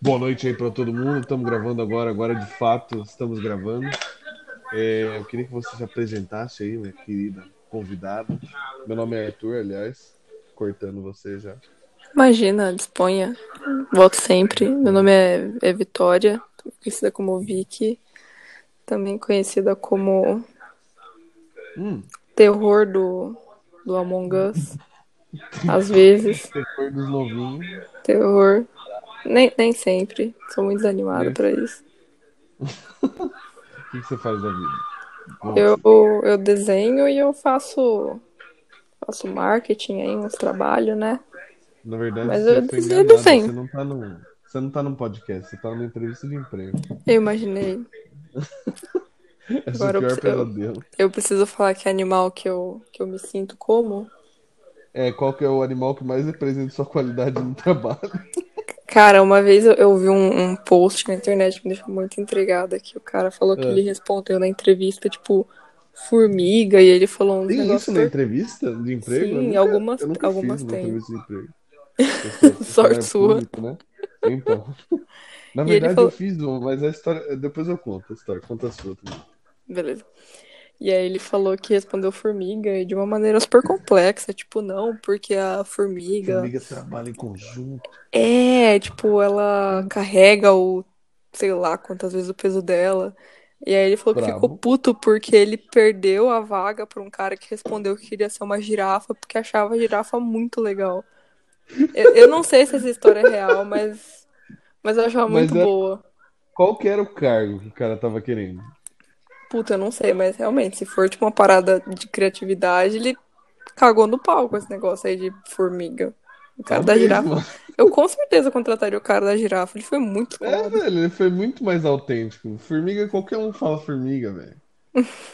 Boa noite aí para todo mundo. Estamos gravando agora, agora de fato estamos gravando. É, eu queria que você se apresentasse aí, minha querida convidada. Meu nome é Arthur, aliás, cortando você já. Imagina, disponha. Volto sempre. Meu nome é, é Vitória, conhecida como Vicky, também conhecida como Hum, terror do, do Among Us. Às vezes, terror dos novinhos. terror. Nem, nem sempre. Sou muito desanimada Yes. pra isso. O que que você faz da vida? Bom, Eu, eu desenho e eu faço, faço marketing aí, uns trabalhos, né? Na verdade, Mas você eu foi desenho. Você não tá num, você não tá num podcast, você tá numa entrevista de emprego. Eu imaginei. Esse Agora é eu pesadelo. Eu preciso falar que animal que eu, que eu me sinto como. É, qual que é o animal que mais representa sua qualidade no trabalho? Cara, uma vez eu, eu vi um, um post na internet que me deixou muito intrigada, que o cara falou que É. ele respondeu na entrevista, tipo, formiga, e ele falou uns Tem isso negócios na entrevista de emprego? Sim, nunca- algumas- algumas tem. Sorte funcionário sua. público, né? Então. Na verdade, falou- eu fiz uma, mas a história. Depois eu conto a história. Conta a sua também. Beleza. E aí ele falou que respondeu formiga e de uma maneira super complexa, tipo, não, porque a formiga Formiga trabalha em conjunto. é, tipo, ela carrega o, sei lá, quantas vezes o peso dela. E aí ele falou que Brabo. ficou puto porque ele perdeu a vaga pra um cara que respondeu que queria ser uma girafa porque achava a girafa muito legal. Eu, eu não sei se essa história é real, mas, mas eu achava Mas muito é- boa. Qual que era o cargo que o cara tava querendo? Puta, eu não sei, mas realmente, se for tipo uma parada de criatividade, ele cagou no pau com esse negócio aí de formiga. O cara Tá da mesmo. girafa. Eu com certeza contrataria o cara da girafa. Ele foi muito É, foda. velho, ele foi muito mais autêntico. Formiga, qualquer um fala formiga, velho.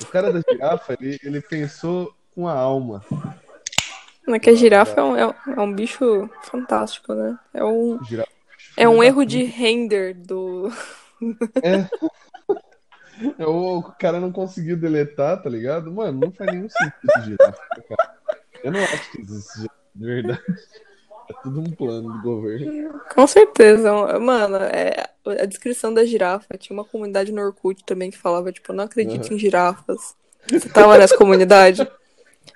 O cara da girafa, ele, ele pensou com a alma. Não é que a girafa é um, é um- é bicho fantástico, né? É um, é um da erro de render do. É, o, o cara não conseguiu deletar, tá ligado? Mano, não faz nenhum sentido girafa, cara. Eu não acho que existe girafa, de verdade. É tudo um plano do governo. Com certeza. Mano, é, a descrição da girafa. Tinha uma comunidade no Orkut também que falava, tipo, não acredito Aham. em girafas. Você tava nessa comunidade?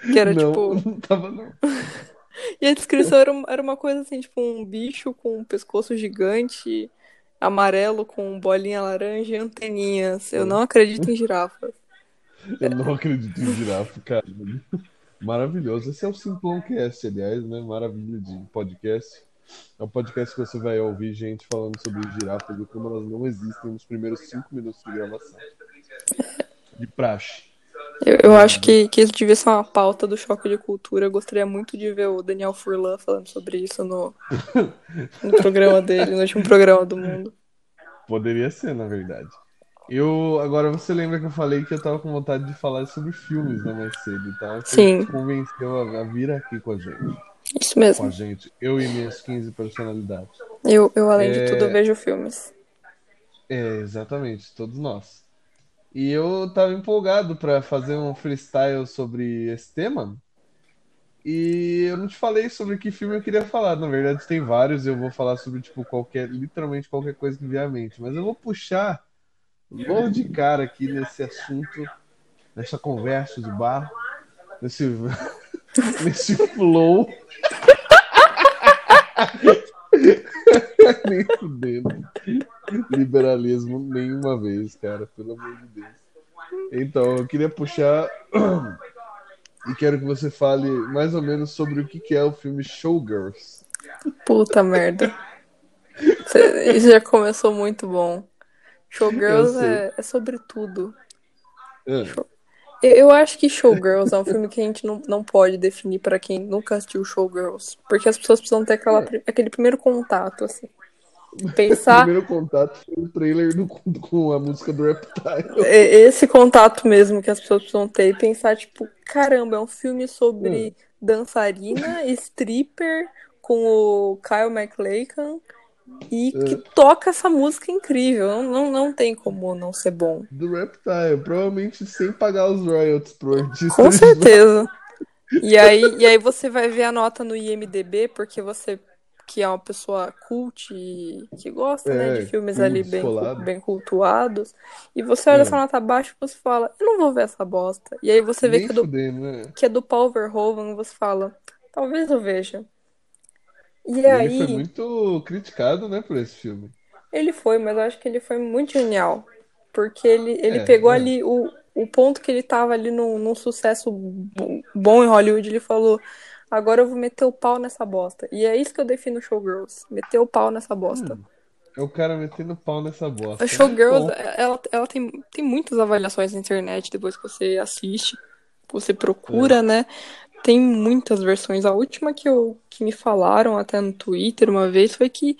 Que era não, tipo. não tava não. E a descrição era, era uma coisa assim, tipo, um bicho com um pescoço gigante, amarelo, com bolinha laranja e anteninhas. Eu não acredito em girafas. Eu não acredito em girafa, cara. Maravilhoso. Esse é o Simplão Cast, aliás, né? Maravilha de podcast. É um podcast que você vai ouvir gente falando sobre girafas e como elas não existem nos primeiros cinco minutos de gravação. De praxe. Eu, eu acho que, que isso devia ser uma pauta do choque de cultura. Eu gostaria muito de ver o Daniel Furlan falando sobre isso no, no programa dele, no último programa do mundo. Poderia ser, na verdade. Eu, agora você lembra que eu falei que eu tava com vontade de falar sobre filmes, né, mais cedo tal. Você Sim. convenceu a, a vir aqui com a gente. Isso Com a mesmo. gente. Eu e minhas 15 personalidades. Eu, eu além de É. tudo, vejo filmes. É, exatamente, todos nós. E eu tava empolgado pra fazer um freestyle sobre esse tema. E eu não te falei sobre que filme eu queria falar. Na verdade, tem vários, eu vou falar sobre tipo qualquer, literalmente qualquer coisa que vier à mente, mas eu vou puxar logo de cara aqui nesse assunto, nessa conversa de bar, nesse nesse flow. Nem fudendo. Liberalismo nenhuma vez, cara, pelo amor de Deus. Então, eu queria puxar e quero que você fale mais ou menos sobre o que é o filme Showgirls. Puta merda. Isso já começou muito bom. Showgirls é, é sobre tudo. Ah, Eu, eu acho que Showgirls é um filme que a gente não, não pode definir pra quem nunca assistiu Showgirls. Porque as pessoas precisam ter aquela, pri- aquele primeiro contato, assim. O Pensar primeiro contato foi o trailer do- com a música do Reptile. é esse contato mesmo que as pessoas precisam ter e pensar, tipo, caramba, é um filme sobre dançarina, stripper, com o Kyle MacLachlan e que toca essa música incrível. Não, não, não tem como não ser bom. Do Reptile, provavelmente sem pagar os royalties pro artista. Com certeza. E aí, e aí você vai ver a nota no IMDB, porque você que é uma pessoa cult e que gosta, É, né, de filmes filme ali bem, bem cultuados, e você olha É. essa nota baixa e você fala, eu não vou ver essa bosta. E aí você vê Nem que é do, né? que é do Paul Verhoeven você fala, talvez eu veja. E ele aí, foi muito criticado, né, por esse filme. ele foi, mas eu acho que ele foi muito genial. Porque ele, ele É, pegou é. ali o, o ponto que ele tava ali num, num sucesso bo- bom em Hollywood. Ele falou: agora eu vou meter o pau nessa bosta. E é isso que eu defino Showgirls: meter o pau nessa bosta. É o cara metendo pau nessa bosta. A Showgirls, Bom, ela, ela tem, tem muitas avaliações na internet depois que você assiste, você procura, né? Tem muitas versões. A última que, eu, que me falaram até no Twitter uma vez foi que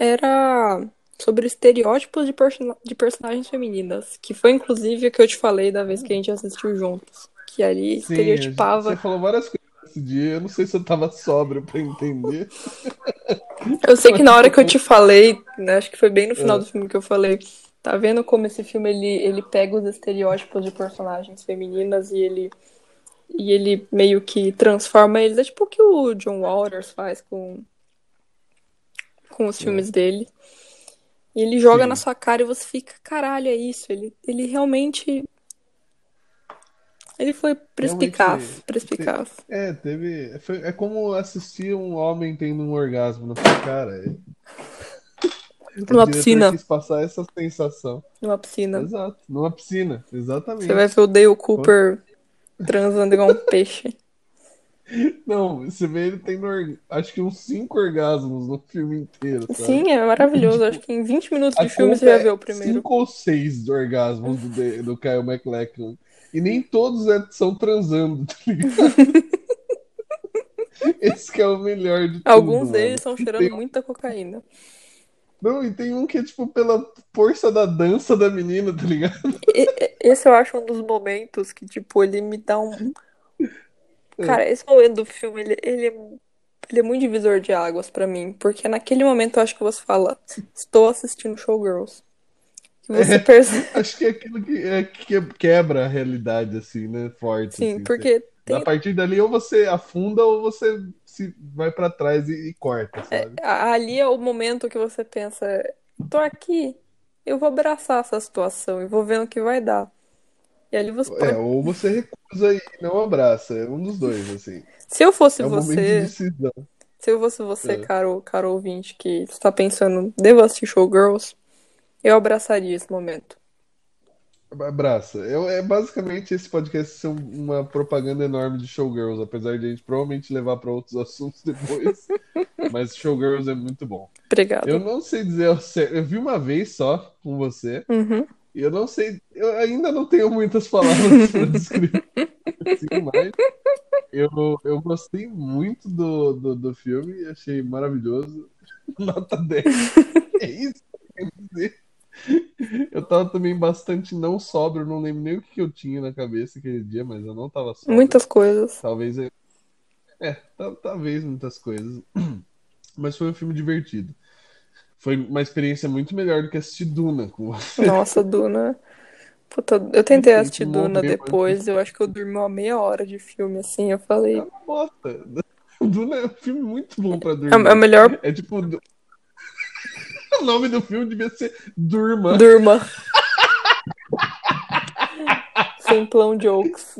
era sobre estereótipos de, person de personagens femininas. Que foi inclusive o que eu te falei da vez que a gente assistiu juntos. Que ali sim, estereotipava. você falou várias coisas nesse dia. Eu não sei se eu tava sóbrio pra entender. Eu sei que na hora que eu te falei, né, acho que foi bem no final É. do filme que eu falei, tá vendo como esse filme ele, ele pega os estereótipos de personagens femininas e ele e ele meio que transforma eles, é tipo o que o John Waters faz com com os filmes dele. E ele joga Sim. na sua cara e você fica, caralho, é isso. Ele, ele realmente ele foi perspicaz, Realmente, perspicaz. É, teve. foi- é como assistir um homem tendo um orgasmo na sua cara. É. Numa piscina. quis passar essa sensação. Numa piscina. Exato, numa piscina, exatamente. Você vai ver o Dale Cooper transando igual um peixe. Não, você vê ele tendo org- acho que uns cinco orgasmos no filme inteiro, sabe? Sim, é maravilhoso. Acho que em 20 minutos de filme você já vê é o primeiro. Cinco ou seis orgasmos do, do Kyle MacLachlan. E nem todos é- são transando, tá ligado? Esse que é o melhor de tudo, Alguns mano. deles estão cheirando tem- muita cocaína. Não, e tem um que é tipo pela força da dança da menina, tá ligado? Esse eu acho um dos momentos que, tipo, ele me dá um. Cara, esse momento do filme, ele, ele, é- ele é muito divisor de águas pra mim. Porque naquele momento eu acho que você fala, estou assistindo Showgirls. Que você percebe. Acho que é aquilo que, é, que quebra a realidade, assim, né? Forte. Sim, assim. porque A tem, partir dali, ou você afunda ou você se vai pra trás e, e corta, sabe? a- ali é o momento que você pensa, tô aqui, eu vou abraçar essa situação e vou ver o que vai dar. E ali você É, ou você recusa e não abraça. É um dos dois, assim. Se eu fosse É um você, se eu fosse você, É. caro, caro ouvinte, que está pensando, devo assistir Showgirls, eu abraçaria esse momento. Abraça. Eu, é basicamente esse podcast ser um- uma propaganda enorme de Showgirls, apesar de a gente provavelmente levar para outros assuntos depois. Mas Showgirls é muito bom. Obrigada. Eu não sei dizer ao certo. Eu vi uma vez só com você. Uhum. E eu não sei. Eu ainda não tenho muitas palavras para descrever. assim, mas eu, eu gostei muito do, do, do filme. Achei maravilhoso. Nota 10. É isso que eu quero dizer. Eu tava também bastante não sóbrio, não lembro nem o que eu tinha na cabeça aquele dia, mas eu não tava sóbrio. Muitas coisas. Talvez eu... É, ta- talvez muitas coisas. Mas foi um filme divertido. Foi uma experiência muito melhor do que assistir Duna com você. Nossa, Duna. Puta, eu tentei assistir Duna depois, eu acho que eu dormi uma meia hora de filme, assim, eu falei. É uma bosta. Duna é um filme muito bom pra É dormir. é o melhor É tipo. O nome do filme devia ser Durma. durma. Simplão jokes.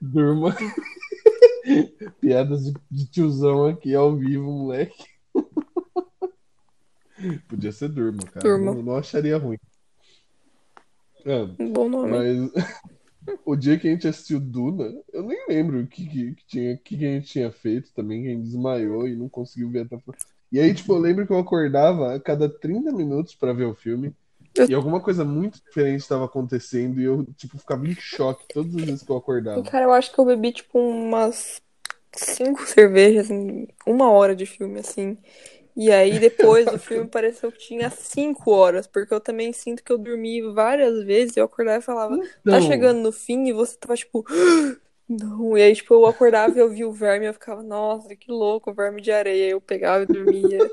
Durma. Piadas de, de tiozão aqui ao vivo, moleque. Podia ser Durma, cara. Durma. Não, não acharia ruim. É, Um bom nome. mas o dia que a gente assistiu Duna, eu nem lembro o que, que, que tinha, o que, que a gente tinha feito também, que a gente desmaiou e não conseguiu ver até. O- E aí, tipo, eu lembro que eu acordava a cada 30 minutos pra ver o filme. E alguma coisa muito diferente estava acontecendo e eu, tipo, ficava em choque todas as vezes que eu acordava. Cara, eu acho que eu bebi, tipo, umas cinco cervejas em uma hora de filme, assim. E aí, depois do filme, pareceu que tinha cinco horas, porque eu também sinto que eu dormi várias vezes, eu acordava e falava, tá Então, chegando no fim, e você tava, tipo, não. E aí, tipo, eu acordava e eu via o verme, e eu ficava, nossa, que louco, verme de areia. Eu pegava e dormia.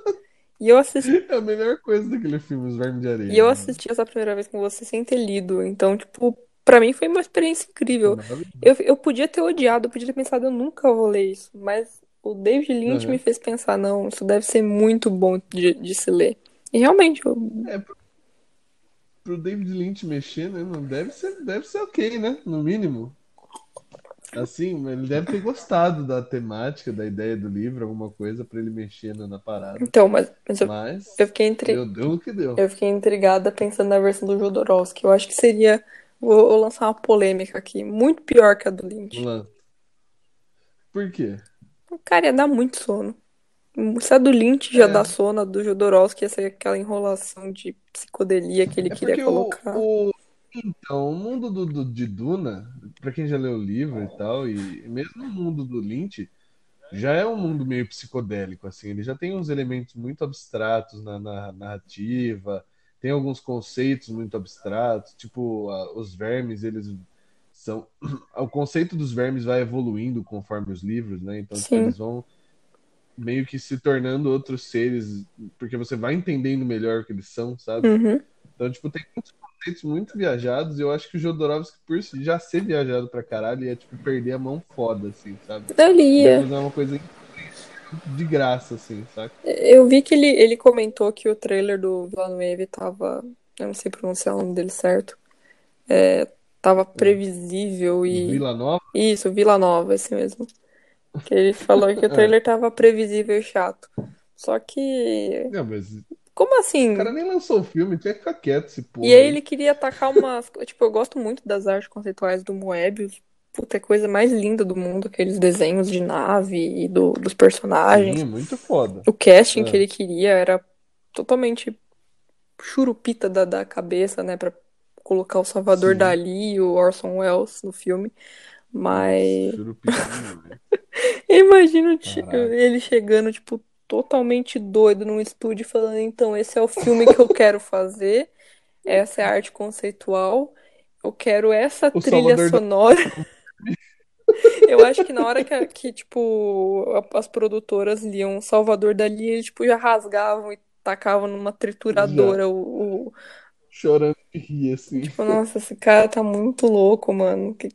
E eu assisti, É a melhor coisa daquele filme, Os Vermes de Areia. e eu né? assisti essa primeira vez com você sem ter lido. Então, tipo, pra mim foi uma experiência incrível. Eu, eu podia ter odiado, eu podia ter pensado, eu nunca vou ler isso. Mas o David Lynch Aham. me fez pensar, não, isso deve ser muito bom de, de se ler. E realmente, eu- É, pro, pro David Lynch mexer, né? Não deve ser, deve ser ok, né? No mínimo. Assim, ele deve ter gostado da temática, da ideia do livro, alguma coisa pra ele mexer na, na parada. então, mas, mas eu, Mas eu fiquei entre, deu, deu o que deu. eu fiquei intrigada pensando na versão do Jodorowsky. Eu acho que seria, vou, vou lançar uma polêmica aqui, muito pior que a do Lynch. Lan. Por quê? O cara ia dar muito sono. Se a do Lynch já É. dá sono, a do Jodorowsky ia ser aquela enrolação de psicodelia que ele É queria colocar. o- então, o mundo do, do- de Duna, pra quem já leu o livro e tal, e mesmo o mundo do Lynch, já é um mundo meio psicodélico, assim. Ele já tem uns elementos muito abstratos na, na narrativa, tem alguns conceitos muito abstratos, tipo, a- os vermes, eles são... O conceito dos vermes vai evoluindo conforme os livros, né? Então, tipo, eles vão meio que se tornando outros seres, porque você vai entendendo melhor o que eles são, sabe? Uhum. Então, tipo, tem muitos conceitos muito viajados, e eu acho que o Jodorowsky, por si já ser viajado pra caralho, ia, tipo, perder a mão foda, assim, sabe? Ele Ele ia. ia fazer uma coisa de graça, assim, saca? Eu vi que ele, ele comentou que o trailer do Villeneuve tava. Eu não sei pronunciar o nome dele certo. É, tava previsível e. Vila Nova? Isso, Vila Nova, esse mesmo. Que ele falou que o trailer tava previsível e chato. Só que. Não, mas Como assim? o cara nem lançou o filme, tinha que ficar quieto esse porra. E aí ele queria atacar umas. Tipo, eu gosto muito das artes conceituais do Moebius. Puta, é a coisa mais linda do mundo, aqueles desenhos de nave e do, dos personagens. Sim, muito foda. O casting É. que ele queria era totalmente churupita da, da cabeça, né? Pra colocar o Salvador Sim. Dali e o Orson Welles no filme. Mas velho. eu imagino Caraca. ele chegando, tipo, totalmente doido num estúdio falando, então, esse é o filme que eu quero fazer, essa é a arte conceitual, eu quero essa O trilha Salvador sonora. Eu acho que na hora que, que, tipo, as produtoras liam Salvador Dali, eles, tipo, já rasgavam e tacavam numa trituradora o, o- Chorando de rir, assim. Tipo, nossa, esse cara tá muito louco, mano. Que-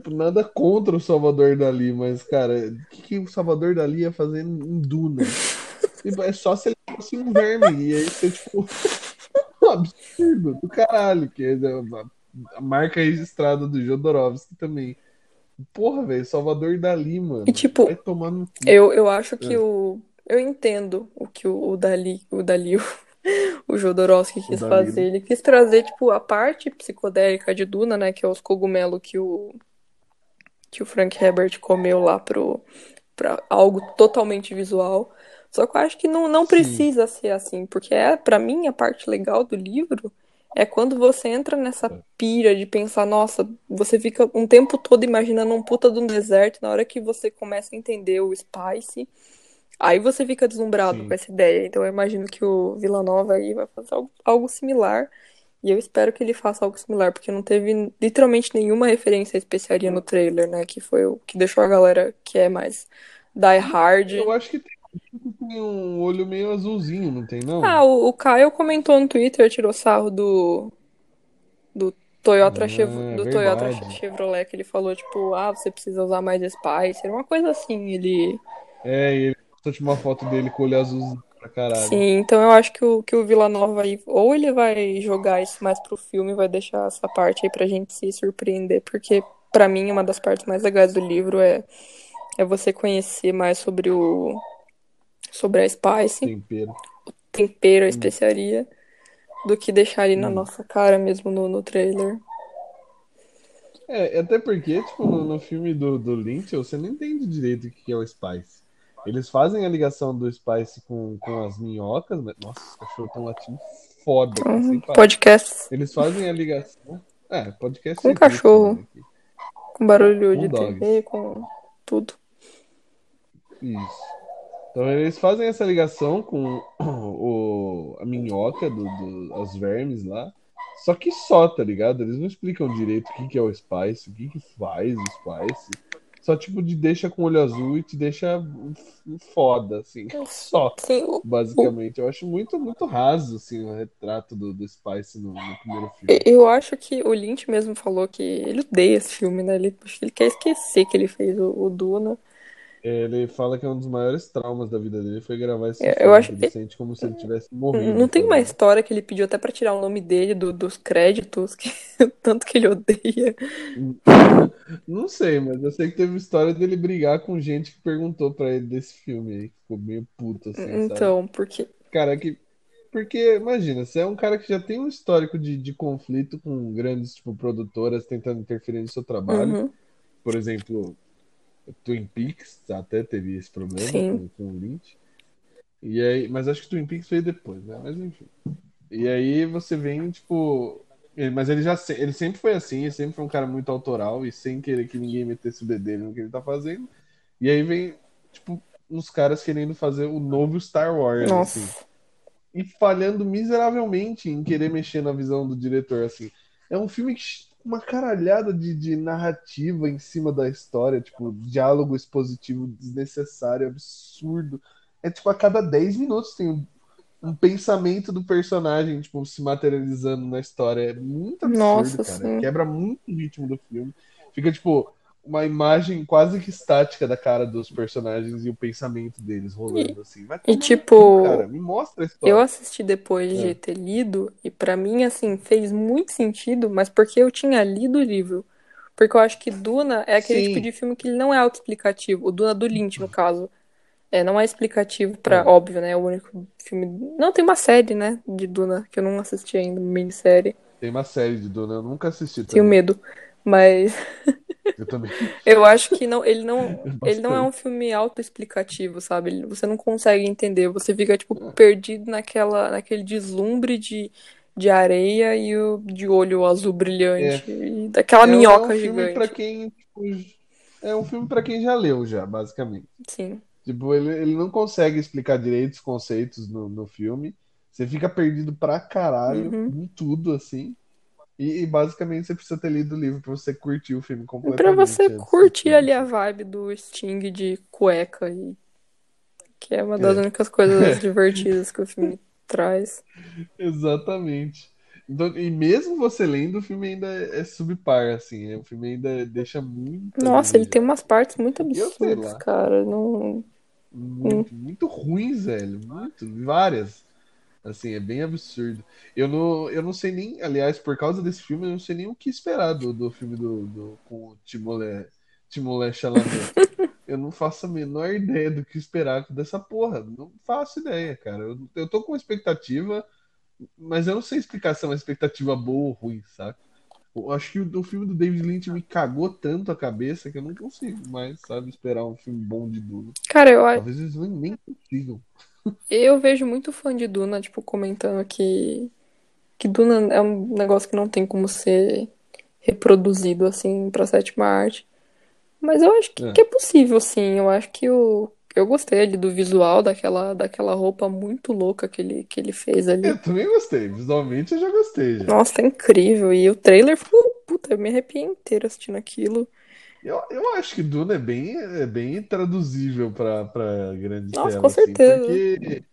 Tipo, nada contra o Salvador Dali, mas, cara, o que, que o Salvador Dali ia fazer em Duna? Tipo, é só se ele fosse um verme, e aí você, tipo, um absurdo do caralho, que é a, marca registrada do Jodorowsky também. Porra, velho, Salvador Dali, mano. E, tipo, Vai tomar no. Eu, eu acho que É. o. Eu entendo o que o, o Dali, o Dali, o, o Jodorowsky quis Dali. fazer. Ele quis trazer, tipo, a parte psicodélica de Duna, né? Que é os cogumelos que o, que o Frank Herbert comeu lá pro, pra algo totalmente visual. Só que eu acho que não, não Sim. precisa ser assim, porque é, para mim, a parte legal do livro é quando você entra nessa pira de pensar, nossa, você fica um tempo todo imaginando um puta de um deserto, na hora que você começa a entender o Spice, aí você fica deslumbrado Sim. com essa ideia. Então eu imagino que o Vila Nova aí vai fazer algo, algo similar. E eu espero que ele faça algo similar, porque não teve literalmente nenhuma referência à especiaria no trailer, né? Que foi o que deixou a galera que é mais die hard. Eu acho que tem, tem um olho meio azulzinho, não tem, não? Ah, o, o Caio comentou no Twitter, tirou sarro do do Toyota, Ah, Chev- do. Toyota Chevrolet, que ele falou, tipo, ah, você precisa usar mais Spice, era uma coisa assim, ele... É, e ele postou tipo, uma foto dele com o olho azul pra caralho. Sim, então eu acho que o, que o Vila Nova aí, ou ele vai jogar isso mais pro filme, vai deixar essa parte aí pra gente se surpreender, porque pra mim uma das partes mais legais do livro é, é você conhecer mais sobre o sobre a Spice, Tempero. tempero, a especiaria, do que deixar ali na Hum. nossa cara mesmo no, no trailer. É, até porque, tipo, no, no filme do, do Lynch, você não entende direito o que é o Spice. Eles fazem a ligação do Spice com, com as minhocas, mas, nossa, os cachorros estão latindo foda, Uhum. Podcast Eles fazem a ligação. É, podcast Com cachorro. né, com barulho Com de dogs. TV, com tudo. Isso. Então eles fazem essa ligação com o, a minhoca, do, do, as vermes lá. Só que só, tá ligado? Eles não explicam direito o que, que é o Spice, o que, que faz o Spice. Só tipo de deixa com olho azul e te deixa foda, assim. Só, o- basicamente. Eu acho muito, muito raso, assim, o retrato do, do Spice no, no primeiro filme. eu acho que o Lynch mesmo falou que ele odeia esse filme, né? Ele, acho que ele quer esquecer que ele fez o, o Duna. Ele fala que é um dos maiores traumas da vida dele foi gravar esse Eu filme. acho Ele que- sente como se ele tivesse morrido. Não tem uma história que ele pediu até pra tirar o nome dele do- dos créditos, que, tanto que ele odeia. Não sei, mas eu sei que teve história dele brigar com gente que perguntou pra ele desse filme aí. que Ficou meio puto, assim, sabe? Então, porque. Cara, que. Porque, imagina, você é um cara que já tem um histórico de, de conflito com grandes, tipo, produtoras tentando interferir no seu trabalho. Uhum, Por exemplo, Twin Peaks até teve esse problema com, com o Lynch. E aí, mas acho que Twin Peaks veio depois, né? Mas enfim. E aí você vem, tipo. ele- Mas ele já ele sempre foi assim, ele sempre foi um cara muito autoral e sem querer que ninguém metesse o bedelho no que ele tá fazendo. E aí vem, tipo, uns caras querendo fazer o novo Star Wars, assim Nossa. e falhando miseravelmente em querer mexer na visão do diretor, assim. É um filme que uma caralhada de, de narrativa em cima da história, tipo, diálogo expositivo desnecessário, absurdo. É tipo, a cada 10 minutos tem um, um pensamento do personagem, tipo, se materializando na história. É muito absurdo, Nossa, cara. sim. Quebra muito o ritmo do filme. Fica, tipo, uma imagem quase que estática da cara dos personagens e o pensamento deles rolando, assim. Vai tomar no tipo, cara. Me mostra a história. Eu assisti depois de É. ter lido, e pra mim, assim, fez muito sentido, mas porque eu tinha lido o livro. Porque eu acho que Duna é aquele Sim. tipo de filme que ele não é autoexplicativo. O Duna do Lynch, no caso. É, não é explicativo pra, É. óbvio, né? É o único filme. Não, tem uma série, né? De Duna, que eu não assisti ainda, minissérie. Tem uma série de Duna, eu nunca assisti Tenho também. medo. Mas Eu também. eu acho que não, ele não, ele não é um filme autoexplicativo, sabe? Ele- Você não consegue entender, você fica tipo perdido naquela, naquele deslumbre de, de areia e o de olho azul brilhante e daquela É, minhoca é um filme gigante. pra quem, tipo, é um filme para quem já leu já, basicamente. Sim. Tipo, ele, ele não consegue explicar direito os conceitos no, no filme. Você fica perdido pra caralho Uhum. em tudo, assim. E, e basicamente você precisa ter lido o livro pra você curtir o filme completamente. pra você de curtir ali a vibe do Sting de cueca e que é uma das É. únicas coisas divertidas que o filme traz. Exatamente. Então, e mesmo você lendo, o filme ainda é, é subpar, assim. é- O filme ainda deixa muito. Nossa, ele desejar. tem umas partes muito absurdas, cara. Não... Muito, muito ruins, velho. Muito. Várias. Assim, é bem absurdo. Eu não, eu não sei nem, aliás, por causa desse filme, eu não sei nem o que esperar do, do filme do, do, com o Timothée, Timothée Chalamet. Eu não faço a menor ideia do que esperar dessa porra. Não faço ideia, cara. Eu, eu tô com expectativa, mas eu não sei explicar se é uma expectativa boa ou ruim, sabe? Eu acho que o, o filme do David Lynch me cagou tanto a cabeça que eu não consigo mais, sabe, esperar um filme bom de Duna. Cara, eu, a- Talvez eles nem, nem consigam. Eu vejo muito fã de Duna, tipo, comentando que, que Duna é um negócio que não tem como ser reproduzido, assim, pra sétima arte. Mas eu acho que É. que é possível, sim. Eu acho que o, eu gostei ali do visual, daquela, daquela roupa muito louca que ele, que ele fez ali. Eu também gostei. Visualmente eu já gostei. Já. Nossa, tá incrível. E o trailer ficou. Puta, eu me arrepiei inteiro assistindo aquilo. Eu, eu acho que Duna é bem, é bem traduzível pra, pra grande Nossa, tela, com assim, certeza. porque,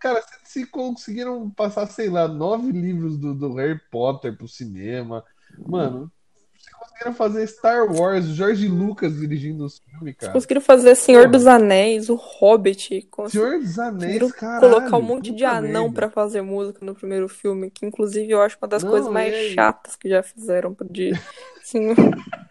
cara, se, se conseguiram passar, sei lá, nove livros do, do Harry Potter pro cinema, mano, se conseguiram fazer Star Wars, George Lucas dirigindo os filmes, cara. Conseguiram fazer Senhor dos Anéis, o Hobbit. Senhor dos Anéis, caralho, colocar um monte de anão merda. pra fazer música no primeiro filme, que inclusive eu acho uma das Não, coisas mais aí? chatas que já fizeram de. Assim,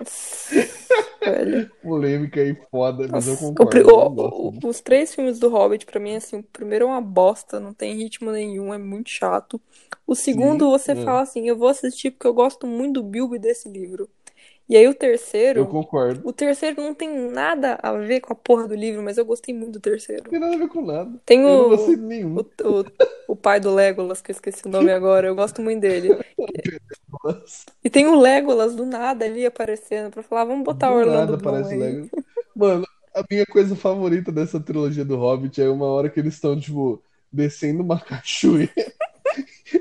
velho. Polêmica aí foda, mas eu Nossa, o concordo. pri- eu o- o- os três filmes do Hobbit, pra mim, assim, o primeiro é uma bosta, não tem ritmo nenhum, é muito chato. O segundo, Sim, você é. fala assim, eu vou assistir porque eu gosto muito do Bilbo e desse livro. E aí o terceiro, Eu concordo. o terceiro não tem nada a ver com a porra do livro, mas eu gostei muito do terceiro. Não tem nada a ver com nada. Tem Eu não o, gostei nenhum. o, o, o pai do Legolas, que eu esqueci o nome agora, eu gosto muito dele. E tem o Legolas do nada ali aparecendo pra falar, vamos botar o Do Orlando nada Bloom aparece aí. Lego. Mano, a minha coisa favorita dessa trilogia do Hobbit é uma hora que eles estão, tipo, descendo uma cachoeira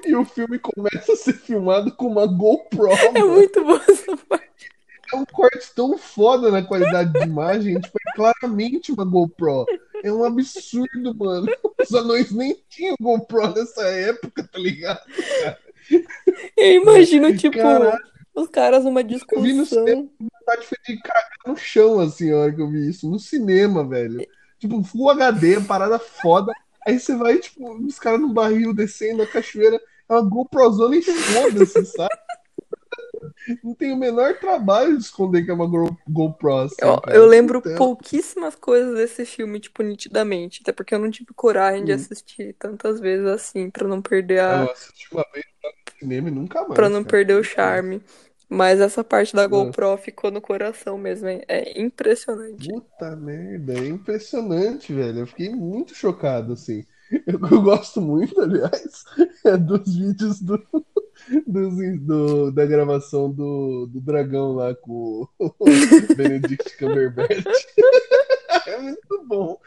e o filme começa a ser filmado com uma GoPro. É mano. muito bom essa parte. É um corte tão foda na qualidade de imagem, tipo, é claramente uma GoPro. É um absurdo, mano. Os anões nem tinham GoPro nessa época, tá ligado? Eu imagino, tipo, Caralho. os caras numa vi no discussão. vontade foi de cagar no chão, assim, a hora que eu vi isso, no cinema, velho. Tipo, Full HD, parada foda. Aí você vai, tipo, os caras no barril descendo a cachoeira, é uma GoProzona e foda-se, sabe? Não tem o menor trabalho de esconder que é uma Go- GoPro. Assim, Eu, eu lembro Então, pouquíssimas coisas desse filme, tipo, nitidamente. Até porque eu não tive coragem de Hum. assistir tantas vezes assim, pra não perder a, eu assisti uma vez no cinema e nunca mais. Pra não cara. perder o charme. Mas essa parte da Ah. GoPro ficou no coração mesmo. É, é impressionante. Puta merda, é impressionante, velho. Eu fiquei muito chocado, assim. Eu, gosto muito, aliás, é dos vídeos do, do- da gravação do, do dragão lá com o Benedict Cumberbatch. É muito bom.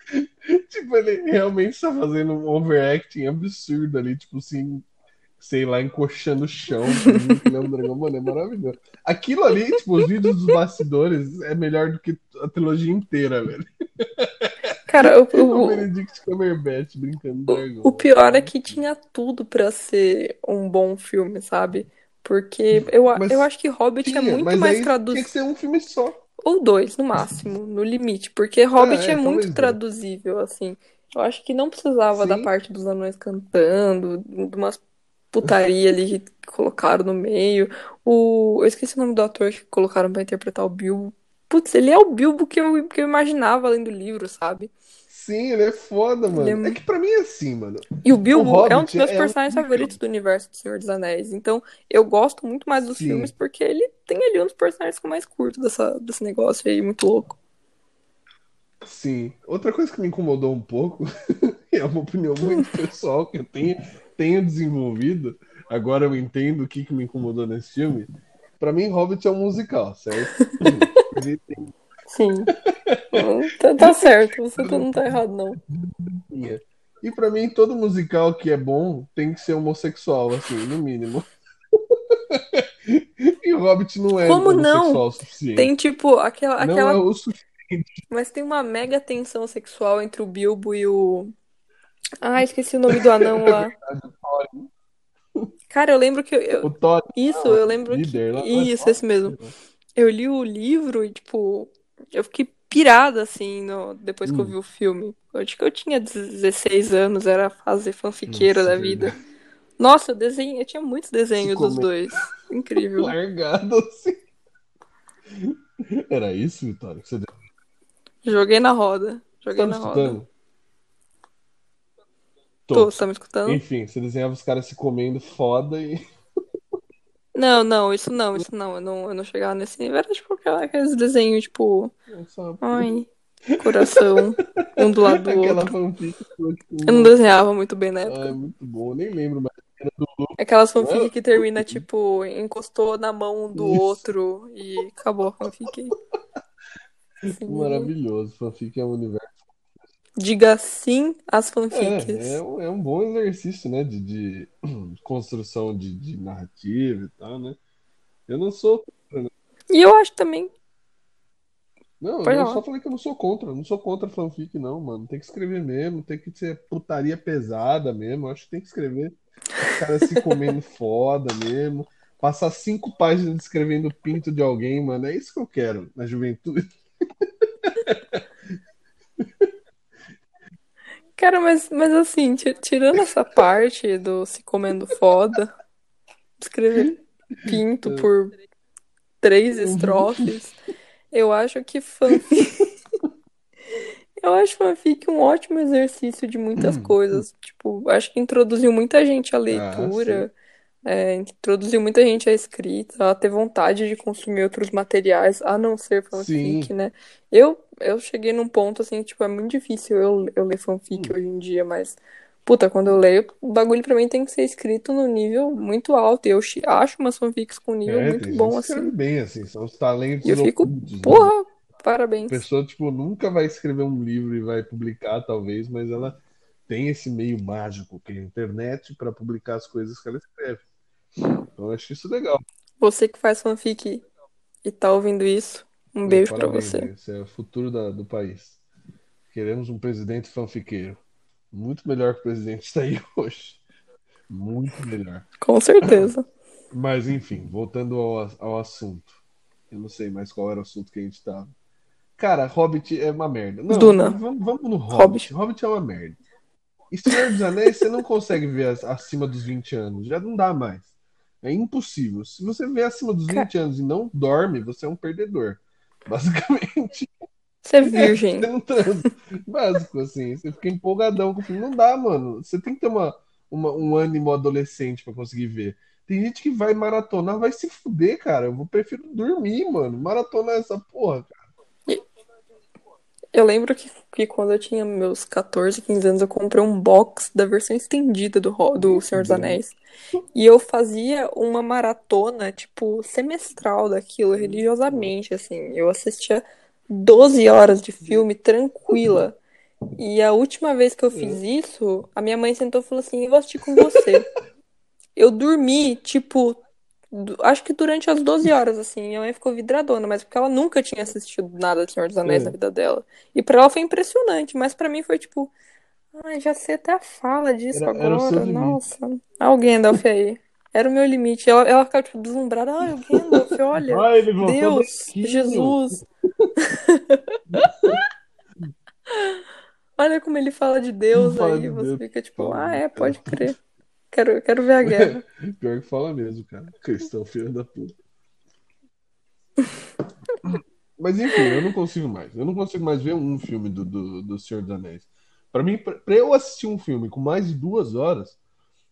Tipo, ele realmente está fazendo um overacting absurdo ali, tipo assim, sei lá, encoxando o chão, que ele é dragão, mano, é maravilhoso. Aquilo ali, tipo, os vídeos dos bastidores é melhor do que a trilogia inteira, velho. Cara, o, O o, Benedict Cumberbatch brincando de o pior é que tinha tudo pra ser um bom filme, sabe? Porque eu, Mas eu acho que Hobbit é Tinha, muito mas mais traduzido. tinha que ser um filme só. Ou dois, no máximo, no limite. Porque Hobbit é, é, talvez muito traduzível, assim. Eu acho que não precisava da Sim. parte dos anões cantando, de umas putaria ali que colocaram no meio. O... Eu esqueci o nome do ator que colocaram pra interpretar o Bilbo. Putz, ele é o Bilbo que eu, que eu imaginava além do livro, sabe? Sim, ele é foda, mano. Ele é- É que pra mim é assim, mano. E o Bilbo Hobbit é um dos meus é um personagens favoritos do universo do Senhor dos Anéis. Então, eu gosto muito mais dos Sim. filmes porque ele tem ali um dos personagens que eu mais curto dessa, desse negócio aí, muito louco. Sim. Outra coisa que me incomodou um pouco, e é uma opinião muito pessoal que eu tenho, tenho desenvolvido, agora eu entendo o que, que me incomodou nesse filme. Pra mim, Hobbit é um musical, certo? Ele tem Sim. tá, tá certo, você tá- não tá errado, não. linha. E pra mim, todo musical que é bom tem que ser homossexual, assim, no mínimo. E o Hobbit não é Como não? homossexual o suficiente. Tem tipo aquela, Não aquela é o suficiente. Mas tem uma mega tensão sexual entre o Bilbo e o. Ah, esqueci o nome do anão lá. Cara, eu lembro que eu. O Thor Isso, eu lembro que. lá. Isso, esse mesmo. Eu li o livro e, tipo, eu fiquei pirada, assim, no... depois que eu Hum. vi o filme. Eu acho que eu tinha 16 anos, era a fase fanfiqueira Nossa, da vida. Nossa, eu desenhei, eu tinha muitos desenhos Se dos dois. Incrível. Largado assim. Era isso, Vitória? que Você Joguei na roda. Joguei tá na roda. escutando? Tô, você tá me escutando? Enfim, você desenhava os caras se comendo foda e. Não, não, isso não, isso não. Eu não, eu não chegava nesse nível. Era tipo aqueles desenhos, tipo, ai, coração, um do lado do aquela outro. fanfic. Eu não desenhava muito bem na Ah, é época. muito bom, nem lembro mais. Aquelas fanfic que termina, tipo, encostou na mão do Isso. outro e acabou a fanfic. Sim. Maravilhoso. Fanfic é um universo. Diga sim às É, fanfics. é, um, é um bom exercício, né? De, de construção de, de narrativa e tal, né? Eu não sou. E eu acho também. Não, Pode eu falar. só falei que eu não sou contra. Eu não sou contra fanfic, não, mano. Tem que escrever mesmo, tem que ser putaria pesada mesmo. Eu acho que tem que escrever. Os caras se comendo foda mesmo. Passar cinco páginas descrevendo o pinto de alguém, mano. É isso que eu quero na juventude. Cara, mas, mas assim, ti- tirando essa parte do se comendo foda, escrever pinto por três estrofes, eu acho que fanfic. Eu acho fanfic um ótimo exercício de muitas coisas. Tipo, acho que introduziu muita gente à leitura, é, introduziu muita gente à escrita, a ter vontade de consumir outros materiais, a não ser fanfic, Sim. né? Eu, eu cheguei num ponto assim, tipo, é muito difícil eu, eu ler fanfic hoje em dia, mas, puta, quando eu leio, o bagulho pra mim tem que ser escrito no nível muito alto. E eu acho umas fanfics com nível É, muito bom, assim. bem, assim. São os talentos E eu fico, ocultos, né? porra, A parabéns. pessoa, tipo, nunca vai escrever um livro e vai publicar, talvez, mas ela tem esse meio mágico que é a internet para publicar as coisas que ela escreve. Então, eu acho isso legal. Você que faz fanfic e tá ouvindo isso, um beijo pra Parabéns, você. Esse é o futuro da- do país. Queremos um presidente fanfiqueiro. Muito melhor que o presidente está aí hoje. Muito melhor. Com certeza. Mas, enfim, voltando ao, ao assunto. Eu não sei mais qual era o assunto que a gente estava. Cara, Hobbit é uma merda. Não, Duna. Vamos, vamos no Hobbit. Hobbit. Hobbit é uma merda. E Senhor dos Anéis, você não consegue ver acima dos 20 anos. Já não dá mais. É impossível. Se você vê acima dos 20 anos e não dorme, você é um perdedor. Basicamente, Você é virgem. você não transa. Básico, assim. Você fica empolgadão com o filme. Não dá, mano. Você tem que ter uma, uma- um ânimo adolescente pra conseguir ver. Tem gente que vai maratonar, vai se fuder, cara. Eu prefiro dormir, mano. Maratonar essa porra, cara. Eu lembro que, que quando eu tinha meus 14, 15 anos, eu comprei um box da versão estendida do, do Senhor dos Anéis. E eu fazia uma maratona, tipo, semestral daquilo, religiosamente, assim. Eu assistia 12 horas de filme tranquila. E a última vez que eu fiz isso, a minha mãe sentou e falou assim: Eu vou assistir com você. Eu dormi, tipo, acho que durante as 12 horas, assim. Minha mãe ficou vidradona, mas porque ela nunca tinha assistido nada de Senhor dos Anéis É. na vida dela. E pra ela foi impressionante, mas pra mim foi tipo, ai, já sei até a fala disso Era- era agora. limite. Nossa. Ah, o Gandalf aí. Era o meu limite. Ela, ela ficava, tipo, deslumbrada. Ai, o Gandalf, olha. Voltou Deus. Jesus. Olha como ele fala de Deus aí. Você Deus. fica tipo, ah, é, pode crer. Quero, quero ver a guerra. Pior que fala mesmo, cara. Cristão, filho da puta. Mas enfim, eu não consigo mais. Eu não consigo mais ver um filme do, do, do Senhor dos Anéis. Pra mim, pra, pra eu assistir um filme com mais de duas horas,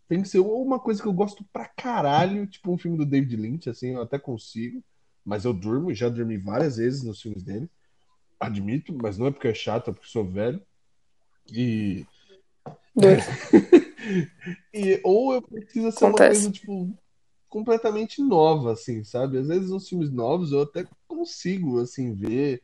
tem que ser ou uma coisa que eu gosto pra caralho, tipo um filme do David Lynch, assim, eu até consigo. Mas eu durmo, já dormi várias vezes nos filmes dele. Admito, mas não é porque é chato, é porque sou velho. E Dois. e, ou eu preciso ser uma Acontece. coisa, tipo, completamente nova, assim, sabe? Às vezes uns filmes novos eu até consigo, assim, ver,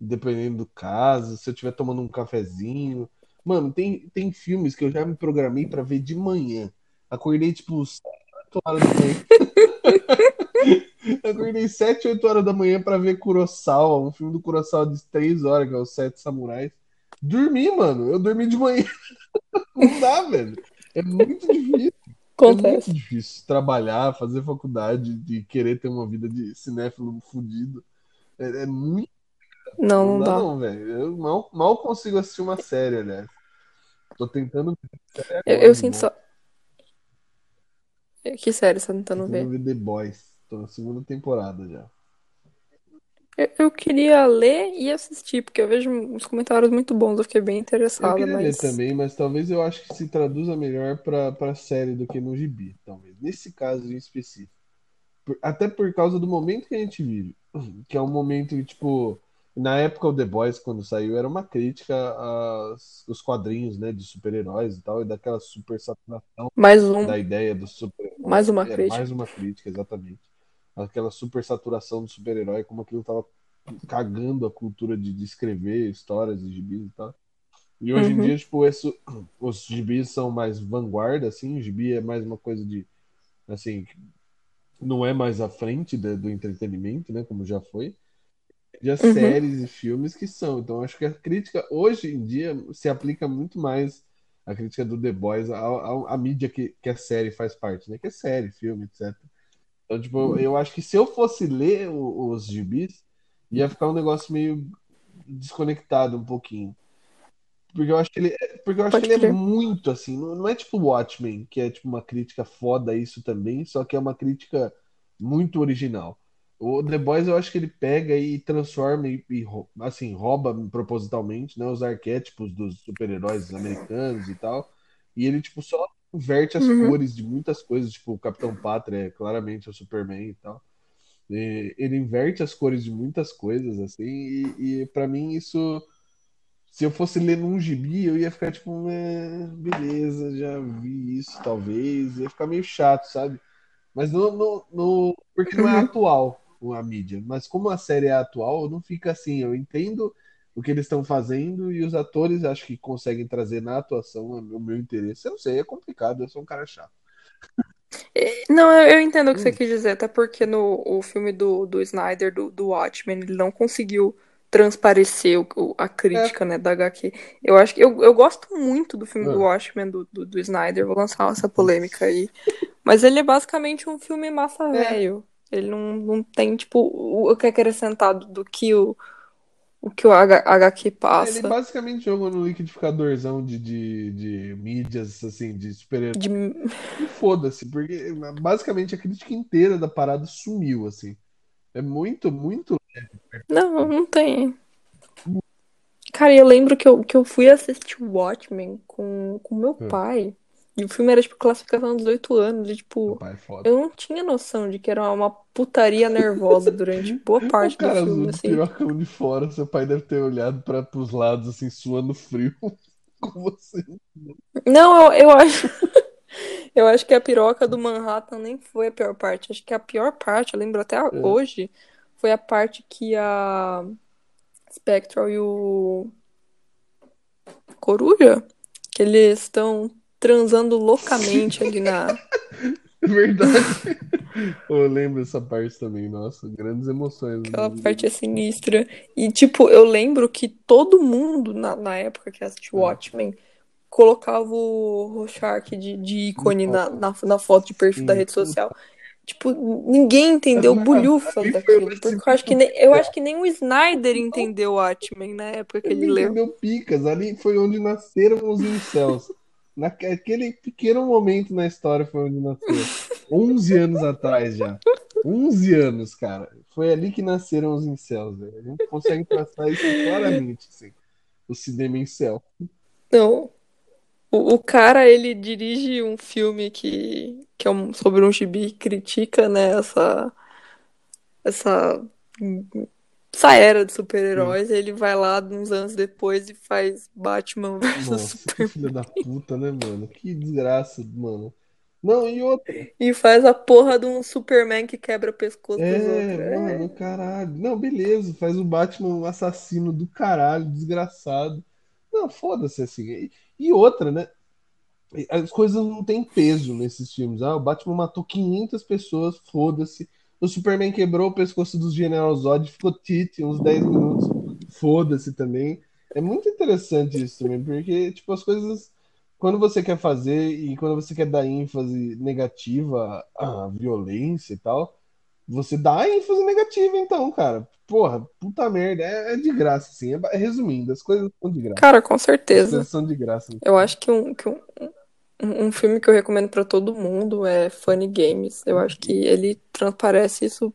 dependendo do caso, se eu estiver tomando um cafezinho. Mano, tem, tem filmes que eu já me programei pra ver de manhã. Acordei, tipo, 7, 8 horas da manhã. Acordei 7, 8 horas da manhã pra ver Kurosawa, um filme do Kurosawa de 3 horas, que é os Sete Samurais. Dormi, mano. Eu dormi de manhã. Não dá, velho. É muito difícil. É Acontece. muito difícil trabalhar, fazer faculdade e querer ter uma vida de cinéfilo fudido. É, é muito. Não, Não não dá, não, velho. Eu mal, mal consigo assistir uma série, aliás. Tô tentando Eu, agora eu de sinto só. Que série você tá Tô tentando tentando ver? ver The Boys. Tô na segunda temporada já. Eu, eu queria ler e assistir, porque eu vejo uns comentários muito bons, eu fiquei bem Eu interessada, queria ler mas. também, mas talvez eu acho que se traduza melhor pra, pra série do que no gibi, talvez. Nesse caso em específico. Até por causa do momento que a gente vive. Que é um momento que, tipo, na época o The Boys, quando saiu, era uma crítica aos, quadrinhos, né, de super-heróis e tal, e daquela super saturação Mais um, da ideia do super-herói. mais uma É, crítica. mais uma crítica, exatamente. Aquela super saturação do super-herói, como aquilo tava cagando a cultura de, de escrever histórias e gibis e tal. E hoje em Uhum. dia, tipo, isso, os gibis são mais vanguarda, assim, o gibi é mais uma coisa de, assim, não é mais à frente da- do entretenimento, né, como já foi. Já Uhum. séries e filmes que são. Então, acho que a crítica, hoje em dia, se aplica muito mais a crítica do The Boys à, à- à mídia que, que a série faz parte, né, que é série, filme, etc. Então, tipo, eu acho que se eu fosse ler os gibis, ia ficar um negócio meio desconectado um pouquinho. Porque eu acho que ele, é- porque eu acho Pode que ele é muito assim, não, não é tipo Watchmen, que é tipo uma crítica foda isso também, só que é uma crítica muito original. O The Boys eu acho que ele pega e transforma e, e assim, rouba propositalmente, né, os arquétipos dos super-heróis americanos e tal, e ele tipo só inverte as Uhum. cores de muitas coisas, tipo o Capitão Pátria é claramente o Superman e tal. E ele inverte as cores de muitas coisas assim, e, e para mim isso se eu fosse ler num gibi, eu ia ficar tipo, beleza, já vi isso, talvez. Ia ficar meio chato, sabe? Mas no, no, no- porque não é Uhum. atual a mídia. Mas como a série é atual, não fica assim. Eu entendo o que eles estão fazendo e os atores acho que conseguem trazer na atuação o meu interesse. Eu não sei, é complicado, eu sou um cara chato. É, Não, eu, entendo o que você Hum. quis dizer, até porque no o filme do, do Snyder, do, do Watchmen, ele não conseguiu transparecer o- a É, crítica, né, da HQ. Eu acho que eu, eu gosto muito do filme do ah, Watchmen, do, do, do Snyder, vou lançar essa polêmica aí. Mas ele é basicamente um filme massa é, velho. Ele não, não tem, tipo, o o que é acrescentado do que o, o que o H HQ É, ele passa. basicamente jogou no liquidificadorzão de, de, de mídias, assim, de super-herói. De... E foda-se, porque basicamente a crítica inteira da parada sumiu, assim. É muito, muito. Não, não tem. Cara, eu lembro que eu, que eu fui assistir Watchmen com, com meu É, pai. E o filme era, tipo, classificação 18 anos. E, tipo, é eu não tinha noção de que era uma putaria nervosa durante boa parte do filme, assim. pirocão de fora, seu pai deve ter olhado para pros lados, assim, suando frio com você. Não, eu, eu acho. Eu acho que a piroca do Manhattan nem foi a pior parte. Acho que a pior parte, eu lembro até É. hoje, foi a parte que a Spectral e o Coruja, que eles estão transando loucamente ali na. Verdade. Eu lembro dessa parte também, nossa, grandes emoções. Aquela parte é sinistra. E, tipo, eu lembro que todo mundo, na, na época que assistiu É. Watchmen, colocava o Rorschach de, de ícone na, na, na foto de perfil da Sim, rede social. Tipo, ninguém entendeu Mas bulhufas daquilo. Porque eu acho que nem, eu acho que nem o Snyder entendeu Watchmen na época que ele Ele leu. entendeu picas, ali foi onde nasceram os incels. Naquele pequeno momento na história foi onde nasceu. 11 anos atrás já. 11 anos, cara. Foi ali que nasceram os incels, velho. A gente consegue traçar isso claramente, assim. O cinema incel. Não. O, o cara, ele dirige um filme que, que é um- sobre um gibi que critica, né, essa, essa, essa era de super-heróis. Ele vai lá uns anos depois e faz Batman versus Superman. filha da puta, né, mano? Que desgraça, mano. Não, e outra. E faz a porra de um Superman que quebra o pescoço dos outros. É, É. mano, caralho. Não, beleza, faz o Batman um assassino do caralho, desgraçado. Não, foda-se assim. E, e outra, né? As coisas não têm peso nesses filmes. Ah, o Batman matou 500 pessoas, foda-se. O Superman quebrou o pescoço do General Zod, ficou tite uns 10 minutos, foda-se também. É muito interessante isso também, porque, tipo, as coisas, quando você quer fazer e quando você quer dar ênfase negativa à violência e tal, você dá ênfase negativa, então, cara. Porra, puta merda, é, é de graça, assim. É, ba- resumindo, as coisas são de graça. Cara, com As certeza. coisas são de graça. Eu acho que um, que um, um um filme que eu recomendo pra todo mundo é Funny Games. Eu acho que ele transparece isso.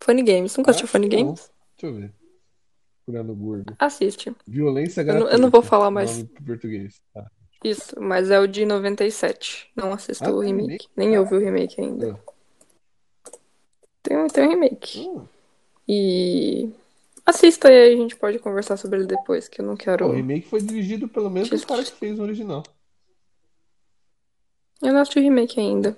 Funny Games. Nunca assistiu Funny que não. Games? Deixa eu ver. Curando Google. Assiste. Violência Eu não, eu não vou falar mais Nome português. Tá. isso, mas é o de 97. Não assista Ah, o tem remake. remake? Nem ouvi o remake ainda. Ah. Tem, um- tem um remake. Hum. E assista e aí a gente pode conversar sobre ele depois, que eu não Pô, o quero. remake foi dirigido pelo mesmo Just- cara que fez o original. Eu não assisti o remake ainda.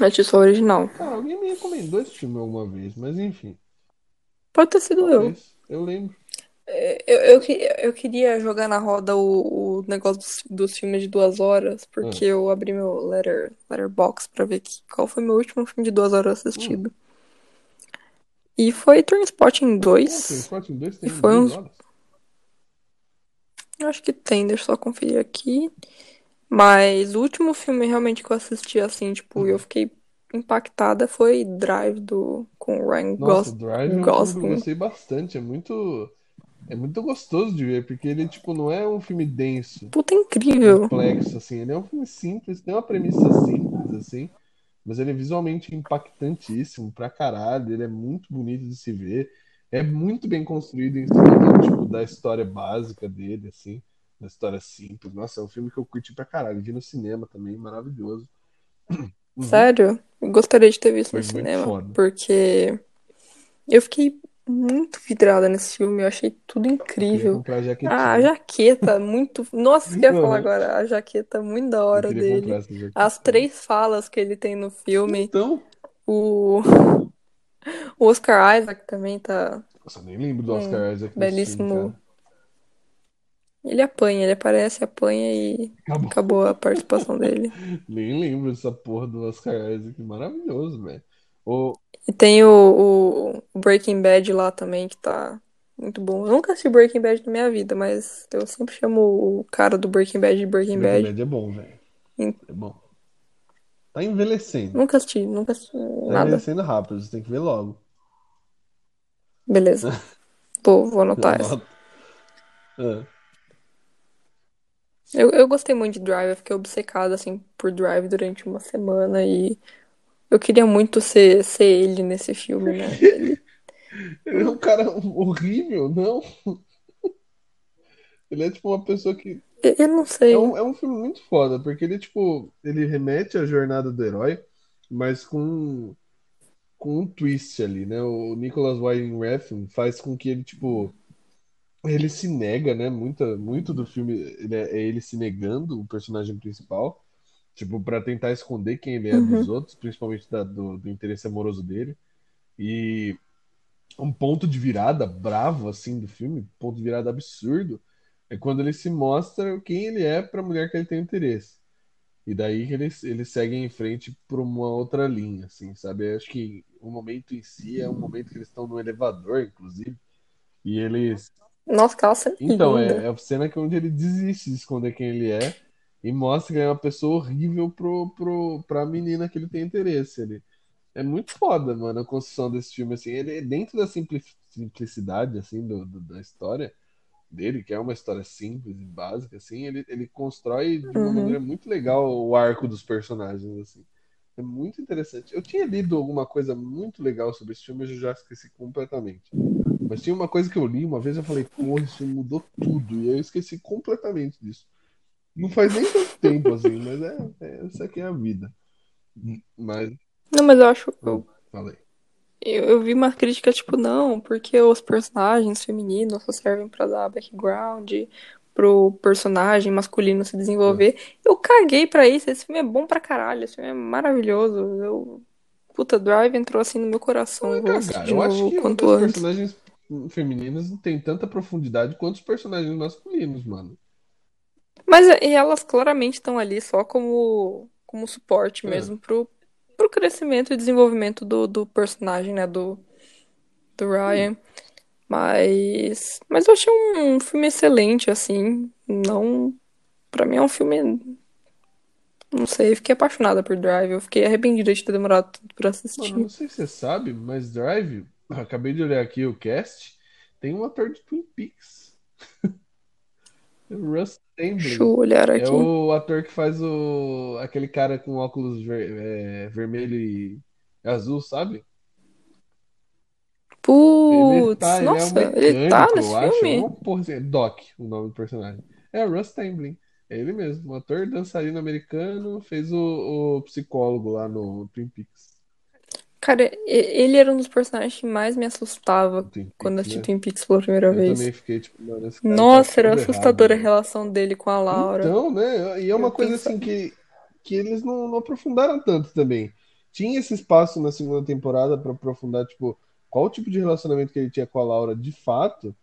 Eu assisti só o original. Cara, alguém me recomendou esse filme alguma vez, mas enfim. Pode ter sido eu. Talvez. Eu lembro. Eu, eu, que- eu queria jogar na roda o, o negócio dos, dos filmes de duas horas, porque eu abri meu letter, letterbox pra ver que, qual foi meu último filme de duas horas assistido. E foi Trainspotting Pô, 2. Transporting 2 tem E foi duas uns- horas. Eu acho que tem, deixa eu só conferir aqui. Mas o último filme realmente que eu assisti, assim, tipo, eu fiquei impactada foi Drive do, com o Ryan Nossa, Gos- Drive é um que eu Gosling. gostei bastante. É muito. É muito gostoso de ver, porque ele, tipo, não é um filme denso, Puta, incrível. complexo, assim. Ele é um filme simples, tem uma premissa simples, assim. Mas ele é visualmente impactantíssimo pra caralho. Ele é muito bonito de se ver. É muito bem construído em cima, tipo, da história básica dele, assim. Da história simples. Nossa, é um filme que eu curti pra caralho. Vi no cinema também, maravilhoso. Uhum. Sério? Eu gostaria de ter visto Foi no cinema, foda. porque eu fiquei muito vidrada nesse filme, eu achei tudo incrível. a. Ah, a jaqueta, muito. Nossa, que eu ia falar Uhum. agora. A jaqueta, muito da hora dele. As três falas que ele tem no filme. Então, O, o Oscar Isaac também tá. nossa, nem lembro do Oscar Isaac nesse filme, belíssimo. Ele apanha, ele aparece, apanha e Acabou. acabou a participação dele. Nem lembro dessa porra do Oscar Isaac. Maravilhoso, velho. O... E tem o, o Breaking Bad lá também, que tá muito bom. Eu nunca assisti Breaking Bad na minha vida, mas eu sempre chamo o cara do Breaking Bad de Breaking Breaking Bad. Bad é bom, velho. É bom. Tá envelhecendo. Nunca assisti, nunca assisti Tá nada. envelhecendo rápido, você tem que ver logo. Beleza. Tô, vou anotar essa. Anota. Ah, Eu, eu gostei muito de Drive, eu fiquei obcecada, assim, por Drive durante uma semana e eu queria muito ser, ser ele nesse filme, né? Ele, Ele é um cara horrível, não? Ele é tipo uma pessoa que. eu não É sei. um, é um filme muito foda, porque ele, tipo, ele remete à jornada do herói, mas com, com um twist ali, né? O Nicholas Winding Refn faz com que ele, tipo, ele se nega, né? Muita, muito do filme é, é ele se negando, o personagem principal, tipo, pra tentar esconder quem ele é dos Uhum. outros, principalmente da- do, do interesse amoroso dele. E um ponto de virada bravo, assim, do filme, ponto de virada absurdo, é quando ele se mostra quem ele é pra mulher que ele tem interesse. E daí que eles, eles seguem em frente por uma outra linha, assim, sabe? Eu acho que o momento em si é um momento que eles estão no elevador, inclusive, e eles Nossa, aquela cena é então, é, linda. é a cena que onde ele desiste de esconder quem ele é e mostra que ele é uma pessoa horrível pro, pro, pra menina que ele tem interesse. Ele, é muito foda, mano, a construção desse filme, assim. Ele, dentro da simpli- simplicidade, assim, do, do- da história dele, que é uma história simples e básica, assim, ele, ele constrói de uma Uhum. maneira muito legal o arco dos personagens, assim. É muito interessante. Eu tinha lido alguma coisa muito legal sobre esse filme, mas eu já esqueci completamente. Mas tinha uma coisa que eu li uma vez, eu falei, porra, isso mudou tudo. E eu esqueci completamente disso. Não faz nem tanto tempo assim, mas é, é- essa aqui é a vida. Mas, Não, mas eu acho. Eu, falei. eu, eu vi uma crítica, tipo, não, porque os personagens femininos só servem pra dar background pro personagem masculino se É. desenvolver. Eu caguei pra isso. Esse filme é bom pra caralho. Esse filme é maravilhoso. Eu. Puta, Drive entrou assim no meu coração. Não é Eu Eu acho que quanto antes. personagens femininas não têm tanta profundidade quanto os personagens masculinos, mano. Mas e elas claramente estão ali só como, como suporte É. mesmo pro, pro crescimento e desenvolvimento do, do personagem, né? Do, do Hum. Ryan. Mas, mas eu achei um filme excelente, assim. Não. Pra mim é um filme. Não sei, fiquei apaixonada por Drive. Eu fiquei arrependida de ter demorado tanto pra Mano, assistir. não sei se você sabe, mas Drive, acabei de olhar aqui o cast, tem um ator de Twin Peaks. Russ Deixa Temblin. eu olhar É aqui. o ator que faz o aquele cara com óculos ver- é, vermelho e azul, sabe? Ele Putz, tá, ele é um nossa, ele tá mecânico, nesse acho. É filme? uma porra assim, é Doc, o nome do personagem. É o Russ Temblin. É ele mesmo, um ator dançarino americano, fez o, o psicólogo lá no Twin Peaks. Cara, ele era um dos personagens que mais me assustava Twin quando Peaks, assisti né? Twin Peaks pela primeira Eu vez. também fiquei tipo, mano, tá Nossa, era todo errado, assustadora a velho. relação dele com a Laura. Então, né? E é uma Eu coisa pensava. assim que, que eles não, não aprofundaram tanto também. Tinha esse espaço na segunda temporada pra aprofundar, tipo, qual o tipo de relacionamento que ele tinha com a Laura de fato,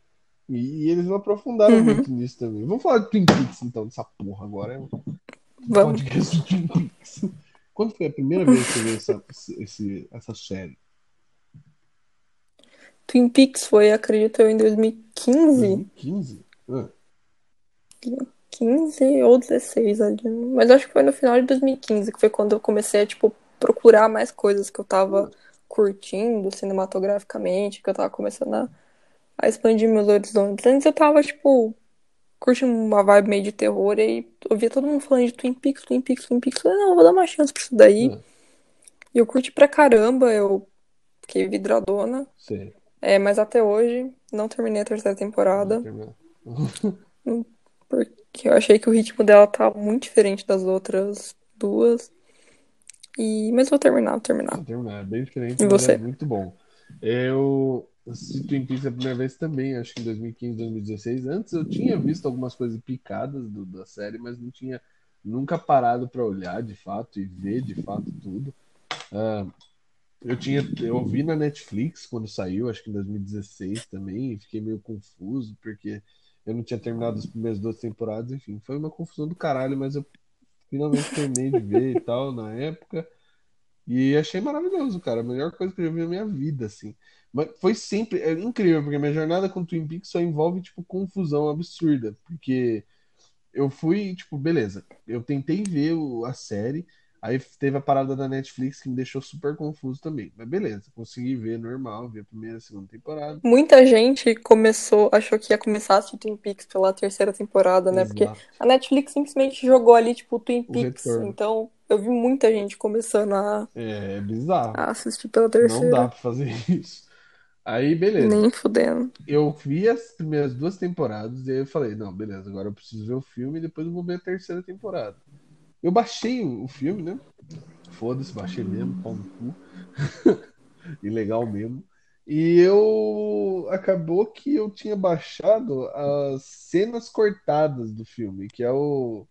e, e eles não aprofundaram Uhum, muito nisso também. Vamos falar de Twin Peaks então, dessa porra agora. É vamos. podcast de Twin Peaks. Quando foi a primeira vez que você viu essa, esse- essa série? Twin Peaks foi, acredito eu, em 2015. 2015? Ah, 15 ou 16 ali. Mas acho que foi no final de 2015, que foi quando eu comecei a, tipo, procurar mais coisas que eu tava curtindo cinematograficamente, que eu tava começando a, a expandir meus horizontes. Antes eu tava, tipo, curtindo uma vibe meio de terror, e aí eu via todo mundo falando de Twin Peaks, Twin Peaks, Twin Peaks. Eu falei, não, vou dar uma chance pra isso daí. ah, E eu curti pra caramba, eu fiquei vidradona. sei. É, mas até hoje não terminei a terceira temporada, terminar. porque eu achei que o ritmo dela tá muito diferente das outras duas. E... Mas vou terminar, vou terminar. Vai terminar. É bem diferente, E é você? muito bom. Eu assisti Twin Peaks a primeira vez também, acho que em 2015, 2016. Antes eu tinha visto algumas coisas picadas do- da série, mas não tinha nunca parado pra olhar de fato e ver de fato tudo. Ah, eu tinha, eu vi na Netflix quando saiu, acho que em 2016 também, e fiquei meio confuso, porque eu não tinha terminado as primeiras duas temporadas, enfim, foi uma confusão do caralho, mas eu finalmente terminei de ver e tal na época. E achei maravilhoso, cara. A melhor coisa que eu já vi na minha vida, assim. Mas foi sempre. É incrível, porque minha jornada com Twin Peaks só envolve, tipo, confusão absurda. Porque eu fui, tipo, beleza. Eu tentei ver o- a série, Aí teve a parada da Netflix que me deixou super confuso também. Mas beleza, consegui ver normal, ver a primeira e segunda temporada. Muita gente começou, achou que ia começar a assistir Twin Peaks pela terceira temporada, né? Porque Exato. a Netflix simplesmente jogou ali, tipo, Twin O Peaks. Então, eu vi muita gente começando a, É, é bizarro. a assistir pela Não dá terceira. pra fazer isso. Aí, beleza. Nem fudendo. Eu vi as primeiras duas temporadas e aí eu falei, não, beleza, agora eu preciso ver o filme e depois eu vou ver a terceira temporada. Eu baixei o filme, né? Foda-se, baixei mesmo, pau no cu. Ilegal mesmo. E eu acabou que eu tinha baixado as cenas cortadas do filme, que é o.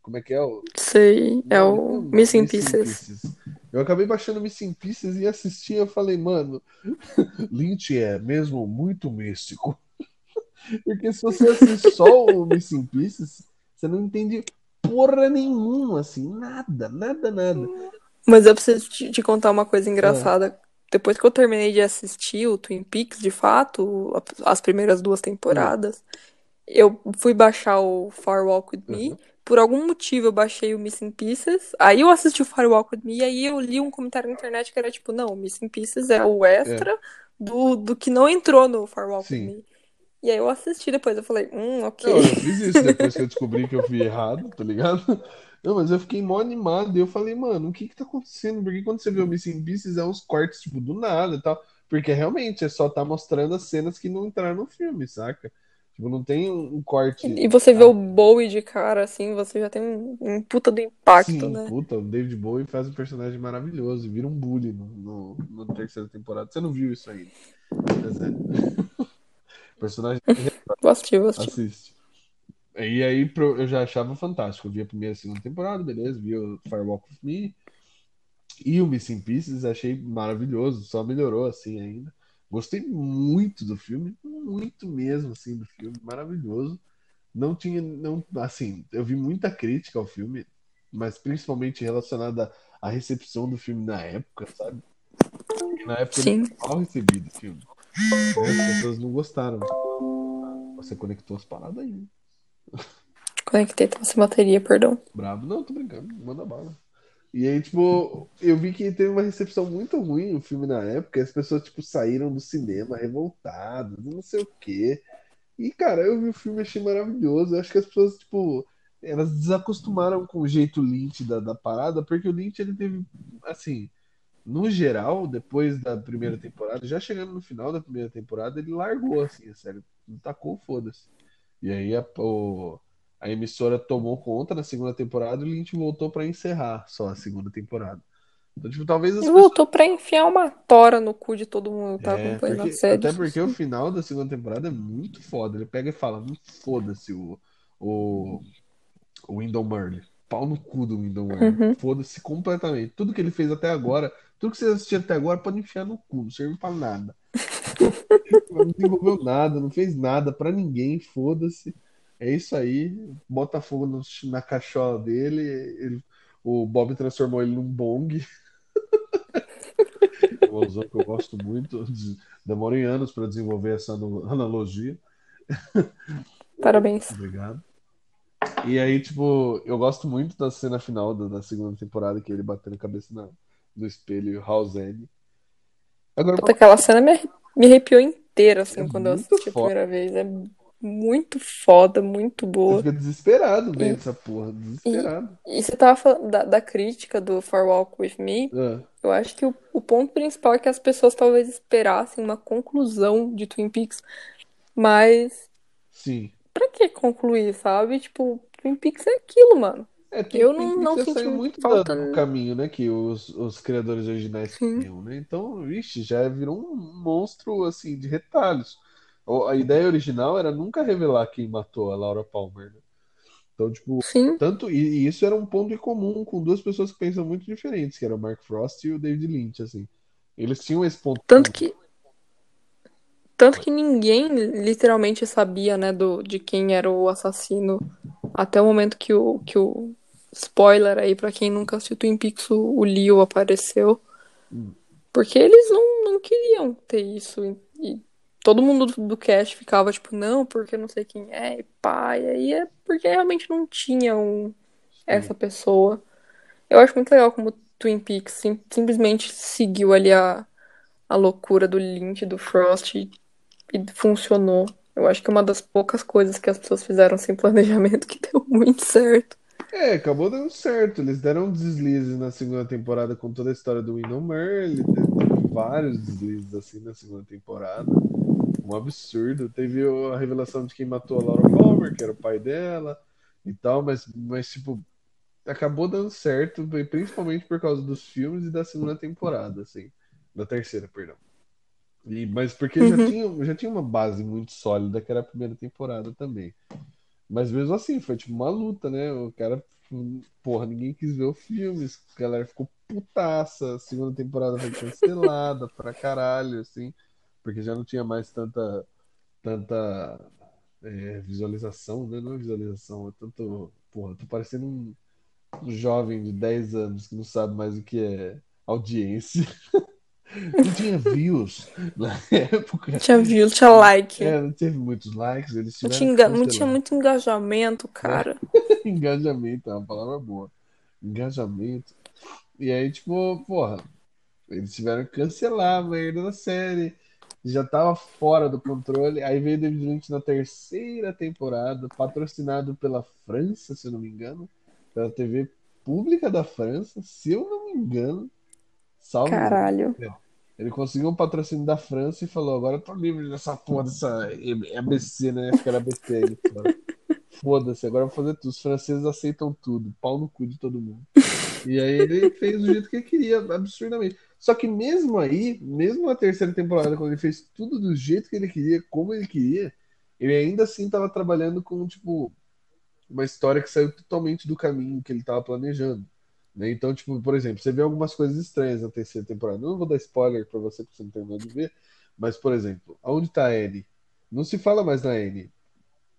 Como é que é o. Sei, é o Missing Pieces. Pieces. Eu acabei baixando Missing Pieces e assisti. Eu falei, mano, Lynch é mesmo muito místico. Porque se você assiste só o Missing Pieces, você não entende porra nenhuma, assim, nada, nada, nada. Mas eu preciso te, te contar uma coisa engraçada. Depois que eu terminei de assistir o Twin Peaks, de fato, as primeiras duas temporadas, eu fui baixar o Far Walk With Me. Uhum. Por algum motivo eu baixei o Missing Pieces. Aí eu assisti o Far Walk With Me e aí eu li um comentário na internet que era tipo, não, o Missing Pieces é o extra do, do que não entrou no Far Walk Sim. With Me. E aí eu assisti depois, eu falei, hum, ok. Não, eu fiz isso depois que eu descobri que eu fui errado, tá ligado? Não, mas eu fiquei mó animado e eu falei, mano, o que que tá acontecendo? Porque quando você vê o Missing Pieces é uns cortes, tipo, do nada e tal. Porque realmente é só tá mostrando as cenas que não entraram no filme, saca? Tipo, não tem um corte. E você vê o Bowie de cara, assim, você já tem um, um puta do impacto, Sim, né? puta, o David Bowie faz um personagem maravilhoso e vira um bully no, no, na terceira temporada. Você não viu isso ainda. É. Personagem Vou assistir, vou assistir. assiste. E aí eu já achava fantástico. Eu vi a primeira e a segunda temporada, beleza, vi o Firewalk with Me e o Missing Pieces, achei maravilhoso, só melhorou assim ainda. Gostei muito do filme, muito mesmo assim do filme, maravilhoso. Não tinha, não, assim, eu vi muita crítica ao filme, mas principalmente relacionada à recepção do filme na época, sabe? Porque na época ele Sim. foi mal recebido o filme. né? As pessoas não gostaram. Você conectou as paradas aí. né? Conectei, tava sem bateria, perdão. Brabo. Não, tô brincando. Manda bala. E aí, tipo, eu vi que teve uma recepção muito ruim o filme na época. As pessoas, tipo, saíram do cinema revoltadas, não sei o quê. E, cara, eu vi o filme e achei maravilhoso. Eu acho que as pessoas, tipo, elas desacostumaram com o jeito Lynch da, da parada, porque o Lynch, ele teve, assim, no geral, depois da primeira temporada, já chegando no final da primeira temporada, ele largou, assim, a série. Tacou, foda-se. E aí a, o- a emissora tomou conta na segunda temporada e o Lynch voltou pra encerrar só a segunda temporada. Então, tipo, talvez as E voltou pra enfiar uma tora no cu de todo mundo que tá é, acompanhando porque- a série. até porque o final da segunda temporada é muito foda. Ele pega e fala, "Hum, foda-se o, o, o Windom Early. Pau no cu do Windom Early. Uhum. Foda-se completamente. Tudo que ele fez até agora, tudo que vocês assistiram até agora, pode enfiar no cu, não serve pra nada. Não desenvolveu nada, não fez nada pra ninguém, foda-se. É isso aí. Bota fogo no- na cachola dele. ele- o Bob transformou ele num bong. É uma alusão que eu gosto muito. de- Demorei anos para desenvolver essa analogia. Parabéns. Obrigado. E aí, tipo, eu gosto muito da cena final da, da segunda temporada, que ele batendo a cabeça na, no espelho, House End. Agora, Puta, aquela cena me, me arrepiou inteira, assim, É quando eu muito assisti a foda. primeira vez. É muito foda, muito você boa. fica desesperado vendo E- essa porra, desesperado. E você tava falando da, da crítica do For Walk With Me. Ah, Eu acho que o, o ponto principal é que as pessoas talvez esperassem uma conclusão de Twin Peaks. Mas sim. pra que concluir, sabe? Tipo, Twin Peaks é aquilo, mano. É, tem, Eu tem não- não já senti muito falta, do né? caminho, né, que os, os criadores originais queriam, né? Então, vixe, já virou um monstro, assim, de retalhos. A ideia original era nunca revelar quem matou a Laura Palmer, né? Então, tipo, Sim. tanto, e, isso era um ponto em comum com duas pessoas que pensam muito diferentes, que era o Mark Frost e o David Lynch, assim. Eles tinham esse ponto Tanto que. Tanto que ninguém literalmente sabia, né, do, de quem era o assassino. Até o momento que o, que o. Spoiler aí pra quem nunca assistiu Twin Peaks, o, Leo apareceu. Hum. Porque eles não, não queriam ter isso. E todo mundo do, cast ficava tipo, não, porque não sei quem é, e pá. E aí é porque realmente não tinha um, essa pessoa. Eu acho muito legal como Twin Peaks sim, simplesmente seguiu ali a, a loucura do Lynch, do Frost e, e funcionou. Eu acho que é uma das poucas coisas que as pessoas fizeram sem planejamento que deu muito certo. É, acabou dando certo. Eles deram um deslize na segunda temporada com toda a história do Windham Merle. Teve vários deslizes assim na segunda temporada. Um absurdo. Teve a revelação de quem matou a Laura Palmer, que era o pai dela e tal, mas, mas tipo, acabou dando certo, principalmente por causa dos filmes e da segunda temporada, assim. Da terceira, perdão. E, mas porque uhum. já, tinha, já tinha uma base muito sólida que era a primeira temporada também. Mas mesmo assim, foi tipo uma luta, né? O cara, porra, ninguém quis ver o filme, a galera ficou putaça, a segunda temporada foi cancelada pra caralho, assim, porque já não tinha mais tanta, tanta é, visualização, né? Não é visualização, é tanto. Porra, tô parecendo um, um jovem de 10 anos que não sabe mais o que é audiência. não tinha views na época. Tinha views, tinha like. É, não teve muitos likes. Eles não, tinha, não tinha muito engajamento, cara. engajamento é uma palavra boa. Engajamento. E aí, tipo, porra, eles tiveram que cancelar a merda da série. Já tava fora do controle. Aí veio David Lynch na terceira temporada, patrocinado pela França, se eu não me engano, pela TV pública da França, se eu não me engano. Salve. Caralho. Ele conseguiu um patrocínio da França e falou: agora eu tô livre dessa porra dessa ABC, né? Acho que era ABC. Foda-se, agora eu vou fazer tudo. Os franceses aceitam tudo. Pau no cu de todo mundo. E aí ele fez do jeito que ele queria, absurdamente. Só que mesmo aí, mesmo na terceira temporada, quando ele fez tudo do jeito que ele queria, como ele queria, ele ainda assim estava trabalhando com, tipo, uma história que saiu totalmente do caminho que ele estava planejando. Né? Então, tipo, por exemplo, você vê algumas coisas estranhas na terceira temporada. Não vou dar spoiler para você, porque você não terminou de ver. Mas, por exemplo, aonde tá a Annie? Não se fala mais na Annie.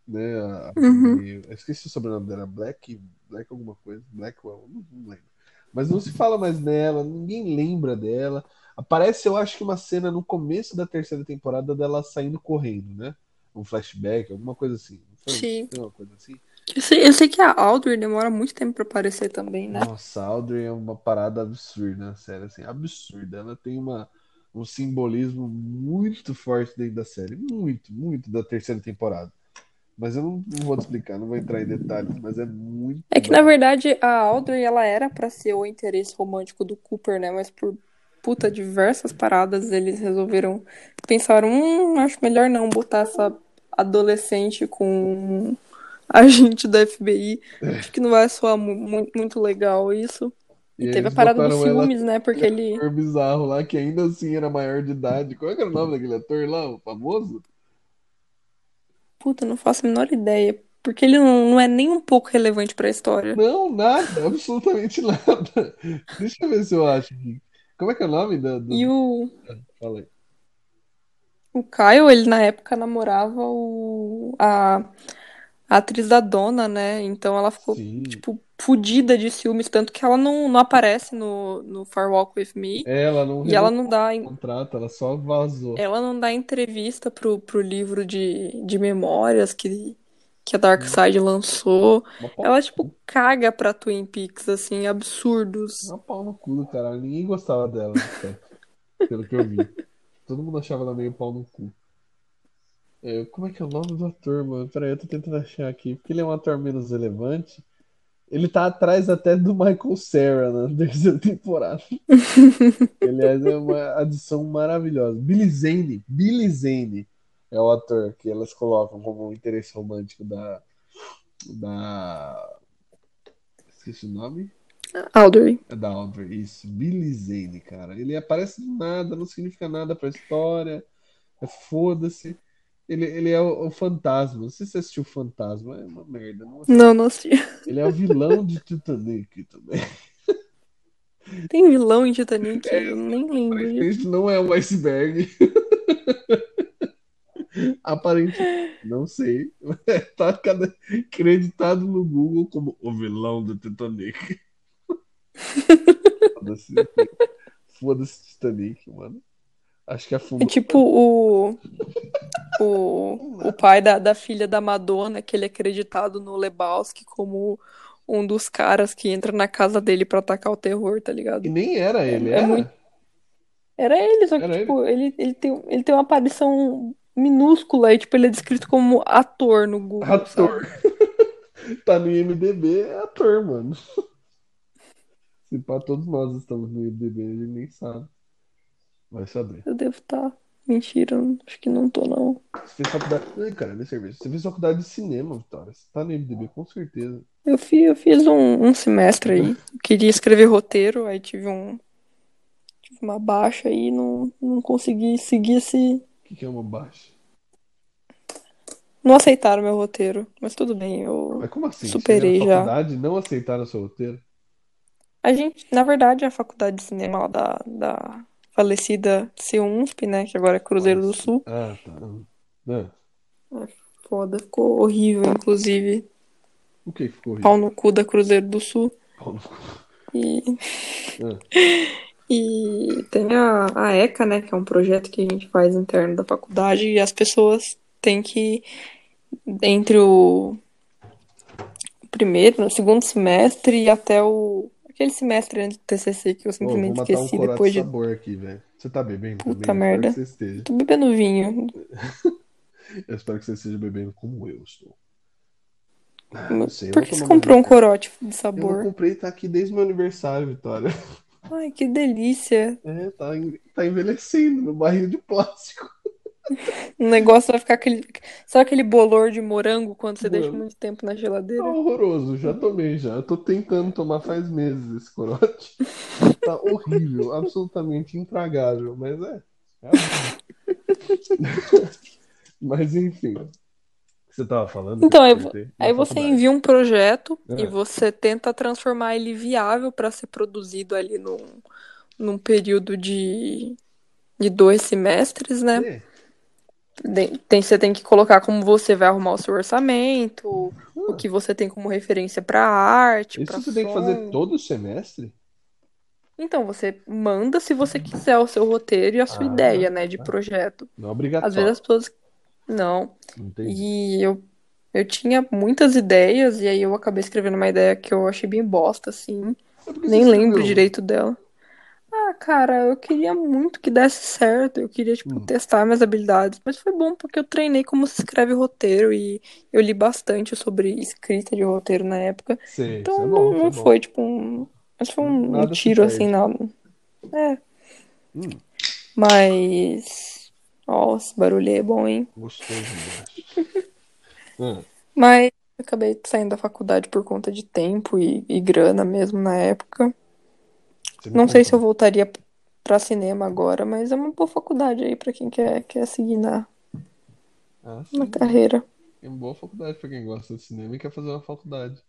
Né? A, uhum. Eu esqueci o sobrenome dela. Black, Black alguma coisa. Blackwell, não, não lembro. Mas não se fala mais nela, ninguém lembra dela. Aparece, eu acho que uma cena no começo da terceira temporada dela saindo correndo, né? Um flashback, alguma coisa assim. Sim. Uma coisa assim. Eu sei, eu sei que a Audrey demora muito tempo pra aparecer também, né? Nossa, a Audrey é uma parada absurda, sério, assim, absurda. Ela tem uma, um simbolismo muito forte dentro da série, muito, muito da terceira temporada. Mas eu não, não vou te explicar, não vou entrar em detalhes, mas é muito. É que na verdade a Audrey ela era para ser o interesse romântico do Cooper, né? Mas por puta diversas paradas eles resolveram pensaram, hum, acho melhor não botar essa adolescente com agente da FBI. Acho que não vai soar muito, muito legal isso. E, e teve a parada dos ciúmes, né? Porque ele. ator bizarro lá, que ainda assim era maior de idade. Qual é era o nome daquele ator lá, o famoso? Puta, não faço a menor ideia. Porque ele não, não é nem um pouco relevante pra história. Não, nada, absolutamente nada. Deixa eu ver se eu acho. Como é que é o nome do. do... E o. Ah, fala aí. O Caio, ele na época namorava o. A a atriz da Dona, né? Então ela ficou, Sim. tipo, fudida de ciúmes, tanto que ela não, não aparece no, no Far Walk With Me. É, ela não e ela não dá. contrato, ela só vazou. Ela não dá entrevista pro, pro livro de, de memórias que, que a Dark Side lançou. Ela, tipo, caga pra Twin Peaks, assim, absurdos. Uma pau no cu, cara. Ninguém gostava dela, pelo que eu vi. Todo mundo achava ela meio pau no cu. É, como é que é o nome do ator, mano? Peraí, eu tô tentando achar aqui. Porque ele é um ator menos relevante. Ele tá atrás até do Michael Cera na terceira temporada. Aliás, é uma adição maravilhosa. Billy Zane. Billy Zane é o ator que elas colocam como um interesse romântico da. Da. Esqueci o nome? Audrey. É da Audrey, isso. Billy Zane, cara. Ele aparece do nada, não significa nada pra história. É foda-se. Ele, ele é o, o, fantasma. Não sei se você assistiu Fantasma. É uma merda. Não, não, não assisti. Ele é o vilão de Titanic também. Tem vilão em Titanic? É, eu nem lembro. Isso não é um iceberg. Aparentemente, não sei. Tá acreditado no Google como o vilão do Titanic. Foda-se. Foda-se Titanic, mano. Acho que a É tipo o, o, o pai da, da filha da Madonna, que ele é acreditado no Lebowski como um dos caras que entra na casa dele pra atacar o terror, tá ligado? E nem era ele, é era? muito- Era ele, só que, Era tipo, ele, ele, tem, ele tem uma aparição minúscula e, tipo, ele é descrito como ator no Google, Ator. Tá no IMDB, é ator, mano. Se pá, todos nós estamos no IMDB, ele nem sabe. Vai saber. Eu devo estar. Mentira, acho que não tô, não. Você fez faculdade. Ai, cara, nem cerveja. Você fez faculdade de cinema, Vitória. Você tá no IMDB, com certeza. Eu fiz, eu fiz um, um semestre aí. Eu queria escrever roteiro, aí tive um. Tive uma baixa aí e não, não consegui seguir esse. O que que é uma baixa? Não aceitaram meu roteiro, mas tudo bem, eu Mas como assim? superei na já. faculdade não aceitaram o seu roteiro? A gente, na verdade, a faculdade de cinema lá da, da falecida CUNSP, né, que agora é Cruzeiro do Sul, Ah, tá. Ah, foda, ficou horrível, inclusive, o que ficou pau horrível? no cu da Cruzeiro do Sul. Pau no cu. E, Ah, e tem a, a ECA, né, que é um projeto que a gente faz interno da faculdade, e as pessoas têm que, entre o primeiro, no segundo semestre e até o. Aquele semestre antes do TCC que eu simplesmente um esqueci corote depois de. sabor aqui, velho. Você tá bebendo Puta também? merda. Espero esteja. Tô bebendo vinho. Eu espero que você esteja bebendo como eu estou. Ah, não sei, eu Por que você comprou um corote de Eu sabor? comprei, tá aqui desde meu aniversário, Vitória. Ai, que delícia. É, tá, tá envelhecendo no barril de plástico. O negócio vai ficar aquele. Sabe aquele bolor de morango quando você deixa Mano, muito tempo na tá geladeira? horroroso, já tomei já. Eu tô tentando tomar faz meses esse corote. Tá horrível, absolutamente intragável, mas é. é. Mas enfim, o que você tava falando eu Então, aí, você envia um projeto e É. você tenta transformar ele viável para ser produzido ali num, num período de, de dois semestres, né? É. Tem, você tem que colocar como você vai arrumar o seu orçamento, o Ah, que você tem como referência para arte, isso você tem que fazer som. todo semestre? Então, você manda se você quiser o seu roteiro e a sua Ah, ideia, né, de tá. projeto. Não é Às vezes obrigatório. as pessoas não. Entendi. E eu, eu tinha muitas ideias, e aí eu acabei escrevendo uma ideia que eu achei bem bosta, assim. Nem lembro direito dela. Ah, cara, eu queria muito que desse certo. Eu queria, tipo, Hum. testar minhas habilidades. Mas foi bom porque eu treinei como se escreve roteiro e eu li bastante sobre escrita de roteiro na época. Sei, isso Então é não, bom, isso é não bom. foi, tipo, um. Mas foi um, um Nada se tiro, assim, perde. na. É. Hum, Mas. Ó, esse barulho aí é bom, hein? gostoso demais. Ah, Mas eu acabei saindo da faculdade por conta de tempo e, e grana mesmo na época. Não sei se eu voltaria pra cinema agora, mas é uma boa faculdade aí pra quem quer, quer seguir na, Ah, na carreira É uma boa faculdade pra quem gosta de cinema e quer fazer uma faculdade.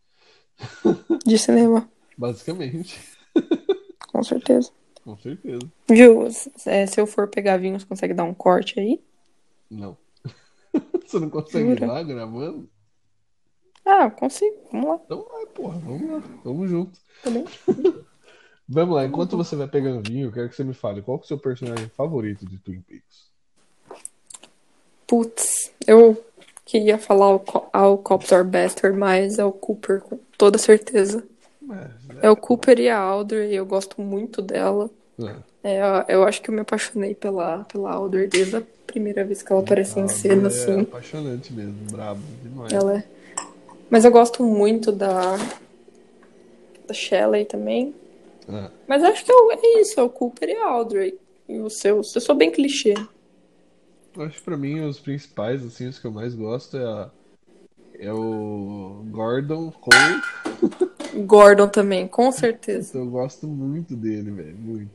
de cinema, Basicamente, com certeza. com certeza. Viu? É, se eu for pegar vinho, você consegue dar um corte aí? Não. Você não consegue ir Jura? lá gravando? Ah, consigo. Vamos lá, Então vai, porra, vamos lá, vamos junto. tá bem? Vamos lá, enquanto você vai pegando vinho, eu quero que você me fale qual é o seu personagem favorito de Twin Peaks. Putz, eu queria falar o, Co- ah, Are Bastard, mas é o Cooper, com toda certeza. Mas, É o Cooper e a Audrey, eu gosto muito dela. é, É, eu acho que eu me apaixonei pela, pela Audrey desde a primeira vez que ela apareceu em cena, é assim. apaixonante mesmo, brabo demais. Ela é. Mas eu gosto muito da, da Shelley também. É. Mas acho que é é isso, é o Cooper e a Audrey. E o seu, eu sou bem clichê. Acho que pra mim os principais, assim, os que eu mais gosto é, a- é o Gordon Cole. Gordon também, com certeza. Então, eu gosto muito dele, velho, muito.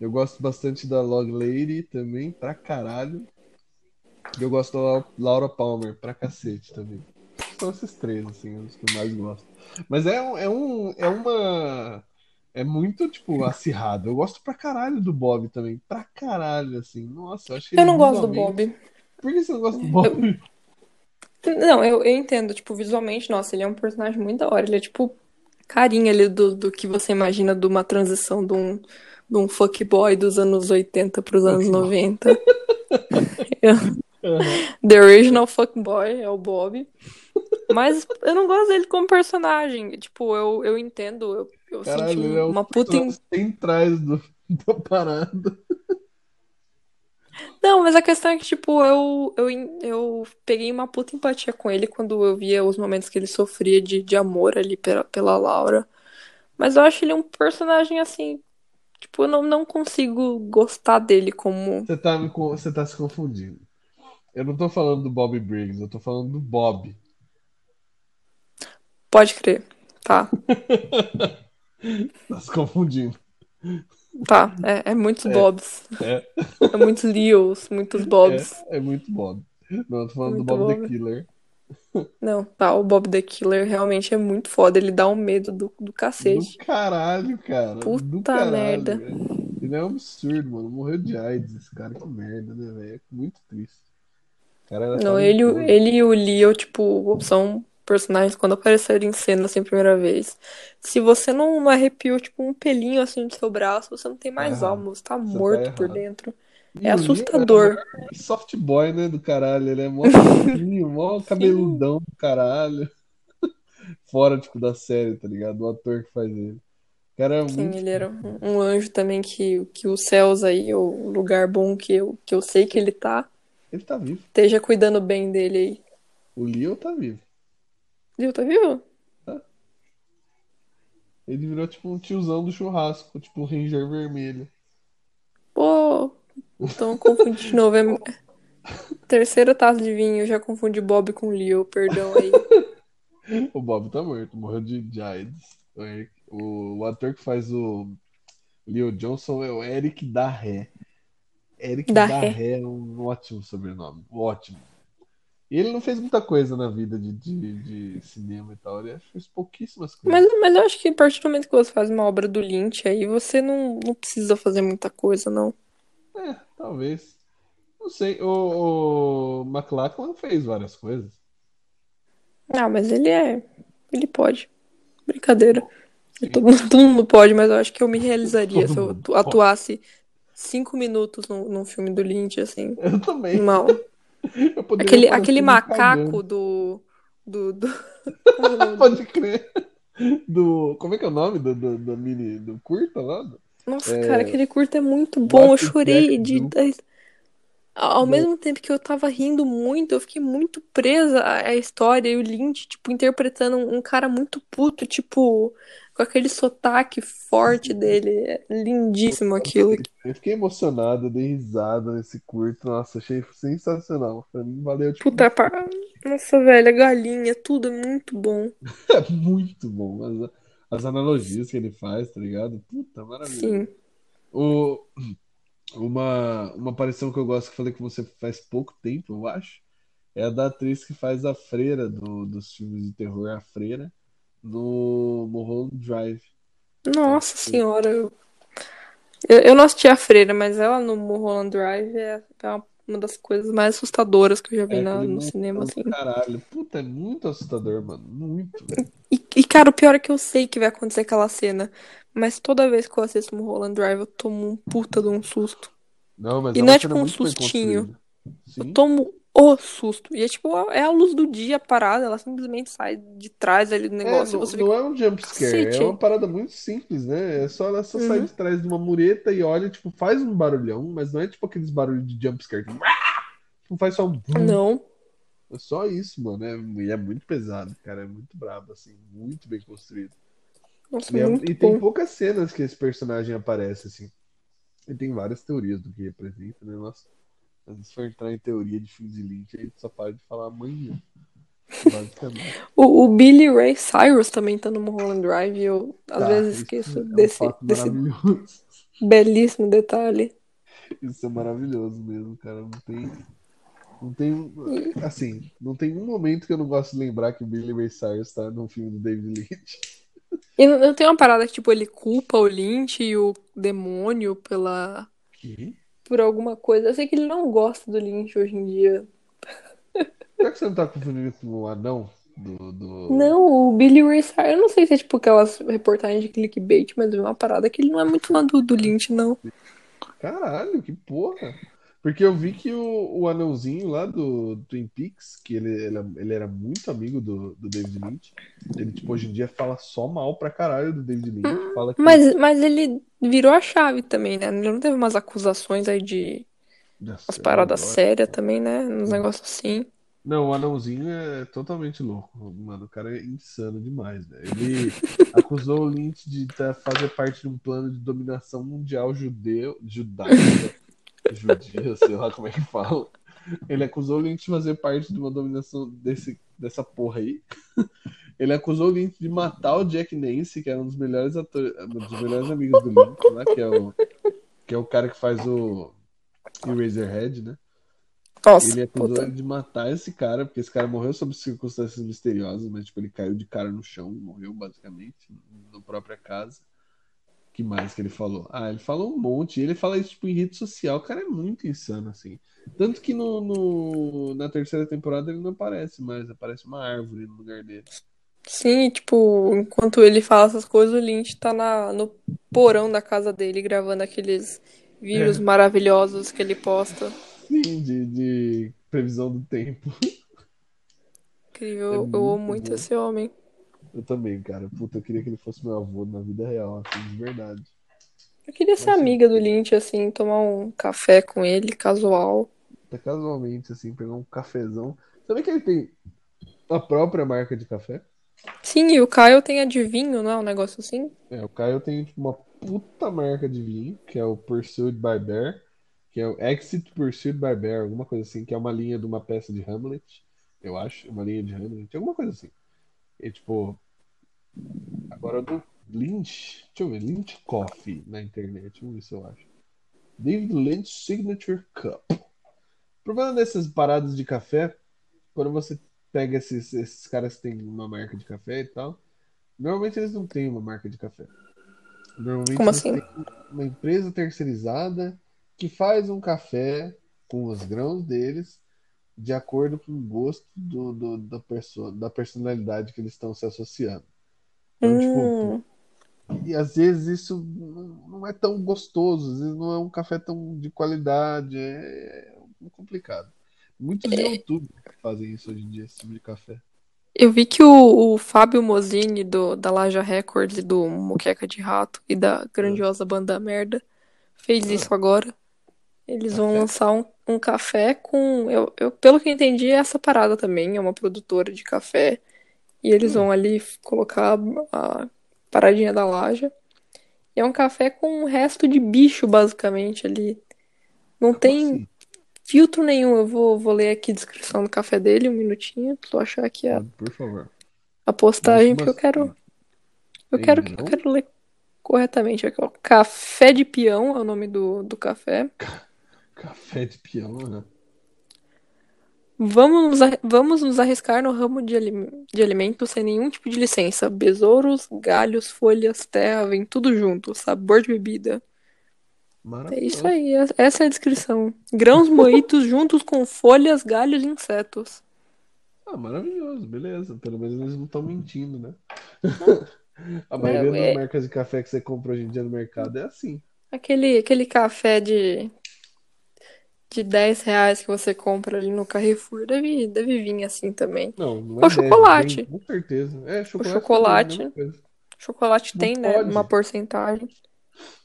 Eu gosto bastante da Log Lady também, pra caralho. E eu gosto da Lau- Laura Palmer, pra cacete também. São esses três, assim, os que eu mais gosto. Mas é, um- é, um, é uma. É muito, tipo, acirrado. Eu gosto pra caralho do Bob também. Pra caralho, assim. Nossa, eu acho que Eu não gosto do Bob. Por que você não gosta do Bob? Não, eu, eu entendo, tipo, visualmente, nossa, ele é um personagem muito da hora. Ele é tipo carinha ali do, do que você imagina de uma transição de um, de um fuckboy dos anos 80 pros anos Fuckboy. 90. Eu- Aham. The original fuckboy é o Bob. Mas eu não gosto dele como personagem. Tipo, eu, eu entendo, eu, eu Caralho, senti é um uma puta. personagens centrais do, da parada. Não, mas a questão é que, tipo, eu, eu, eu peguei uma puta empatia com ele quando eu via os momentos que ele sofria de, de amor ali pela, pela Laura. Mas eu acho ele um personagem assim. Tipo, eu não, não consigo gostar dele como. Você tá, me você tá se confundindo. Eu não tô falando do Bob Briggs, eu tô falando do Bob. Pode crer. Tá, Tá se confundindo. tá. É, é muitos É, Bobs. é, É muitos Leos, muitos é, Bobs. é muito Bob. Não, eu tô falando do Muito Bob the Bob. Killer. Não, tá. O Bob the Killer realmente é muito foda. Ele dá um medo do, do Do cacete. caralho, cara. Do Puta caralho, merda. velho. Ele é um absurdo, mano. Morreu de AIDS, esse cara. Que merda, né, velho? É muito triste. Não, ele, talentoso. ele e o Leo, tipo, são personagens quando apareceram em cena assim a primeira vez. Se você não não arrepiou, tipo, um pelinho assim do seu braço, você não tem Tá mais errado. alma, você tá Você tá morto por errado. dentro. É assustador. mó soft boy, né, do caralho. Ele é mó fofinho, mó cabeludão do caralho. Fora, tipo, da série, tá ligado? O ator que faz ele. O cara é sim, muito ele era um, um anjo também que, que os céus aí, o lugar bom que eu, que eu sei que ele tá, Ele tá vivo. esteja cuidando bem dele aí. O Leo tá vivo. Viu, tá vivo? Ele virou, tipo, um tiozão do churrasco. Tipo, um Ranger vermelho. Pô, então eu confundi de novo. É terceira taça de vinho, eu já confundi Bob com Leo, perdão aí. O Bob tá morto. Morreu de, de AIDS. O, Eric- o- o ator que faz o Leo Johnson é o Eric Darré. Eric Da ré. Darré é um ótimo sobrenome. Ótimo. E ele não fez muita coisa na vida de, de, de cinema e tal. Ele fez pouquíssimas Mas, coisas. mas eu acho que a partir do momento que você faz uma obra do Lynch, aí você não, não precisa fazer muita coisa, não. É, talvez. Não sei. O, o McLachlan fez várias coisas. Ah, mas ele é. Ele pode. Brincadeira. Todo, mundo- todo mundo pode, mas eu acho que eu me realizaria se todo eu mundo atu- pode. atuasse cinco minutos num, num filme do Lynch, assim, Eu também. mal. Aquele, aquele macaco do, do, do. Pode crer. Do. Como é que é o nome do, do, do mini. Do curta lá? Nossa, cara, É, aquele curto é muito bom. Eu chorei de. Dar- Ao mesmo tempo que eu tava rindo muito, eu fiquei muito presa à história e o Lynch, tipo, interpretando um um cara muito puto, tipo, com aquele sotaque forte dele. É lindíssimo aquilo. Eu fiquei emocionado, dei risada nesse curto. Nossa, achei sensacional. Valeu, tipo, Puta, pa... Nossa, velho, a galinha, tudo é muito bom. é muito bom. As, as analogias que ele faz, tá ligado? Puta, maravilhoso. Sim. O, uma, uma aparição que eu gosto, que eu falei com você faz pouco tempo, eu acho, é a da atriz que faz a freira do, dos filmes de terror, a freira, no Mulholland Drive. Nossa que senhora, eu, eu não assisti a Freira, mas ela no Mulholland Drive é, é uma, das coisas mais assustadoras que eu já vi é na, no cinema, assim. caralho. Puta, é muito assustador, mano. Muito, velho. E, e, cara, o pior é que eu sei que vai acontecer aquela cena, mas toda vez que eu assisto Mulholland Drive eu tomo um puta de um susto. Não, mas E é não é tipo um sustinho. Eu tomo o susto. E é tipo, é a luz do dia parada, ela simplesmente sai de trás ali do É, negócio e não, você não fica, é um jump scare, é uma parada muito simples, né? É só ela só sai Uhum. de trás de uma mureta e olha, tipo, faz um barulhão, mas não é tipo aqueles barulhos de jump scare. Tipo, não faz só um. Não. É só isso, mano. É, e é muito pesado, cara. É muito brabo, assim. Muito bem construído. Nossa, E, é- e tem poucas cenas que esse personagem aparece, assim. E tem várias teorias do que representa, né? Nossa, se for entrar em teoria de filme de Lynch, a gente só para de falar amanhã. O, o Billy Ray Cyrus também tá no Mulholland Drive e eu às Tá, vezes esqueço é um desse, fato desse maravilhoso. belíssimo detalhe. Isso é maravilhoso mesmo, cara. Não tem. Não tem. Assim, não tem um momento que eu não gosto de lembrar que o Billy Ray Cyrus tá num filme do David Lynch. e não, não tem uma parada que, tipo, ele culpa o Lynch e o demônio pela, Que? Por alguma coisa. Eu sei que ele não gosta do Lynch hoje em dia. Será que você não tá confundindo com o anão do, do... Não, o Billy Ray Cyrus, eu não sei se é tipo aquelas reportagens de clickbait, mas é uma parada que ele não é muito fã do, do Lynch, não. Caralho, que porra! Porque eu vi que o, o anãozinho lá do Twin Peaks, que ele, ele, ele era muito amigo do, do David Lynch, ele, tipo, hoje em dia fala só mal pra caralho do David Lynch. Fala que Mas, mas ele virou a chave também, né? Ele não teve umas acusações aí de Nossa, umas é paradas sérias também, né? Uns negócios assim. Não, o anãozinho é totalmente louco. Mano, o cara é insano demais, velho. Ele acusou o Lynch de tá- fazer parte de um plano de dominação mundial judeu, judaica, judia, sei lá como é que fala. Ele acusou o Lynch de fazer parte de uma dominação desse, dessa porra aí. Ele acusou o Lynch de matar o Jack Nance, que era um dos melhores atores, um dos melhores amigos do Lynch, lá, que é o, que é o cara que faz o Eraserhead, né? Nossa, Ele acusou puta. ele de matar esse cara, porque esse cara morreu sob circunstâncias misteriosas, mas tipo, ele caiu de cara no chão, morreu basicamente, na própria casa. Que mais que ele falou? Ah, ele falou um monte. Ele fala isso tipo, em rede social. O cara é muito insano, assim. Tanto que no, no- na terceira temporada ele não aparece mais, aparece uma árvore no lugar dele. Sim, tipo, enquanto ele fala essas coisas, o Lynch tá na, no porão da casa dele gravando aqueles vídeos É. maravilhosos que ele posta. Sim, de, de previsão do tempo. Incrível, É eu amo muito bom. esse homem. Eu também, cara. Puta, eu queria que ele fosse meu avô na vida real, assim, de verdade. Eu queria ser Mas, amiga do Lynch, assim, tomar um café com ele, casual. Até casualmente, assim, pegar um cafezão. Sabia que ele tem a própria marca de café? Sim, e o Caio tem adivinho, não é um negócio assim? É, o Caio tem tipo, uma puta marca de vinho, que é o Pursued by Bear, que é o Exit Pursued by Bear, alguma coisa assim, que é uma linha de uma peça de Hamlet, eu acho, uma linha de Hamlet, alguma coisa assim. E tipo, agora do Lynch, deixa eu ver, Lynch Coffee na internet, vamos ver se eu acho. David Lynch Signature Cup. O problema dessas paradas de café, quando você pega esses, esses caras que têm uma marca de café e tal, normalmente eles não têm uma marca de café. Normalmente Como assim? uma empresa terceirizada que faz um café com os grãos deles de acordo com o gosto do, do- da pessoa, da personalidade que eles estão se associando. Então, tipo, Hum, e às vezes isso não é tão gostoso, às vezes não é um café tão de qualidade, é, é complicado. Muitos youtubers fazem isso hoje em dia, esse tipo de café. eu vi que o, o Fábio Mozini, do, da Laja Records e do Moqueca de Rato e da grandiosa banda Merda, fez Ah. isso agora. Eles vão Café? lançar um, um café com. Eu, eu, pelo que eu entendi, é essa parada também. É uma produtora de café. E eles Hum. vão ali colocar a paradinha da laja. E é um café com um resto de bicho, basicamente, ali. Não tem assim? filtro nenhum. Eu vou, vou ler aqui a descrição do café dele, um minutinho. Tô achar aqui a, Pode, por favor. a postagem, porque eu quero. Eu quero, eu quero ler corretamente aqui, ó. Café de peão é o nome do, do café. Café de peão, né? Vamos nos, vamos nos arriscar no ramo de, de alimentos sem nenhum tipo de licença. Besouros, galhos, folhas, terra, vem tudo junto. Sabor de bebida. É isso aí, es- essa é a descrição. Grãos moídos juntos com folhas, galhos e insetos. Ah, maravilhoso, beleza. Pelo menos eles não estão mentindo, né? A maioria das É, é marcas de café que você compra hoje em dia no mercado é assim. aquele, aquele café de, de 10 reais que você compra ali no Carrefour. Deve, deve vir assim também. Não, não O é 10, vem chocolate. com certeza. É, O chocolate também, a chocolate. Chocolate Não tem, né? Uma porcentagem.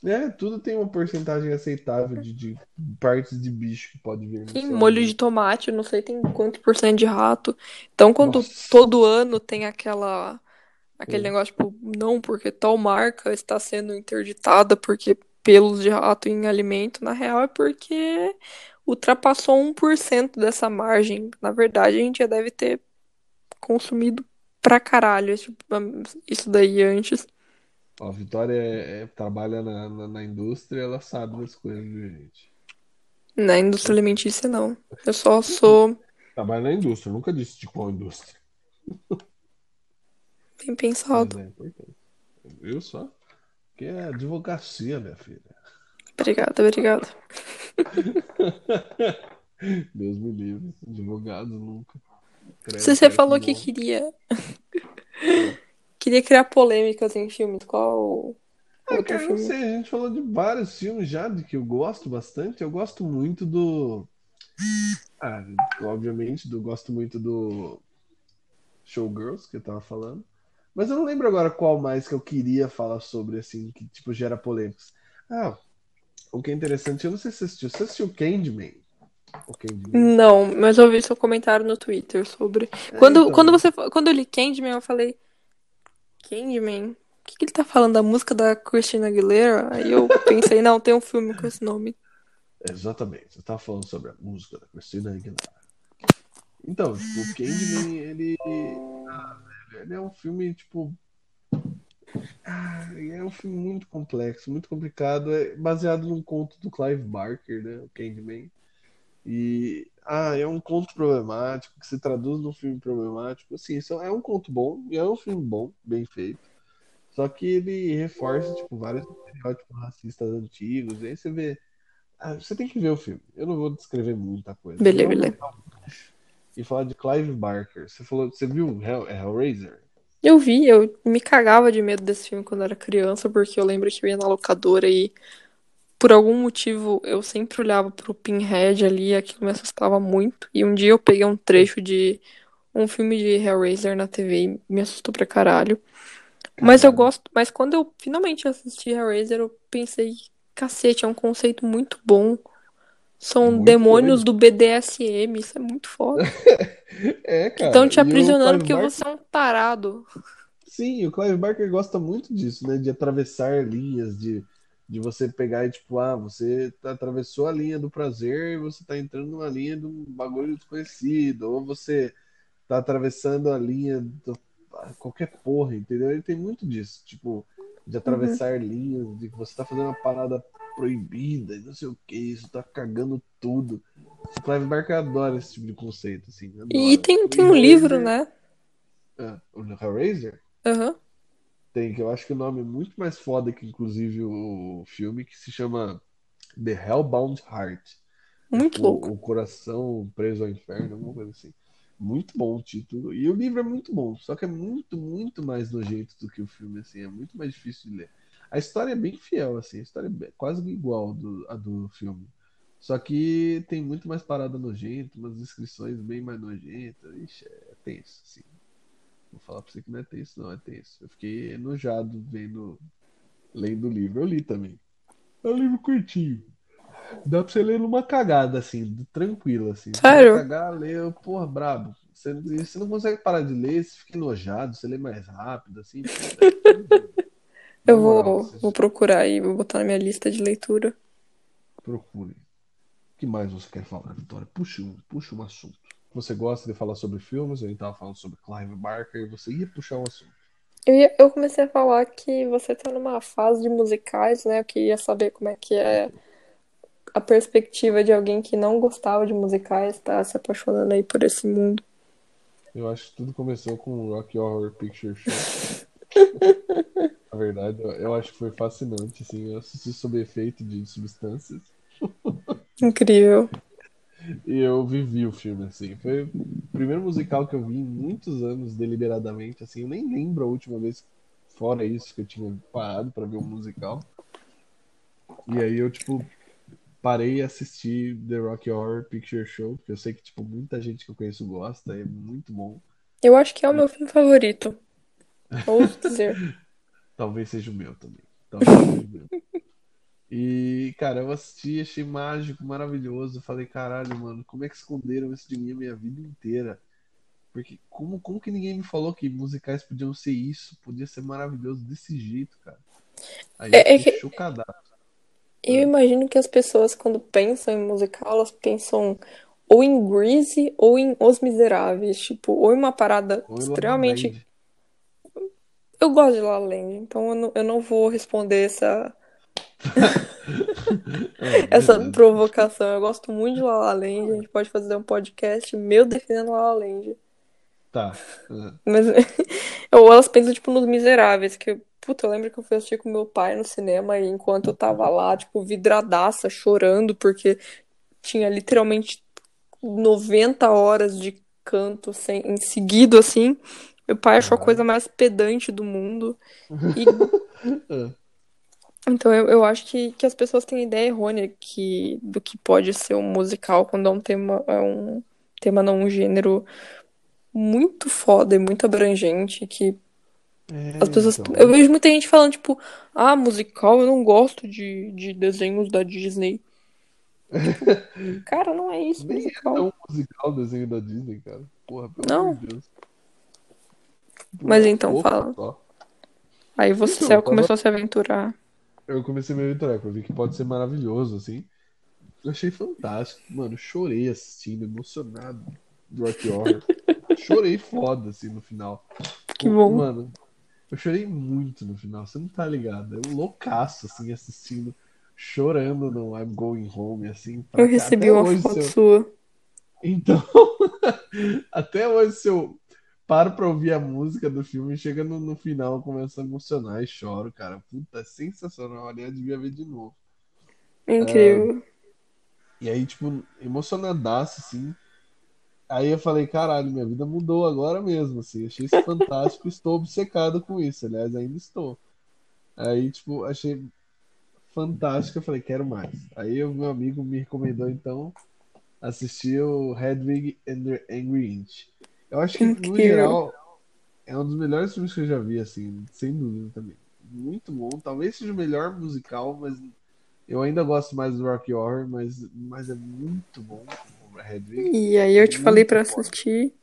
É, tudo tem uma porcentagem aceitável de, de partes de bicho que pode vir Sim, molho de tomate, não sei tem quanto por cento de rato. Então, quando Nossa. todo ano tem aquela aquele É. negócio, tipo, não, porque tal marca está sendo interditada porque pelos de rato em alimento, na real é porque ultrapassou 1% dessa margem. Na verdade, a gente já deve ter consumido pra caralho isso daí antes. Ó, a Vitória é- é- trabalha na, na, na indústria, ela sabe das coisas, viu, gente? Na indústria alimentícia, não. Eu só sou Trabalha na indústria, eu nunca disse de qual indústria. bem Mas pensado. é importante. Viu só? Que é advocacia, minha filha. Obrigada, obrigada. Deus me livre. Advogado nunca. Se você que falou que queria queria criar polêmicas em filmes, qual Ah, Outro cara, não filme. sei, a gente falou de vários filmes já de que eu gosto bastante. Eu gosto muito do. Ah, obviamente, do, gosto muito do Showgirls, que eu tava falando. Mas eu não lembro agora qual mais que eu queria falar sobre, assim, que tipo gera polêmicas. Ah, o que é interessante, eu não sei se você assistiu. Você assistiu Candyman? O Candyman? Não, mas eu vi seu comentário no Twitter sobre. É, Quando, então. quando você quando eu li Candyman, eu falei. Candyman? O que, que ele tá falando? Da música da Christina Aguilera? Aí eu pensei, não, tem um filme com esse nome. Exatamente, você tava falando sobre a música da Christina Aguilera. Então, tipo, o Candyman, ele. Ele é um filme, tipo. Ah, é um filme muito complexo, muito complicado. É baseado num conto do Clive Barker, né? O Candyman. E. Ah, é um conto problemático, que se traduz num filme problemático. Assim, isso é um conto bom, e é um filme bom, bem feito. Só que ele reforça, tipo, vários estereótipos racistas antigos. E aí você vê. Ah, você tem que ver o filme. Eu não vou descrever muita coisa. Beleza, beleza. E falar de Clive Barker. Você falou, você viu Hell, Hellraiser? Eu vi, eu me cagava de medo desse filme quando era criança, porque eu lembro que eu ia na locadora e por algum motivo eu sempre olhava pro Pinhead ali e aquilo me assustava muito. E um dia eu peguei um trecho de um filme de Hellraiser na TV e me assustou pra caralho. Mas eu gosto, mas quando eu finalmente assisti Hellraiser, eu pensei, cacete, é um conceito muito bom. São Muito demônios doido. do BDSM, isso é muito foda. É, cara. Estão te aprisionando porque Barker, você é um tarado. sim, o Clive Barker gosta muito disso, né? De atravessar linhas, de, de você pegar e tipo, ah, você atravessou a linha do prazer e você tá entrando numa linha de um bagulho desconhecido, ou você tá atravessando a linha do ah, qualquer porra, entendeu? Ele tem muito disso, tipo, de atravessar linhas, de que você tá fazendo uma parada proibida e não sei o que, isso tá cagando tudo. O Clive Barker adora esse tipo de conceito, assim, E adora. tem, O tem um livro, né? ah, o Hellraiser Aham. tem, que eu acho que o nome é muito mais foda que inclusive o filme, que se chama The Hellbound Heart. Muito tipo louco. o coração preso ao inferno, alguma coisa assim. Muito bom o título. E o livro é muito bom, só que é muito, muito mais nojento do que o filme, assim, é muito mais difícil de ler. A história é bem fiel, assim, a história é quase igual do, a do filme. Só que tem muito mais parada nojenta, umas descrições bem mais nojentas. Ixi, é tenso, assim. Vou falar pra você que não é tenso, não, é tenso. Eu fiquei enojado vendo, lendo o livro. Eu li também. É um livro curtinho. Dá pra você ler numa cagada, assim, tranquilo, assim. Você Sério? cagar, lê, porra, brabo. Você, você não consegue parar de ler, você fica enojado, você lê mais rápido, assim. Eu moral, vou, vou procurar e vou botar na minha lista de leitura. procurem. O que mais você quer falar, Vitória? Puxa um, puxa um assunto. Você gosta de falar sobre filmes, a gente tava falando sobre Clive Barker, e você ia puxar um assunto. Eu, ia- eu comecei a falar que você tá numa fase de musicais, né? Eu queria saber como é que é a perspectiva de alguém que não gostava de musicais, tá se apaixonando aí por esse mundo. Eu acho que tudo começou com o Rock Horror Picture Show. Na verdade, eu, acho que foi fascinante, assim. Eu assisti sob efeito de substâncias Incrível. e eu vivi o filme, assim. Foi o primeiro musical que eu vi em muitos anos, deliberadamente, assim. Eu nem lembro a última vez, fora isso, que eu tinha parado pra ver um musical. E aí eu, tipo, parei e assisti The Rock Horror Picture Show, porque eu sei que, tipo, muita gente que eu conheço gosta, é muito bom. Eu acho que é o meu filme favorito. Ouso dizer. Talvez seja o meu também. Talvez seja o meu. E, cara, eu assisti, achei mágico, maravilhoso. Falei, caralho, mano, como é que esconderam isso de mim a minha vida inteira? Porque como, como que ninguém me falou que musicais podiam ser isso? Podia ser maravilhoso desse jeito, cara. Aí eu É, é fiquei que chocadaço. eu imagino que as pessoas, quando pensam em musical, elas pensam ou em Grease ou em Os Miseráveis. Tipo, ou em uma parada Ou extremamente. Eu gosto de La La Land, então eu não, eu não vou responder essa, Ah, essa provocação. Eu gosto muito de La La Land. A gente pode fazer um podcast meu defendendo La La Land. Tá. Mas, ou elas pensam, tipo, nos Miseráveis, que, puta, eu lembro que eu fui assistir com meu pai no cinema e enquanto eu tava lá, tipo, vidradaça, chorando, porque tinha literalmente 90 horas de canto sem, em seguido, assim. Meu pai achou a coisa mais pedante do mundo. E Ah, Então eu, eu acho que, que as pessoas têm ideia errônea que, do que pode ser um musical quando é um tema, é um tema não um gênero muito foda e muito abrangente que É, as pessoas. então. Eu vejo muita gente falando, tipo, ah, musical, eu não gosto de, de desenhos da Disney. Cara, não é isso, Nem é musical. tão musical o desenho da Disney, cara. Porra, pelo Não. amor de Deus. Mas então pouco fala. só. Aí você Então, eu tava- começou a se aventurar. Eu comecei a me aventurar, eu vi que pode ser maravilhoso, assim. Eu achei fantástico. Mano, chorei assistindo, emocionado do Rock Horror. Chorei foda, assim, no final. Que bom. Mano, eu chorei muito no final, você não tá ligado. Eu loucaço, assim, assistindo, chorando no I'm Going Home, assim. Eu recebi Até uma foto se eu- sua. Então, até hoje, se eu paro pra ouvir a música do filme, chega no, no final, eu começo a emocionar e choro, cara. Puta, é sensacional. Aliás, devia ver de novo. Incrível. E aí, tipo, emocionadaço, assim. Aí eu falei, caralho, minha vida mudou agora mesmo, assim. Achei isso fantástico, estou obcecado com isso. Aliás, ainda estou. Aí, tipo, achei fantástico. Eu falei, quero mais. Aí o meu amigo me recomendou, então, assistir o Hedwig and the Angry Inch. Eu acho que, no Incrível. geral, é um dos melhores filmes que eu já vi, assim, sem dúvida também. Muito bom. Talvez seja o melhor musical, mas eu ainda gosto mais do Rocky Horror, mas, mas é muito bom Hedwig. E aí eu te falei pra Muito foda. assistir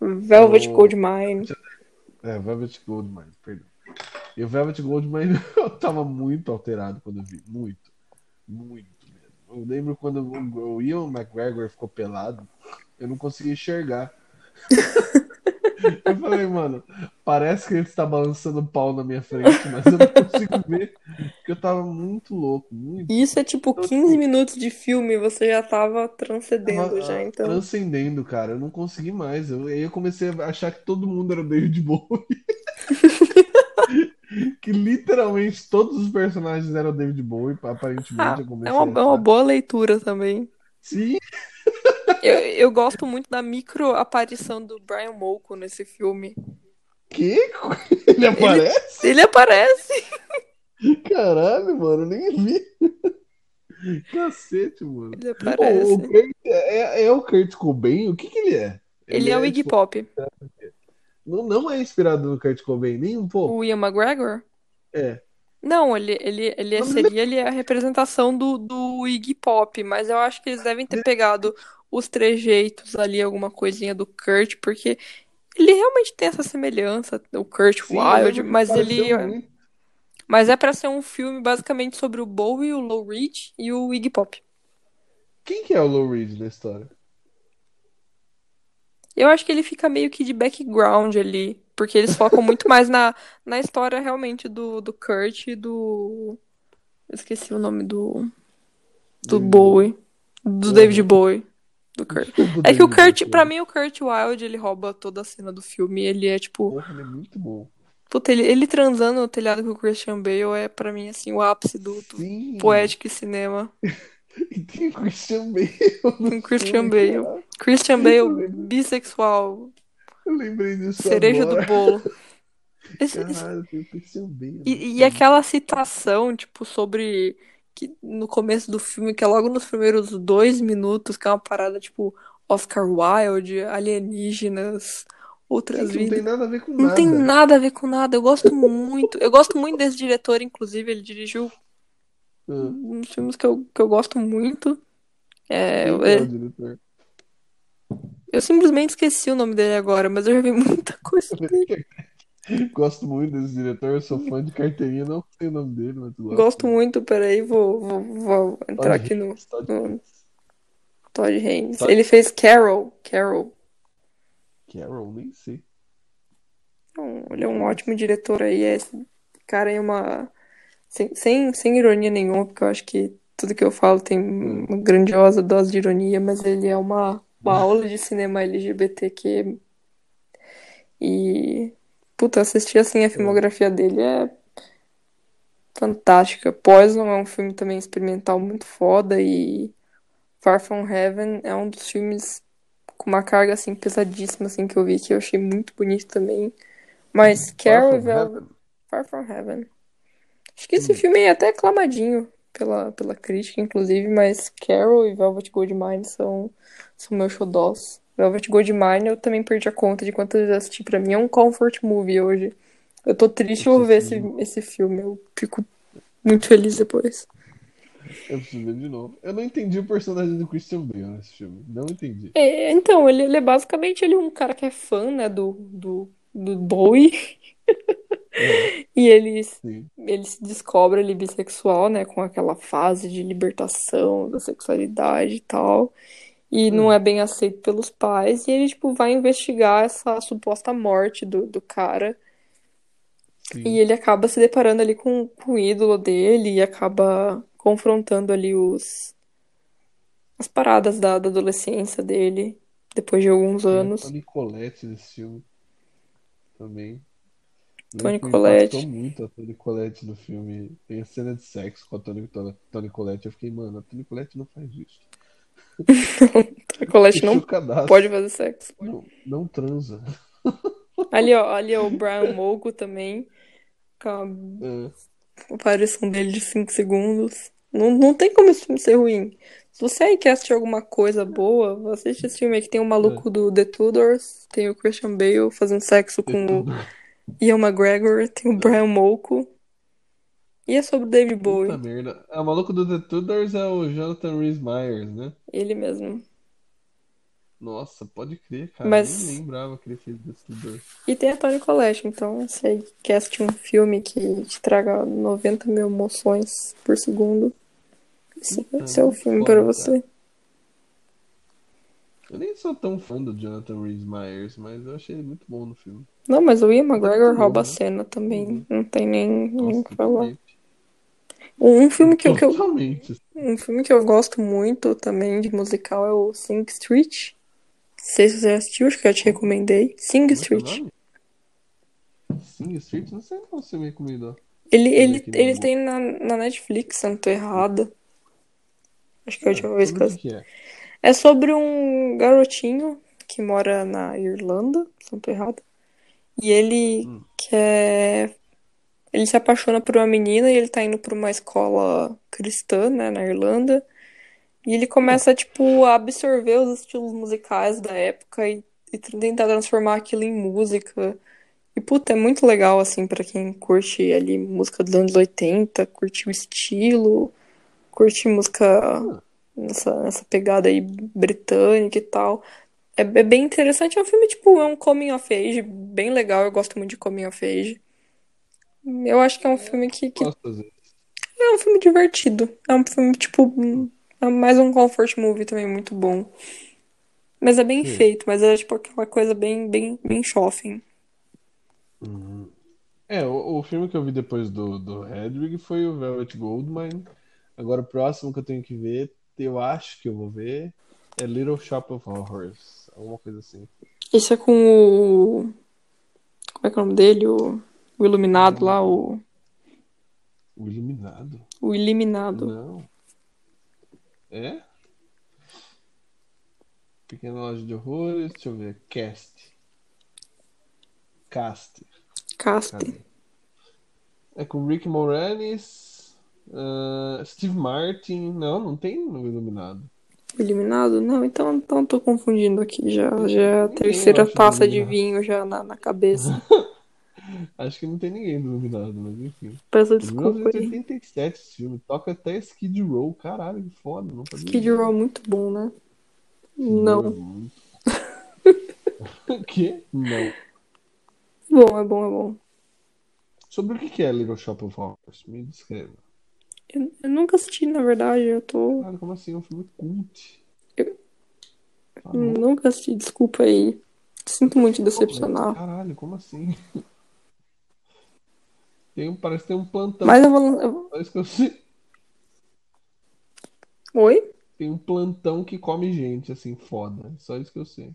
Velvet O- Goldmine. É, Velvet Goldmine, perdão. E o Velvet Goldmine eu tava muito alterado quando eu vi. Muito. Muito mesmo. Eu lembro quando o o Ian McGregor ficou pelado, eu não conseguia enxergar. Eu falei, mano, parece que ele está balançando o pau na minha frente, mas eu não consigo ver, porque eu tava muito louco, muito. E Isso é tipo 15 minutos de filme, você já tava transcendendo Tava, já, ah, então. transcendendo, cara. Eu não consegui mais. Eu, aí eu comecei a achar que todo mundo era David Bowie. que literalmente todos os personagens eram David Bowie, aparentemente. Ah, é uma, é uma boa leitura também. Sim, Eu, eu gosto muito da micro aparição do Brian Molko nesse filme. que? Ele aparece? Ele aparece. Caralho, mano, nem vi. Cacete, mano. Ele aparece. o Kurt, é, é o Kurt Cobain? O que que ele é? Ele é o Iggy tipo, Pop. não, não é inspirado no Kurt Cobain, nem um pouco. O Ian McGregor? É. Não, ele, ele, ele seria ele é a representação do, do Iggy Pop, mas eu acho que eles devem ter pegado os trejeitos ali, alguma coisinha do Kurt, porque ele realmente tem essa semelhança, o Kurt Sim, que mas ele. muito. Mas é pra ser um filme basicamente sobre o Bowie, o Lou Reed e o Iggy Pop. Quem que é o Lou Reed na história? Eu acho que ele fica meio que de background ali, porque eles focam muito mais na, na história realmente do, do Kurt e do. Eu esqueci o nome do. Do David Bowie. Do Uhum. David Bowie. Do Kurt. Do É que o Kurt, pra mim, o Kurt Wilde, ele rouba toda a cena do filme. Ele é tipo. Porra, ele é muito bom. Puta, ele, ele transando no telhado com o Christian Bale é pra mim, assim, o ápice do, do poético e cinema. E tem o Christian Bale no Com Christian Bale. cara. Christian Bale, bissexual, Eu lembrei disso cereja do agora. bolo. Esse- esse- Caralho, tem o Christian Bale. E, e aquela citação, tipo, sobre que no começo do filme, que é logo nos primeiros dois minutos, que é uma parada, tipo, Oscar Wilde, alienígenas, outras Sim, que não tem vidas. nada a ver com Não nada. tem nada a ver com nada. Eu gosto muito. Eu gosto muito desse diretor, inclusive, ele dirigiu Ah, uns filmes que eu, que eu gosto muito. É, é eu, diretor? eu simplesmente esqueci o nome dele agora, mas eu já vi muita coisa dele. Gosto muito desse diretor, sou fã de carteirinha, não sei o nome dele, mas gosto. Gosto muito, peraí, vou, vou, vou entrar Todd aqui no, Haynes, Todd no Haynes. Todd Haynes. Todd- Ele fez Carol. Carol. Carol, nem sei. Então, ele é um ótimo diretor aí. Esse cara é uma. Sem, sem, sem ironia nenhuma, porque eu acho que tudo que eu falo tem uma grandiosa dose de ironia, mas ele é uma, uma aula de cinema LGBTQ. E. Puta, assistir assim a filmografia dele é fantástica. Poison é um filme também experimental muito foda e Far From Heaven é um dos filmes com uma carga assim pesadíssima assim que eu vi que eu achei muito bonito também. Mas Carol e Velvet? Far From Heaven. Acho que esse Hum. filme é até aclamadinho pela, pela crítica, inclusive, mas Carol e Velvet Goldmine são, são meus xodós. Velvet Goldmine eu também perdi a conta de quantas vezes assisti. Pra mim é um comfort movie hoje. Eu tô triste por ver esse, esse filme. Eu fico muito feliz depois. Eu preciso ver de novo. Eu não entendi o personagem do Christian Bale nesse filme. Não entendi. É, então, ele, ele é basicamente ele é um cara que é fã, né, do, do, do Bowie. É, E ele, sim. ele se descobre ali bissexual, né, com aquela fase de libertação da sexualidade e tal. E não Hum, é bem aceito pelos pais. E ele, tipo, vai investigar essa suposta morte do, do cara. E sim. ele acaba se deparando ali com, com o ídolo dele e acaba confrontando ali os, as paradas da, da adolescência dele, depois de alguns Tem anos. Toni Collette nesse filme também. Me impactou Collette. muito a Toni Collette no filme. Tem a cena de sexo com a Toni, Toni Collette. Eu fiquei, mano, a Toni Collette não faz isso. A Fiquei não pode fazer sexo. Não, não transa. Ali, ó, ali, ó, o Brian Molko também, com a É, aparição dele de 5 segundos. Não, não tem como esse filme ser ruim. Se você aí quer assistir alguma coisa boa, assiste esse filme aí que tem o é. maluco do The Tudors, tem o Christian Bale fazendo sexo De com o tudo. Ian McGregor, tem o Brian Molko. E é sobre o David Puta Bowie, merda. Ah, o maluco do The Tudors é o Jonathan Rhys Meyers, né? ele mesmo. Nossa, pode crer, cara. Nem Mas. lembrava que ele fez The Tudors. E tem a Toni Collette, então se aí quer assistir um filme que te traga 90 mil emoções por segundo, esse, Puta, esse é o filme para você. Eu nem sou tão fã do Jonathan Rhys Meyers, mas eu achei ele muito bom no filme. Não, mas o Ian é McGregor muito rouba a novo, né? cena também, Uhum. não tem nem, nem o que falar. Um filme que eu, que eu, um filme que eu gosto muito também de musical é o Sing Street. Não sei se você já assistiu, acho que eu te recomendei. Sing Como é é Street. nome? Sing Street? Não sei qual você me recomendou. Ele, eu ver ele, ele tem na, na Netflix, se eu não tô errada. Acho que é a última vez que eu que é? É sobre um garotinho que mora na Irlanda, se não tô errado. E ele Hum. quer. Ele se apaixona por uma menina e ele tá indo pra uma escola cristã, né, na Irlanda. E ele começa, tipo, a absorver os estilos musicais da época e, e tentar transformar aquilo em música. E, puta, é muito legal, assim, pra quem curte ali música dos anos 80, curte o estilo, curte música nessa, nessa pegada aí britânica e tal. É, é bem interessante. É um filme, tipo, é um coming of age, bem legal. Eu gosto muito de coming of age. Eu acho que é um filme que, que é um filme divertido. É um filme, tipo, é mais um comfort movie também muito bom. Mas é bem Hum. feito, mas é tipo aquela coisa bem, bem, bem shopping. Uhum. É, o, o filme que eu vi depois do, do Hedwig foi o Velvet Goldmine. Agora o próximo que eu tenho que ver, eu acho que eu vou ver, é Little Shop of Horrors. Alguma coisa assim. Esse é com o. Como é que é o nome dele? O, o Iluminado lá, o. O Iluminado? O Eliminado. Não. É? Pequena Loja de Horrores, deixa eu ver. Cast. Cast. Cadê? É com Rick Moranis, ah, Steve Martin. Não, não tem no Iluminado. Eliminado? Não, então, então tô confundindo aqui já. Já é a terceira taça de Iluminado. vinho já na, na cabeça. Acho que não tem ninguém do Iluminado, mas enfim. Peço É desculpa aí. 1987 esse filme. Toca até Skid Row. Caralho, que foda. Não Skid. Row é muito bom, né? É Não. muito. O quê? Não. Bom, é bom, é bom. Sobre o que é Little Shop of Horrors? Me descreva. Eu, eu nunca assisti, na verdade, eu tô. Caralho, como assim? É um filme cult. Eu louco. nunca assisti, desculpa aí. Sinto muito decepcionar. caralho, como assim? Tem parece que tem um plantão. Mas eu vou. isso que eu sei. Oi? Tem um plantão que come gente, assim, foda. Só isso que eu sei.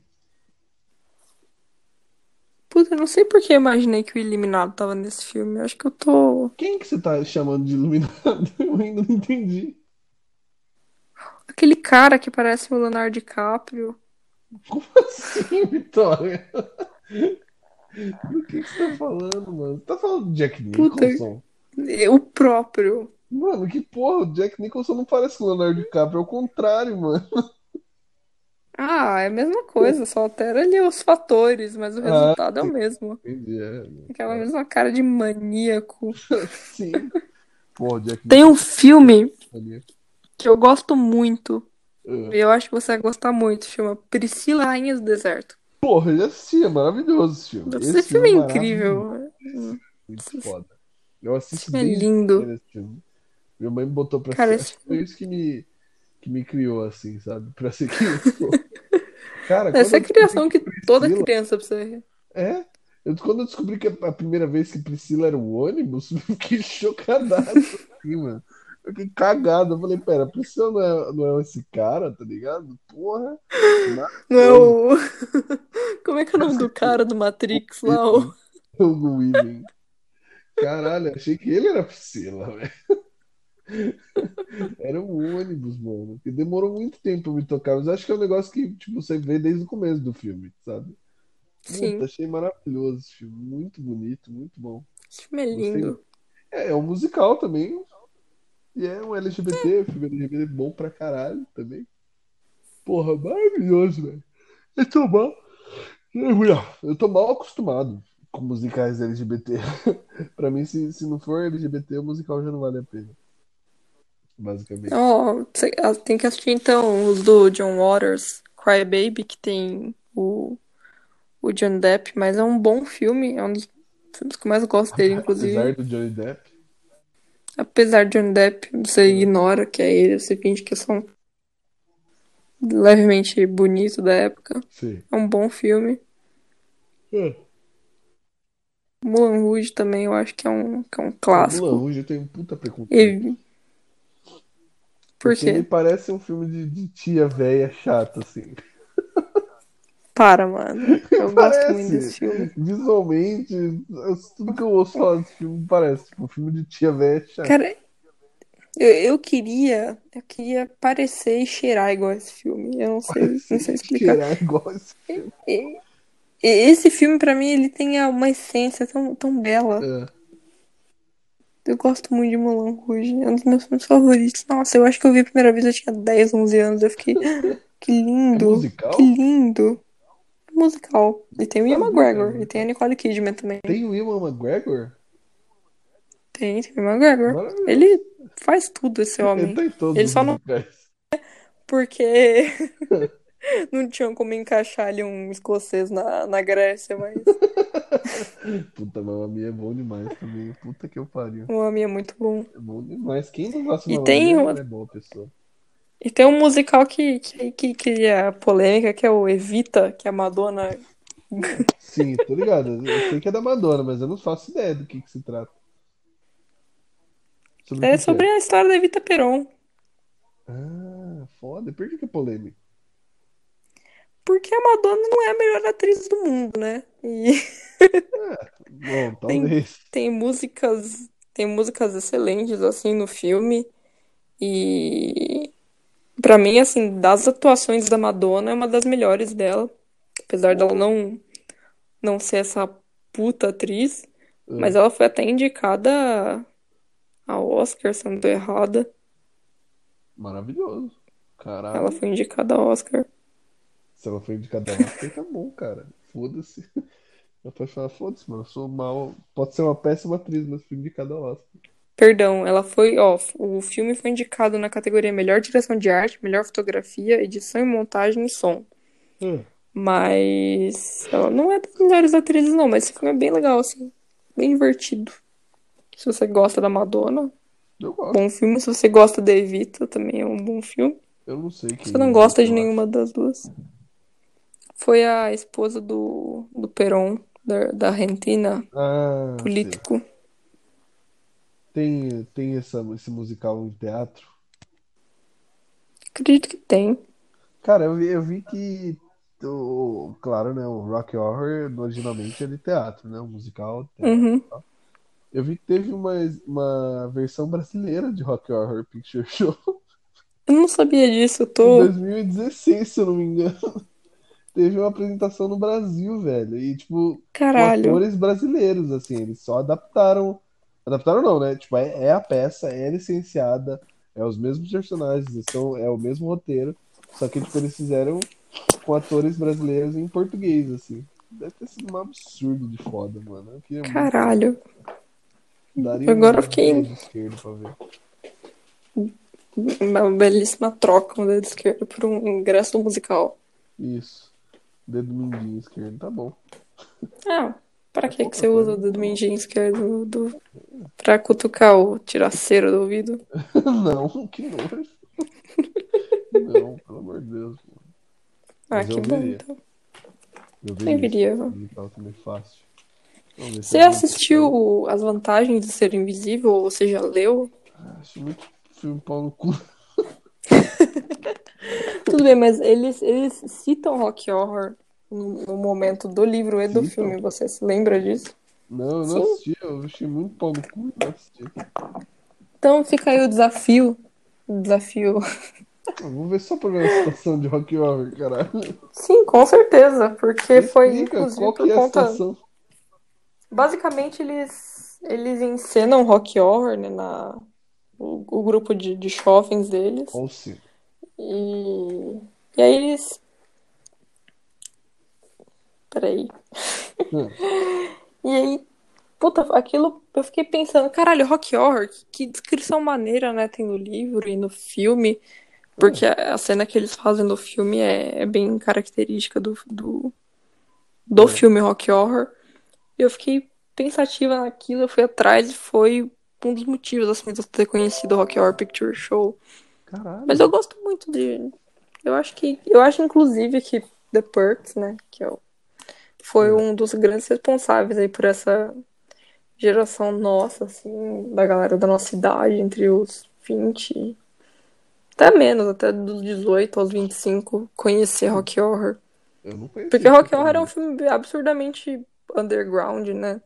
Puta, eu não sei por que eu imaginei que o Eliminado tava nesse filme. Eu acho que eu tô. Quem que você tá chamando de iluminado? Eu ainda não entendi. Aquele cara que parece o Leonardo DiCaprio. Como assim, Vitória? Do que que você tá falando, mano? Você tá falando de Jack Puta, Nicholson? O próprio. Mano, que porra, o Jack Nicholson não parece o Leonardo DiCaprio, é o contrário, mano. Ah, é a mesma coisa, só altera ali os fatores, mas o Ah, resultado é o mesmo. entendi, é, Aquela tá. mesma cara de maníaco. Sim. Porra, Jack Tem um Nicholson filme é que eu gosto muito, Ah. e eu acho que você vai gostar muito, chama Priscila Rainha do Deserto. Porra, eu assisti, é maravilhoso esse filme. Esse Esse filme é filme é incrível. Muito foda. Eu filme é lindo. Minha mãe me botou pra Cara, assistir. esse que foi isso que me, que me criou, assim, sabe? Pra ser sou. Cara, Essa é a criação que que toda Priscila. criança precisa. É. Eu, quando eu descobri que a primeira vez que Priscila era o ônibus, eu fiquei chocadaço, assim, mano. Fiquei cagado. Eu falei, pera, Priscila não é, não é esse cara, tá ligado? Porra. Não é o. Como é que é o nome do cara do Matrix lá? O... Hugo Weaving. Caralho, achei que ele era Priscila, velho. Era um ônibus, mano. Que demorou muito tempo pra me tocar, mas acho que é um negócio que, tipo, você vê desde o começo do filme, sabe? Puta, Sim, achei maravilhoso esse filme. Muito bonito, muito bom. esse filme é Gostei. lindo. É, é um musical também. E é um LGBT, filme LGBT bom pra caralho também. Porra, maravilhoso, velho. Eu tô mal. Eu tô mal acostumado com musicais LGBT. Pra mim, se, se não for LGBT, o musical já não vale a pena. Basicamente. Ah, tem que assistir então os do John Waters, Cry Baby, que tem o, o John Depp, mas é um bom filme, é um dos filmes que eu mais gosto dele, inclusive. Apesar do Johnny Depp. Apesar de Johnny Depp, você ignora que é ele, você finge que é só um levemente bonito da época. Sim. É um bom filme. É. Mulan Rouge também eu acho que é um, que é um Mulan clássico. Rouge tem um puta preconceito. E... Por Porque me quê? parece um filme de, de tia velha chata, assim. Para, mano. Eu gosto muito desse Parece. filme. Visualmente, tudo que eu ouço falar desse filme parece. Tipo, um filme de tia velha. Cara, eu, eu queria, eu queria parecer e cheirar igual esse filme. Eu não sei, não sei explicar. Cheirar igual esse filme. E- e esse filme, pra mim, ele tem uma essência tão, tão bela. É. Eu gosto muito de Mulan Rouge. É um dos meus filmes favoritos. Nossa, eu acho que eu vi a primeira vez, eu tinha 10, 11 anos. Eu fiquei, que É lindo, musical? que lindo. Musical. E tem o Ian Sabia, McGregor. E tem a Nicole Kidman também. Tem o Ewan McGregor? Tem, tem o Ian McGregor. Ele faz tudo, esse Ele homem. tá em todos Ele só não porque não tinham como encaixar ali um escocês na, na Grécia, mas Puta, Mamma é bom demais também. Puta que eu pariu. o homem é muito bom. É bom demais. Quem não gosta de E Mamma tem uma- é boa pessoa. E tem um musical que, que, que cria polêmica, que é o Evita, que a Madonna. Sim, tô ligado. Eu sei que é da Madonna, mas eu não faço ideia do que que se trata. Sobre É que que sobre é. a história da Evita Peron. Ah, foda. Por que que é polêmico? Porque a Madonna não é a melhor atriz do mundo, né? E Bom, tem, talvez. tem músicas, tem músicas excelentes assim no filme. E pra mim, assim, das atuações da Madonna é uma das melhores dela. Apesar dela não, não ser essa puta atriz. Mas Ah, ela foi até indicada ao Oscar, se eu não tô errada. maravilhoso. Ela Caralho. foi indicada ao Oscar. Se ela foi indicada lá, porque tá bom, cara. Foda-se. Ela pode falar, foda-se, mano. Eu sou mal. Pode ser uma péssima atriz, mas fui indicada ao Oscar. Perdão, ela foi, ó, o filme foi indicado na categoria Melhor Direção de Arte, Melhor Fotografia, Edição e Montagem e Som. Ah, Mas ela não é das melhores atrizes, não, mas esse filme é bem legal, assim, bem divertido. Se você gosta da Madonna, eu gosto. bom filme. Se você gosta da Evita, também é um bom filme. Eu não sei Se você não é gosta de nenhuma das duas. Foi a esposa do, do Perón, da, da Argentina, Ah, político. Tem, tem essa, esse musical em teatro? Acredito que tem. Cara, eu vi, eu vi que, o, claro, né, o Rock Horror originalmente é de teatro, né, um musical. teatro. Uhum. Eu vi que teve uma, uma versão brasileira de Rock Horror Picture Show Eu não sabia disso, eu em tô. 2016, se eu não me engano. Teve uma apresentação no Brasil, velho, e tipo, Caralho. atores brasileiros, assim, eles só adaptaram Adaptaram não, né? Tipo, é, é a peça, é licenciada, é os mesmos personagens, são, é o mesmo roteiro, só que tipo, eles fizeram com atores brasileiros em português, assim. Deve ter sido um absurdo de foda, mano. Eu muito- Caralho. daria Agora eu fiquei-. Uma belíssima troca, um dedo esquerdo por um ingresso musical. Isso. Dedo mindinho esquerdo, tá bom. Ah, pra que, que você usa o dedo mindinho esquerdo do... pra cutucar o tiraceiro do ouvido? não, que nojo. não, pelo amor de Deus. mano. Ah, Mas que eu bom, veria. então. Eu veria. viria? Musical também fácil. Você assistiu As Vantagens de Ser Invisível ou você já leu? Acho muito filme pau no cu. Tudo bem, mas eles, eles citam Rock Horror no, momento do livro e do Citam? filme. Você se lembra disso? Não, eu Sim. não assisti. Eu achei muito pau no cu e não assisti. Então fica aí o desafio. O desafio. Eu vou ver só pra ver a situação de Rock Horror, caralho. Sim, com certeza, porque foi Explica inclusive qual por é conta. situação. Basicamente, eles, eles encenam rock horror, né, na, o, o grupo de, de jovens deles. Qual sim? E, e aí eles. Peraí. Hum. E aí, puta, aquilo eu fiquei pensando, caralho, rock horror, que, que descrição maneira, né, tem no livro e no filme. Porque a, a cena que eles fazem no filme é, é bem característica do, do, do É. filme rock horror. Eu fiquei pensativa naquilo, eu fui atrás e foi um dos motivos, assim, de eu ter conhecido o Rock Horror Picture Show. Caralho. Mas eu gosto muito de. Eu acho que. Eu acho, inclusive, que The Perks, né? Que é o- foi É. um dos grandes responsáveis aí por essa geração nossa, assim, da galera da nossa idade, entre os 20. Até menos, até dos 18 aos 25, conhecer Rock Horror. Eu não conheci. Porque Rock Horror é um filme. absurdamente underground, né?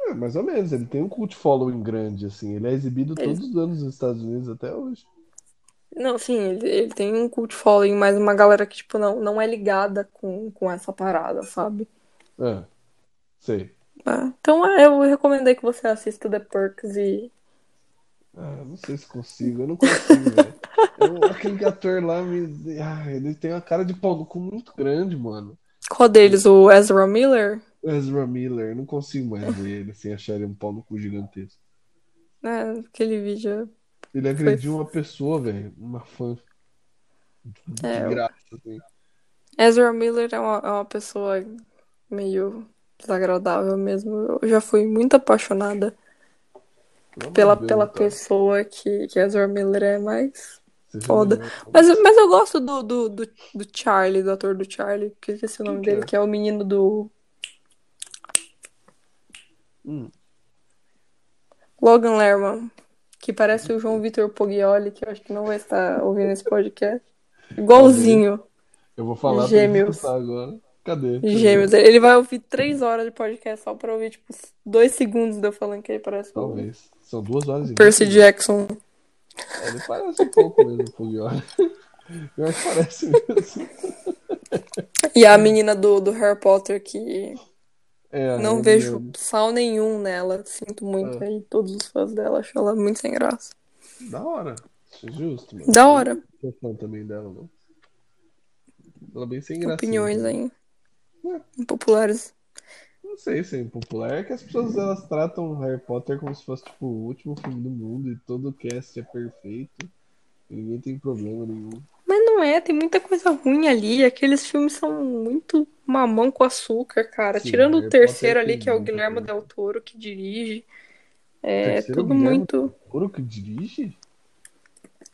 É, mais ou menos. Ele tem um cult following grande, assim. Ele é exibido Ele- todos os anos nos Estados Unidos até hoje. Não, sim, ele, ele tem um cult following, mas uma galera que, tipo, não, não é ligada com, com essa parada, sabe? É. Sei. É, Então é, eu recomendei que você assista The Perks e. Ah, não sei se consigo. Eu não consigo, velho. Eu- Aquele ator lá me. Ah, ele tem uma cara de pau no cu muito grande, mano. Qual deles? O Ezra Miller? Ezra Miller, eu não consigo mais ver ele sem achar ele um pau no cu gigantesco. É, aquele vídeo. Ele agrediu uma pessoa, velho. Uma fã. De É, graça, assim. Ezra Miller é uma, é uma pessoa meio desagradável mesmo. Eu já fui muito apaixonada pela, de Deus, pela cara. pessoa que, que Ezra Miller é já foda. Mas, mas eu gosto do, do, do, do Charlie, do ator do Charlie, que esqueci o nome que dele, é? que é o menino do Hum, Logan Lerman, que parece o João Vitor Poggioli, que eu acho que não vai estar ouvindo esse podcast. Igualzinho, eu vou falar Gêmeos. pra agora. Cadê? Cadê? gêmeos. Ele vai ouvir três horas de podcast só pra ouvir, tipo, dois segundos de eu falando que ele parece o Talvez. São duas horas e Percy vinte. Jackson. É, Ele parece um pouco mesmo, o Puglioli. Eu acho que parece mesmo. E a menina do, do Harry Potter, que É, não é vejo mesmo. sal nenhum nela. Sinto muito É. aí, todos os fãs dela. Acho ela muito sem graça. Da hora. Acho justo, mano. Da hora. Eu sou fã também dela, não. Ela é bem sem graça. Opiniões aí. É. Impopulares. Não sei se é impopular. É que as pessoas elas tratam Harry Potter como se fosse tipo o último filme do mundo e todo o cast é perfeito. E ninguém tem problema nenhum. Mas não é, tem muita coisa ruim ali. Aqueles filmes são muito mamão com açúcar, cara. Sim, Tirando o terceiro ali, que é o Guilherme. Del Toro que dirige. É Terceiro tudo Guilherme muito. Ouro que dirige?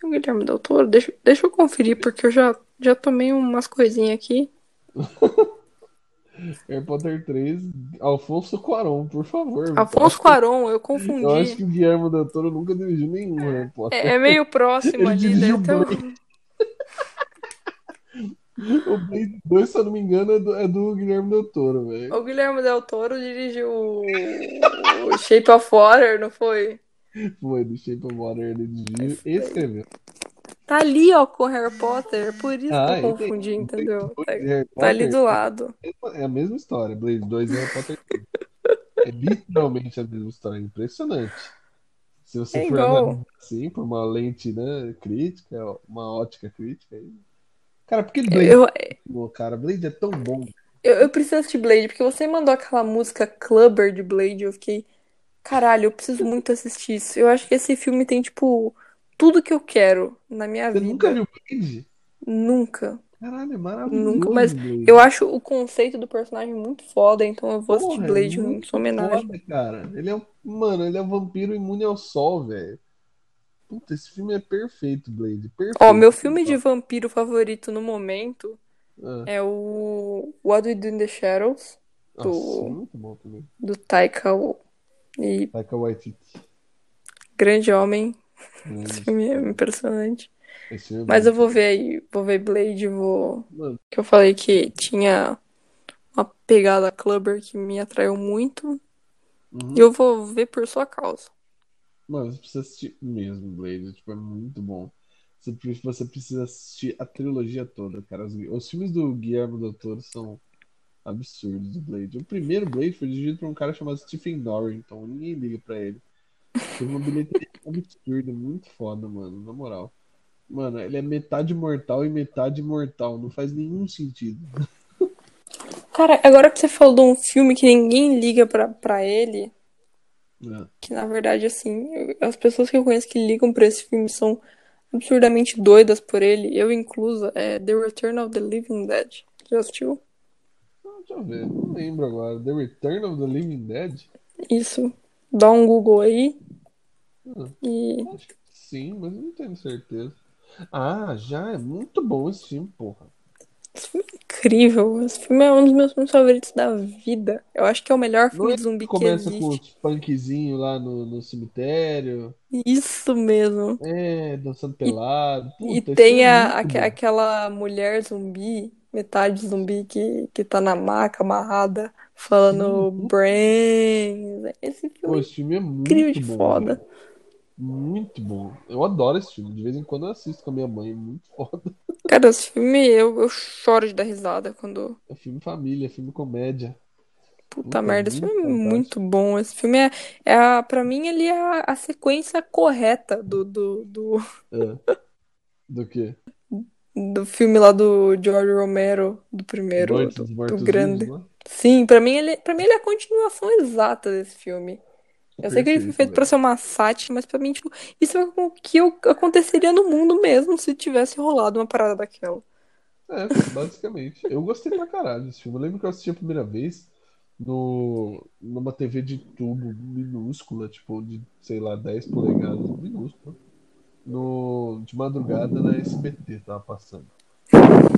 O Guilherme Del Toro, deixa, deixa eu conferir, porque eu já, já tomei umas coisinhas aqui. Harry Potter 3, Alfonso Cuarón, por favor. Afonso Cuarón, eu Eu acho confundi. que o Guilherme Del Toro nunca dirigiu nenhum Harry Potter. É, é meio próximo Ele ali, dirigiu Blade. um- O Blade 2, se eu não me engano, é do, é do Guilherme Del Toro, velho. O Guilherme Del Toro dirigiu o Shape of Water, não foi? Foi, do Shape of Water ele dirigiu e escreveu. Tá ali, ó, com Harry Potter. Por isso que Ah, eu entendi. confundi, entendeu? Tá, tá ali do lado. É a mesma história. Blade 2 e Harry Potter 3. É literalmente a mesma história. É impressionante. Se você É for igual. assim, por uma lente, né, crítica, uma ótica crítica. aí- Cara, porque Blade, Eu, pô, cara, Blade é tão bom. eu, eu preciso assistir Blade, porque você mandou aquela música Clubber de Blade, eu fiquei, caralho, eu preciso muito assistir isso. Eu acho que esse filme tem, tipo, tudo que eu quero na minha Você nunca vida. viu Blade? Nunca, Caralho, é nunca. maravilhoso, Mas Blade. eu acho o conceito do personagem muito foda, então eu vou assistir Porra, é Blade em muito sua homenagem. foda, cara. Ele é um, mano, ele é um vampiro imune ao sol, velho. Puta, esse filme é perfeito, Blade. Ó, meu Perfeito. filme de vampiro favorito no momento Ah, é o What We Do in the Shadows, nossa, do, também. do Taika e Taika Waititi. Grande Homem. Grande Esse filme é impressionante. Filme é Mas eu vou ver aí, vou ver Blade, vou. Mano, Que eu falei que tinha uma pegada clubber que me atraiu muito. uhum. E eu vou ver por sua causa. Mano, você precisa assistir mesmo, Blade. Tipo, é muito bom. Você, você precisa assistir a trilogia toda, cara. Os, os filmes do Guillermo del Toro são absurdos, o Blade. O primeiro Blade foi dirigido por um cara chamado Stephen Norrington. Ninguém liga pra ele. Teve uma bilheteria absurda, muito foda, mano. Na moral. Mano, ele é metade mortal e metade imortal. Não faz nenhum sentido. Cara, agora que você falou de um filme que ninguém liga pra, pra ele, É. que na verdade, assim, eu- as pessoas que eu conheço que ligam pra esse filme são absurdamente doidas por ele, eu inclusa, é The Return of the Living Dead. Já assistiu? Ah, Deixa eu ver, não lembro agora. The Return of the Living Dead? Isso. Dá um Google aí Ah, e. acho que sim, mas não tenho certeza. Ah, já é muito bom esse filme, porra. Esse filme é incrível. Esse filme é um dos meus filmes favoritos da vida. Eu acho que é o melhor filme é de que zumbi que começa com existe. os punkzinhos lá no, no cemitério, Isso mesmo. é, dançando E, pelado. e Puta, esse tem é a, aquela mulher zumbi, metade zumbi, que, que tá na maca amarrada, falando Sim, Brains. Esse pô, filme é esse filme é incrível muito de bom, foda. Muito bom. Eu adoro esse filme. De vez em quando eu assisto com a minha mãe. É muito foda. Cara, esse filme eu, eu choro de dar risada quando. É filme família, é filme comédia. Puta Puta, merda, esse filme é fantástico. muito bom. Esse filme é, é a, pra mim, ele é a, a sequência correta do, do, do, É. Do quê? do filme lá do George Romero, do primeiro, Noite do, do Mortos-Vivos, grande. né? Sim, pra mim ele, pra mim ele é a continuação exata desse filme. Eu sei que ele foi feito pra velho. ser uma sátira, mas pra mim, tipo, isso é o que aconteceria no mundo mesmo se tivesse rolado uma parada daquela. É, basicamente. Eu gostei pra caralho desse filme. Eu lembro que eu assisti a primeira vez no, numa TV de tubo minúscula, tipo, de, sei lá, 10 polegadas, minúscula. No, de madrugada na SBT, tava passando.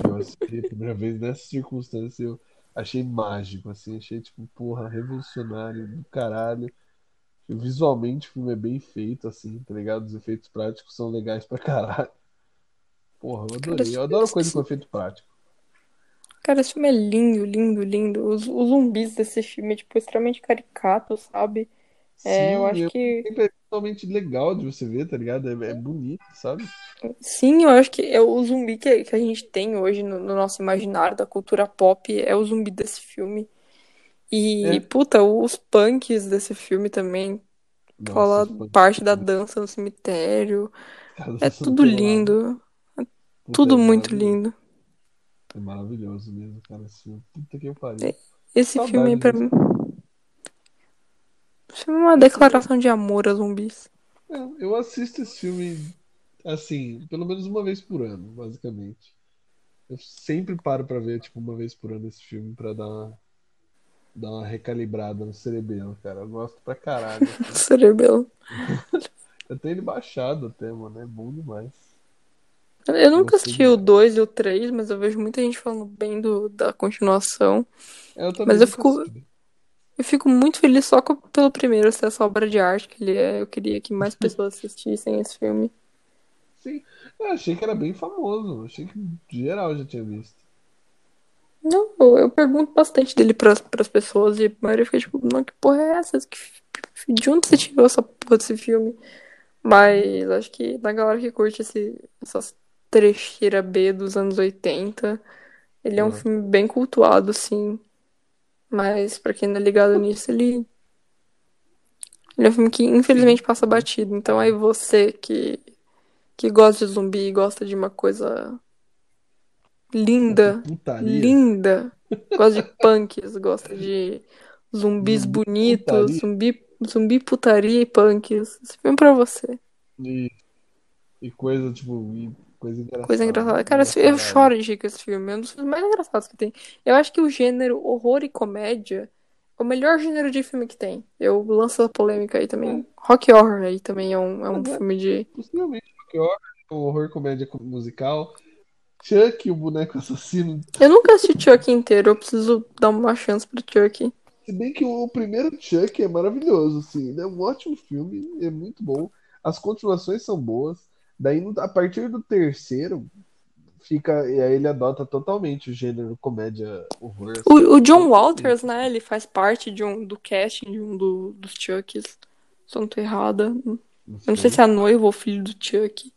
Eu assisti a primeira vez nessa circunstância, eu achei mágico, assim, achei, tipo, porra, revolucionário do caralho. Visualmente o filme é bem feito, assim, tá ligado? Os efeitos práticos são legais pra caralho. Porra, eu adorei. Eu adoro coisa com efeito prático. cara, esse filme é lindo, lindo, lindo. Os, os zumbis desse filme, tipo, extremamente caricatos, sabe? É, eu Sim, acho é que. sempre totalmente legal de você ver, tá ligado? É, é bonito, sabe? Sim, eu acho que é o zumbi que, que a gente tem hoje no, no nosso imaginário da cultura pop é o zumbi desse filme. E, É. puta, os punks desse filme também. Nossa, Aquela parte da dança no cemitério. É tudo pelado. lindo. Puta, Tudo é muito lindo. É maravilhoso mesmo, cara. Esse filme. Puta que eu É, pariu. Esse filme Saudade pra desse. mim. Esse filme é uma filme. declaração de amor a zumbis. É, eu assisto esse filme, assim, pelo menos uma vez por ano, basicamente. Eu sempre paro pra ver, tipo, uma vez por ano esse filme pra dar dar uma recalibrada no cerebelo, cara. Eu gosto pra caralho. Cerebelo. Eu tenho ele baixado até, mano. É bom demais. Eu nunca assisti o demais. 2 e o 3, mas eu vejo muita gente falando bem do, da continuação. É, Eu Mas eu fico, assisti. eu fico muito feliz só com- pelo primeiro ser essa obra de arte que ele é. Eu queria que mais pessoas assistissem esse filme. Sim, eu achei que era bem famoso. Achei que geral já tinha visto. Não, eu, pergunto bastante dele pras, pras pessoas e a maioria fica tipo, não, que porra é essa? Que- De onde você tirou essa porra desse filme? Mas acho que da galera que curte esse, essas trecheira B dos anos 80, ele é um Ah, filme bem cultuado, sim. Mas pra quem não é ligado nisso, ele Ele é um filme que infelizmente passa batido. Então aí você que, que gosta de zumbi e gosta de uma coisa linda, Putaria. linda, gosta de punks, gosta de zumbis Zumbi bonitos, putaria. zumbi, zumbi putaria e punks. Esse filme é pra você. E, e coisa, tipo, e coisa engraçada. Coisa engraçada. Cara, esse- eu engraçada. choro de rir com esse filme. É um dos filmes mais engraçados que tem. Eu acho que o gênero horror e comédia é o melhor gênero de filme que tem. Eu lanço a polêmica aí também. Rock Horror aí também é um, é um é- filme de. Possivelmente, Rock Horror, horror comédia musical. Chuck, o boneco assassino. Eu nunca assisti Chuck inteiro, eu preciso dar uma chance pro Chuck. Se bem que o primeiro Chuck é maravilhoso, assim. É um ótimo filme, é muito bom. As continuações são boas. Daí, a partir do terceiro, fica. E aí ele adota totalmente o gênero comédia horror. assim. O, o John Walters, né? Ele faz parte de um, do casting de um do- dos Chucks. Se eu não tô errada. Eu não sei se é a noiva ou filho do Chuck.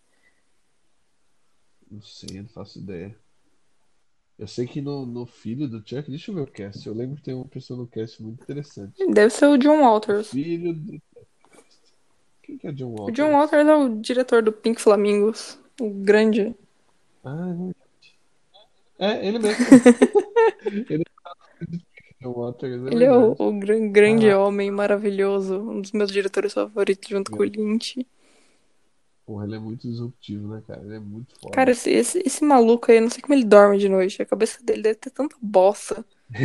Não sei, não faço ideia. Eu sei que no, no filho do Chuck, deixa eu ver o cast. Eu lembro que tem uma pessoa no cast muito interessante. Deve ser o John Walters. Filho do. Quem que é John O Walker? John Walters é o diretor do Pink Flamingos. O grande. Ah, é verdade. É, ele mesmo. ele é John Walters, é Ele é o, o gran- grande Ah. homem maravilhoso. Um dos meus diretores favoritos, junto com o Lynch. Porra, ele é muito disruptivo, né, cara? Ele é muito foda. Cara, esse, esse, esse maluco aí, eu não sei como ele dorme de noite. A cabeça dele deve ter tanta bosta.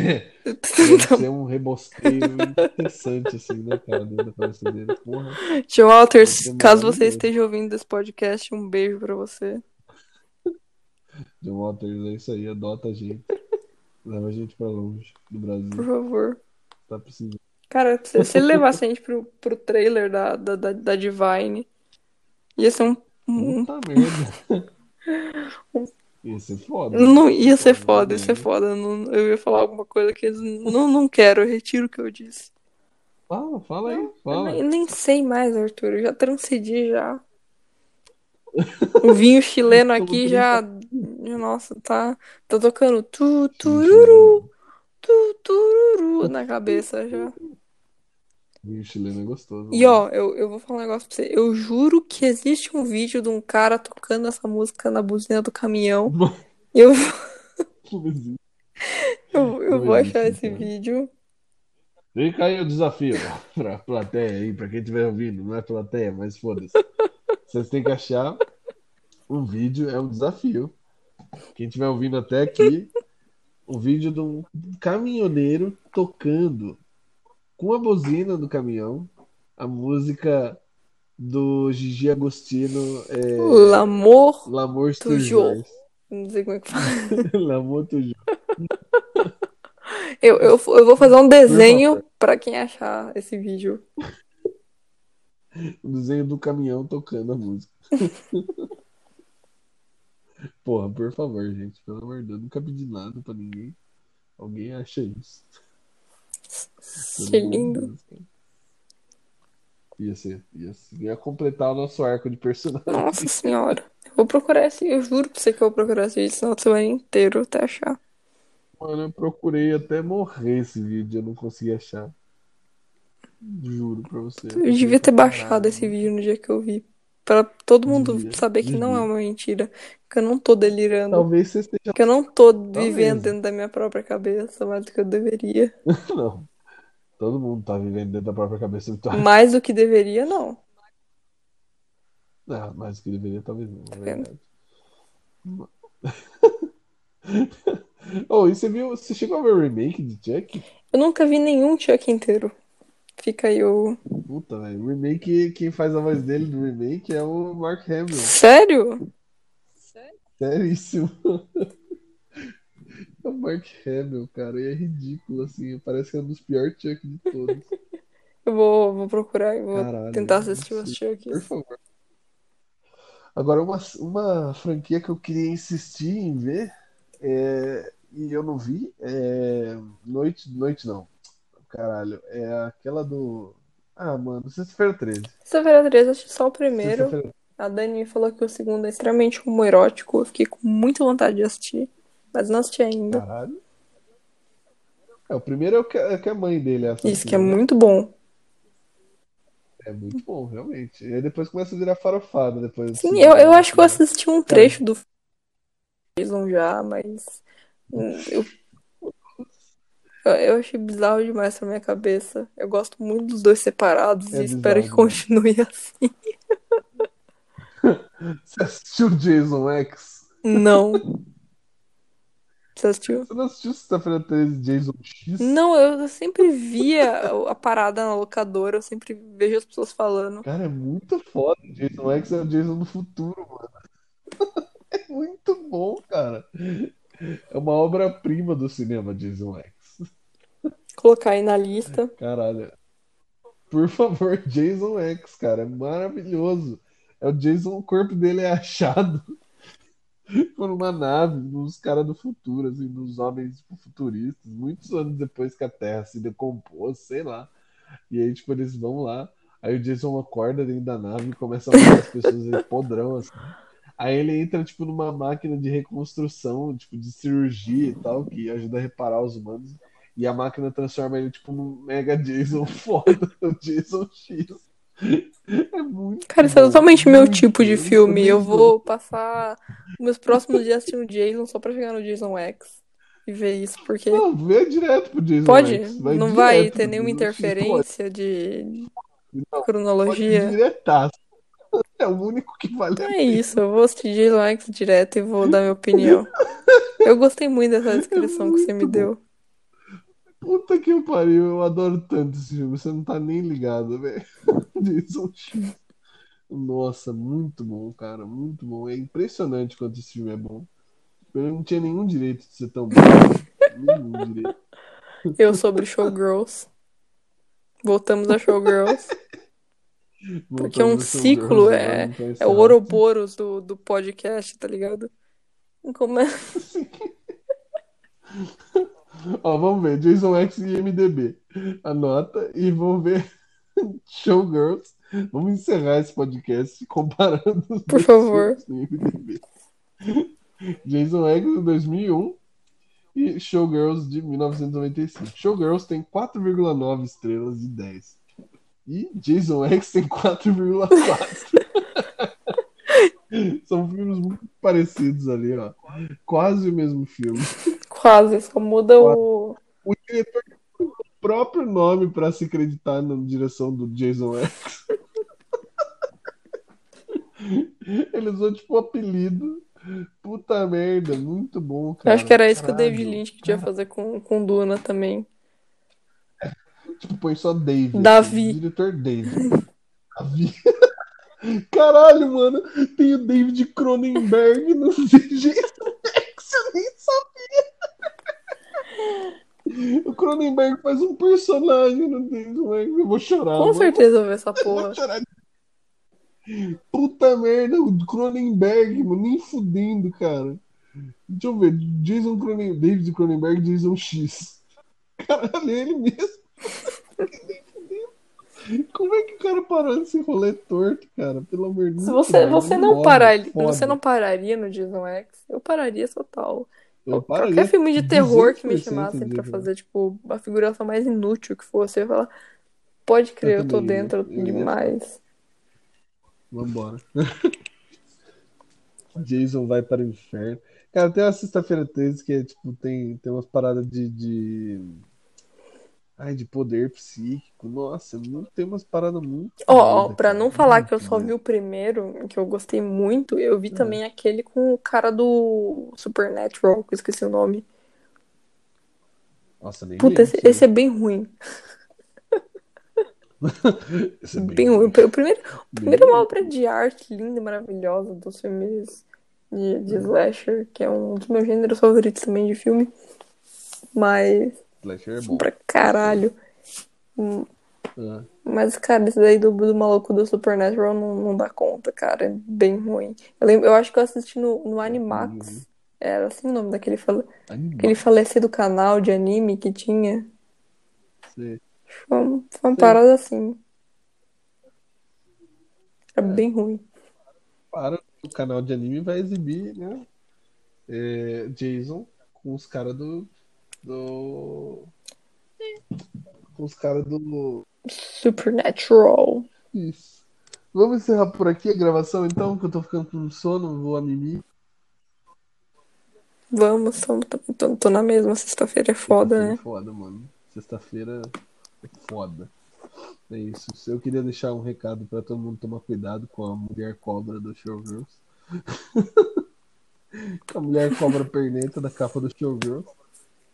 Deve ser um rebosteio interessante, assim, né, cara? Dentro da cabeça dele. Porra. John Walters, caso você esteja ouvindo esse podcast, um beijo pra você. John Walters, é isso aí. Adota a gente. Leva a gente pra longe do Por Brasil. favor. Tá precisando. Cara, se, se ele levasse a gente pro, pro trailer da, da, da, da Divine, ia ser um. um- Puta merda. Ia ser foda. não ia ser foda, ia ser foda. Não- eu ia falar alguma coisa que eles. Não, não quero, eu retiro o que eu disse. Fala, fala aí, Eu fala. nem, nem sei mais, Arthur. Eu já transcedi já. O vinho chileno aqui já. Nossa, tá. Tá tocando tu, tururu, tu, tururu na cabeça já. Vinho chileno é gostoso. E ó, eu, eu vou falar um negócio pra você. Eu juro que existe um vídeo de um cara tocando essa música na buzina do caminhão. Não Eu, eu, eu vou existe, achar esse vídeo. Fica aí o desafio pra plateia aí, pra quem estiver ouvindo. Não é plateia, mas foda-se. Vocês têm que achar um vídeo, é um desafio. Quem estiver ouvindo até aqui, um vídeo de um caminhoneiro tocando com a buzina do caminhão a música do Gigi Agostino, é, L'amor L'amour toujours. Não sei como é que fala. L'amour toujours. Eu, eu, eu vou fazer um desenho pra quem achar esse vídeo. O desenho do caminhão tocando a música. Porra, por favor, gente. Pelo amor de Deus, nunca pedi nada pra ninguém. Alguém acha isso. Que de lindo. Ia ser, ia, ser- ia completar o nosso arco de personagem. Nossa senhora. Eu vou procurar esse. Eu juro pra você que eu vou procurar esse vídeo, senão semana inteiro até achar. Mano, eu procurei até morrer esse vídeo, eu não consegui achar. Juro pra você. Eu devia ter baixado esse vídeo no dia que eu vi. Pra todo mundo Devia, saber que não é uma mentira. Que eu não tô delirando. Talvez você esteja. Que eu não tô vivendo Talvez. dentro da minha própria cabeça mais do que eu deveria. Não. Todo mundo tá vivendo dentro da própria cabeça virtual. Mais do que deveria, não. Não, mais do que deveria, talvez não, é vendo? verdade. Oh, e você viu? Você chegou a ver o remake de Chuck? Eu nunca vi nenhum Chuck inteiro. Fica aí o. Puta, velho. O remake, quem faz a voz dele do remake é o Mark Hamill. Sério? Seríssimo. É o Mark Hamill, cara. E é ridículo, assim. Parece que é um dos piores Chuck de todos. Eu vou, vou procurar e vou Caralho, tentar assistir os impossível. Por favor. Agora, uma, uma franquia que eu queria insistir em ver, é, e eu não vi, é. Noite, noite não. Caralho, é aquela do. Ah, mano, Sexta-feira 13. Sexta-feira 13, eu assisti só o primeiro. A Dani falou que o segundo é extremamente homoerótico. Eu fiquei com muita vontade de assistir, mas não assisti ainda. Caralho. É, o primeiro é o que, é que a mãe dele é Isso que é né? muito bom. É muito bom, realmente. E aí depois começa a virar farofada depois Sim, eu, eu acho que eu né? assisti um trecho do Jason já, mas eu, eu achei bizarro demais pra minha cabeça. Eu gosto muito dos dois separados é e espero bizarro que demais. continue assim. Você assistiu Jason X? Não. Você assistiu? Você não assistiu Sexta-feira 13 Jason X? Não, eu sempre via a parada na locadora, eu sempre vejo as pessoas falando. Cara, é muito foda. Jason X é o Jason do futuro, mano. É muito bom, cara. É uma obra-prima do cinema, Jason X. Colocar aí na lista. Caralho. Por favor, Jason X, cara. É maravilhoso. É o Jason, o corpo dele é achado por uma nave, nos caras do futuro, assim, dos homens tipo, futuristas, muitos anos depois que a Terra se decompôs, sei lá. E aí, tipo, eles vão lá, aí o Jason acorda dentro da nave e começa a matar as pessoas aí, podrão, assim. Aí ele entra, tipo, numa máquina de reconstrução, tipo, de cirurgia e tal, que ajuda a reparar os humanos. E a máquina transforma ele, tipo, num mega Jason foda, o Jason X. É muito Cara, isso é totalmente meu tipo de não filme. Eu vou passar meus próximos dias assistindo Jason só pra chegar no Jason X e ver isso, porque Não, vê direto pro Jason pode, X. Vai não vai ter nenhuma Jason X. Interferência de não, cronologia. diretaço. É o único que vale a É isso, eu vou assistir Jason X direto e vou dar minha opinião. Eu gostei muito dessa É descrição que você me bom. deu. Puta que pariu, eu adoro tanto esse filme, você não tá nem ligado, velho. Jason X. Nossa, muito bom, cara, muito bom. É impressionante quanto esse filme é bom. Eu não tinha nenhum direito de ser tão bom. Nenhum direito. Eu sobre Showgirls. Voltamos a Showgirls. Porque é um ciclo, é, é o é Ouroboros do, do podcast, tá ligado? Começa. Ó, vamos ver, Jason X e IMDB. Anota e vamos ver Showgirls. Vamos encerrar esse podcast comparando os Por favor. Jason X de 2001 e Showgirls de 1995. Showgirls tem 4,9 estrelas de 10. E Jason X tem 4,4. São filmes muito parecidos ali, ó. Quase o mesmo filme. Quase, só muda o. O diretor próprio nome para se acreditar na direção do Jason X. Ele usou tipo o apelido. Puta merda, muito bom, Eu cara. acho que era isso que o Caralho. David Lynch queria fazer com, com Duna também. Tipo, põe só Dave. Davi. Assim, diretor Dave. Davi. Caralho, mano. Tem o David Cronenberg no Jason X, eu nem sabia. O Cronenberg faz um personagem no Jason X. Eu vou chorar. Com mano. certeza eu vou ver essa Eu vou porra. chorar. Puta merda, o Cronenberg, mano, nem fudendo, cara. Deixa eu ver, Jason Cronenberg, David Cronenberg, Jason X. Caralho, ele mesmo. Como é que o cara parou nesse rolê torto, cara? Pelo amor de Deus. Se você, você não pararia, foda. você não pararia no Jason X, eu pararia total. Eu Qualquer filme de terror que me 200% chamassem pra de- fazer, tipo, a figuração mais inútil que fosse, eu ia falar, pode crer, eu, tô também ia. dentro Eu demais. Vambora. Jason vai para o inferno. Cara, tem uma sexta-feira 13 que é, tipo, tem, tem umas paradas de, de. Ai, de poder psíquico. Nossa, não tem umas paradas muito. Ó, doidas, pra não falar que eu só vi o primeiro, que eu gostei muito, eu vi É. também aquele com o cara do Supernatural, que eu esqueci o nome. Nossa, nem Puta, esse, esse é bem ruim. Esse é Bem ruim. O primeiro, o Bem primeiro é uma ruim. obra de arte linda e maravilhosa dos filmes de, de slasher, que é um dos meus gêneros favoritos também de filme. Mas, Slasher é bom. pra caralho. Ah, Mas, cara, esse daí do, do maluco do Supernatural não, não dá conta, cara. É bem ruim. Eu, lembro, eu acho que eu assisti no, no Animax. Era assim o nome daquele fale... aquele falecido canal de anime que tinha. Sei. Foi, uma- foi uma Sim. parada assim. Era bem ruim. Para o canal de anime vai exibir, né? é, Jason com os caras do. Do. Com os caras do. Supernatural. Isso. Vamos encerrar por aqui a gravação então, que eu tô ficando com sono, vou a mimir. Vamos, tô, tô, tô na mesma. Sexta-feira é foda, Sexta-feira né? é foda, mano. Sexta-feira é foda. É isso. Eu queria deixar um recado pra todo mundo tomar cuidado com a mulher cobra do Showgirls. a mulher cobra perneta da capa do Showgirls.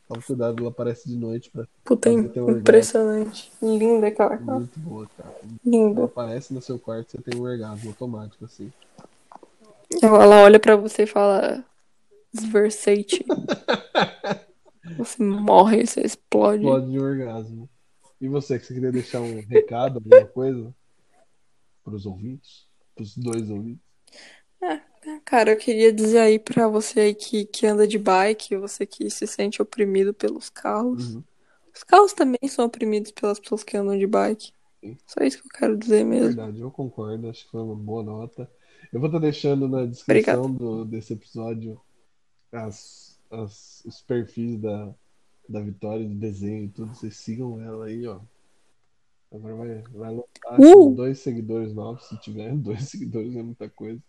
Toma cuidado, ela aparece de noite pra Puta, teu orgasmo. impressionante. Linda aquela capa. Muito boa, cara. Ela Linda. aparece no seu quarto você tem um orgasmo automático, assim. Ela, ela olha pra você e fala. Sversate. Você morre, você explode. Explode de orgasmo. E você, que você queria deixar um recado, alguma coisa? Pros ouvintes? Pros dois ouvintes? Cara, eu queria dizer aí pra você aí que, que anda de bike, você que se sente oprimido pelos carros. Uhum. Os carros também são oprimidos pelas pessoas que andam de bike. Sim. Só isso que eu quero dizer mesmo. Verdade, eu concordo. Acho que foi uma boa nota. Eu vou estar deixando na descrição do, desse episódio as, as, os perfis da, da Vitória, do desenho e tudo. Vocês sigam ela aí, ó. Agora vai, vai lotar Uh! dois seguidores novos, se tiver. Dois seguidores é muita coisa.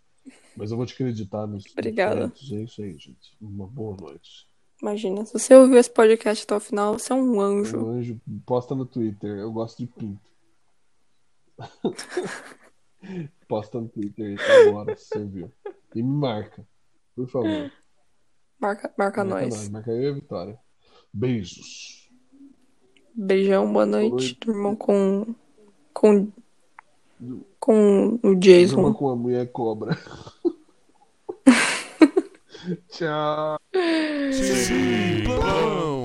Mas eu vou te acreditar nos Obrigada. É isso aí, gente. Uma boa noite. Imagina, se você ouviu esse podcast até o final, você é um anjo. O anjo posta no Twitter. Eu gosto de pinto. posta no Twitter agora, se você viu. E me marca, por favor. Marca, marca Marca nós. nós, marca eu e a Vitória. Beijos. Beijão, boa noite. noite. Durmam com. com. Com o Jason. com a mulher cobra. Tchau. Simplão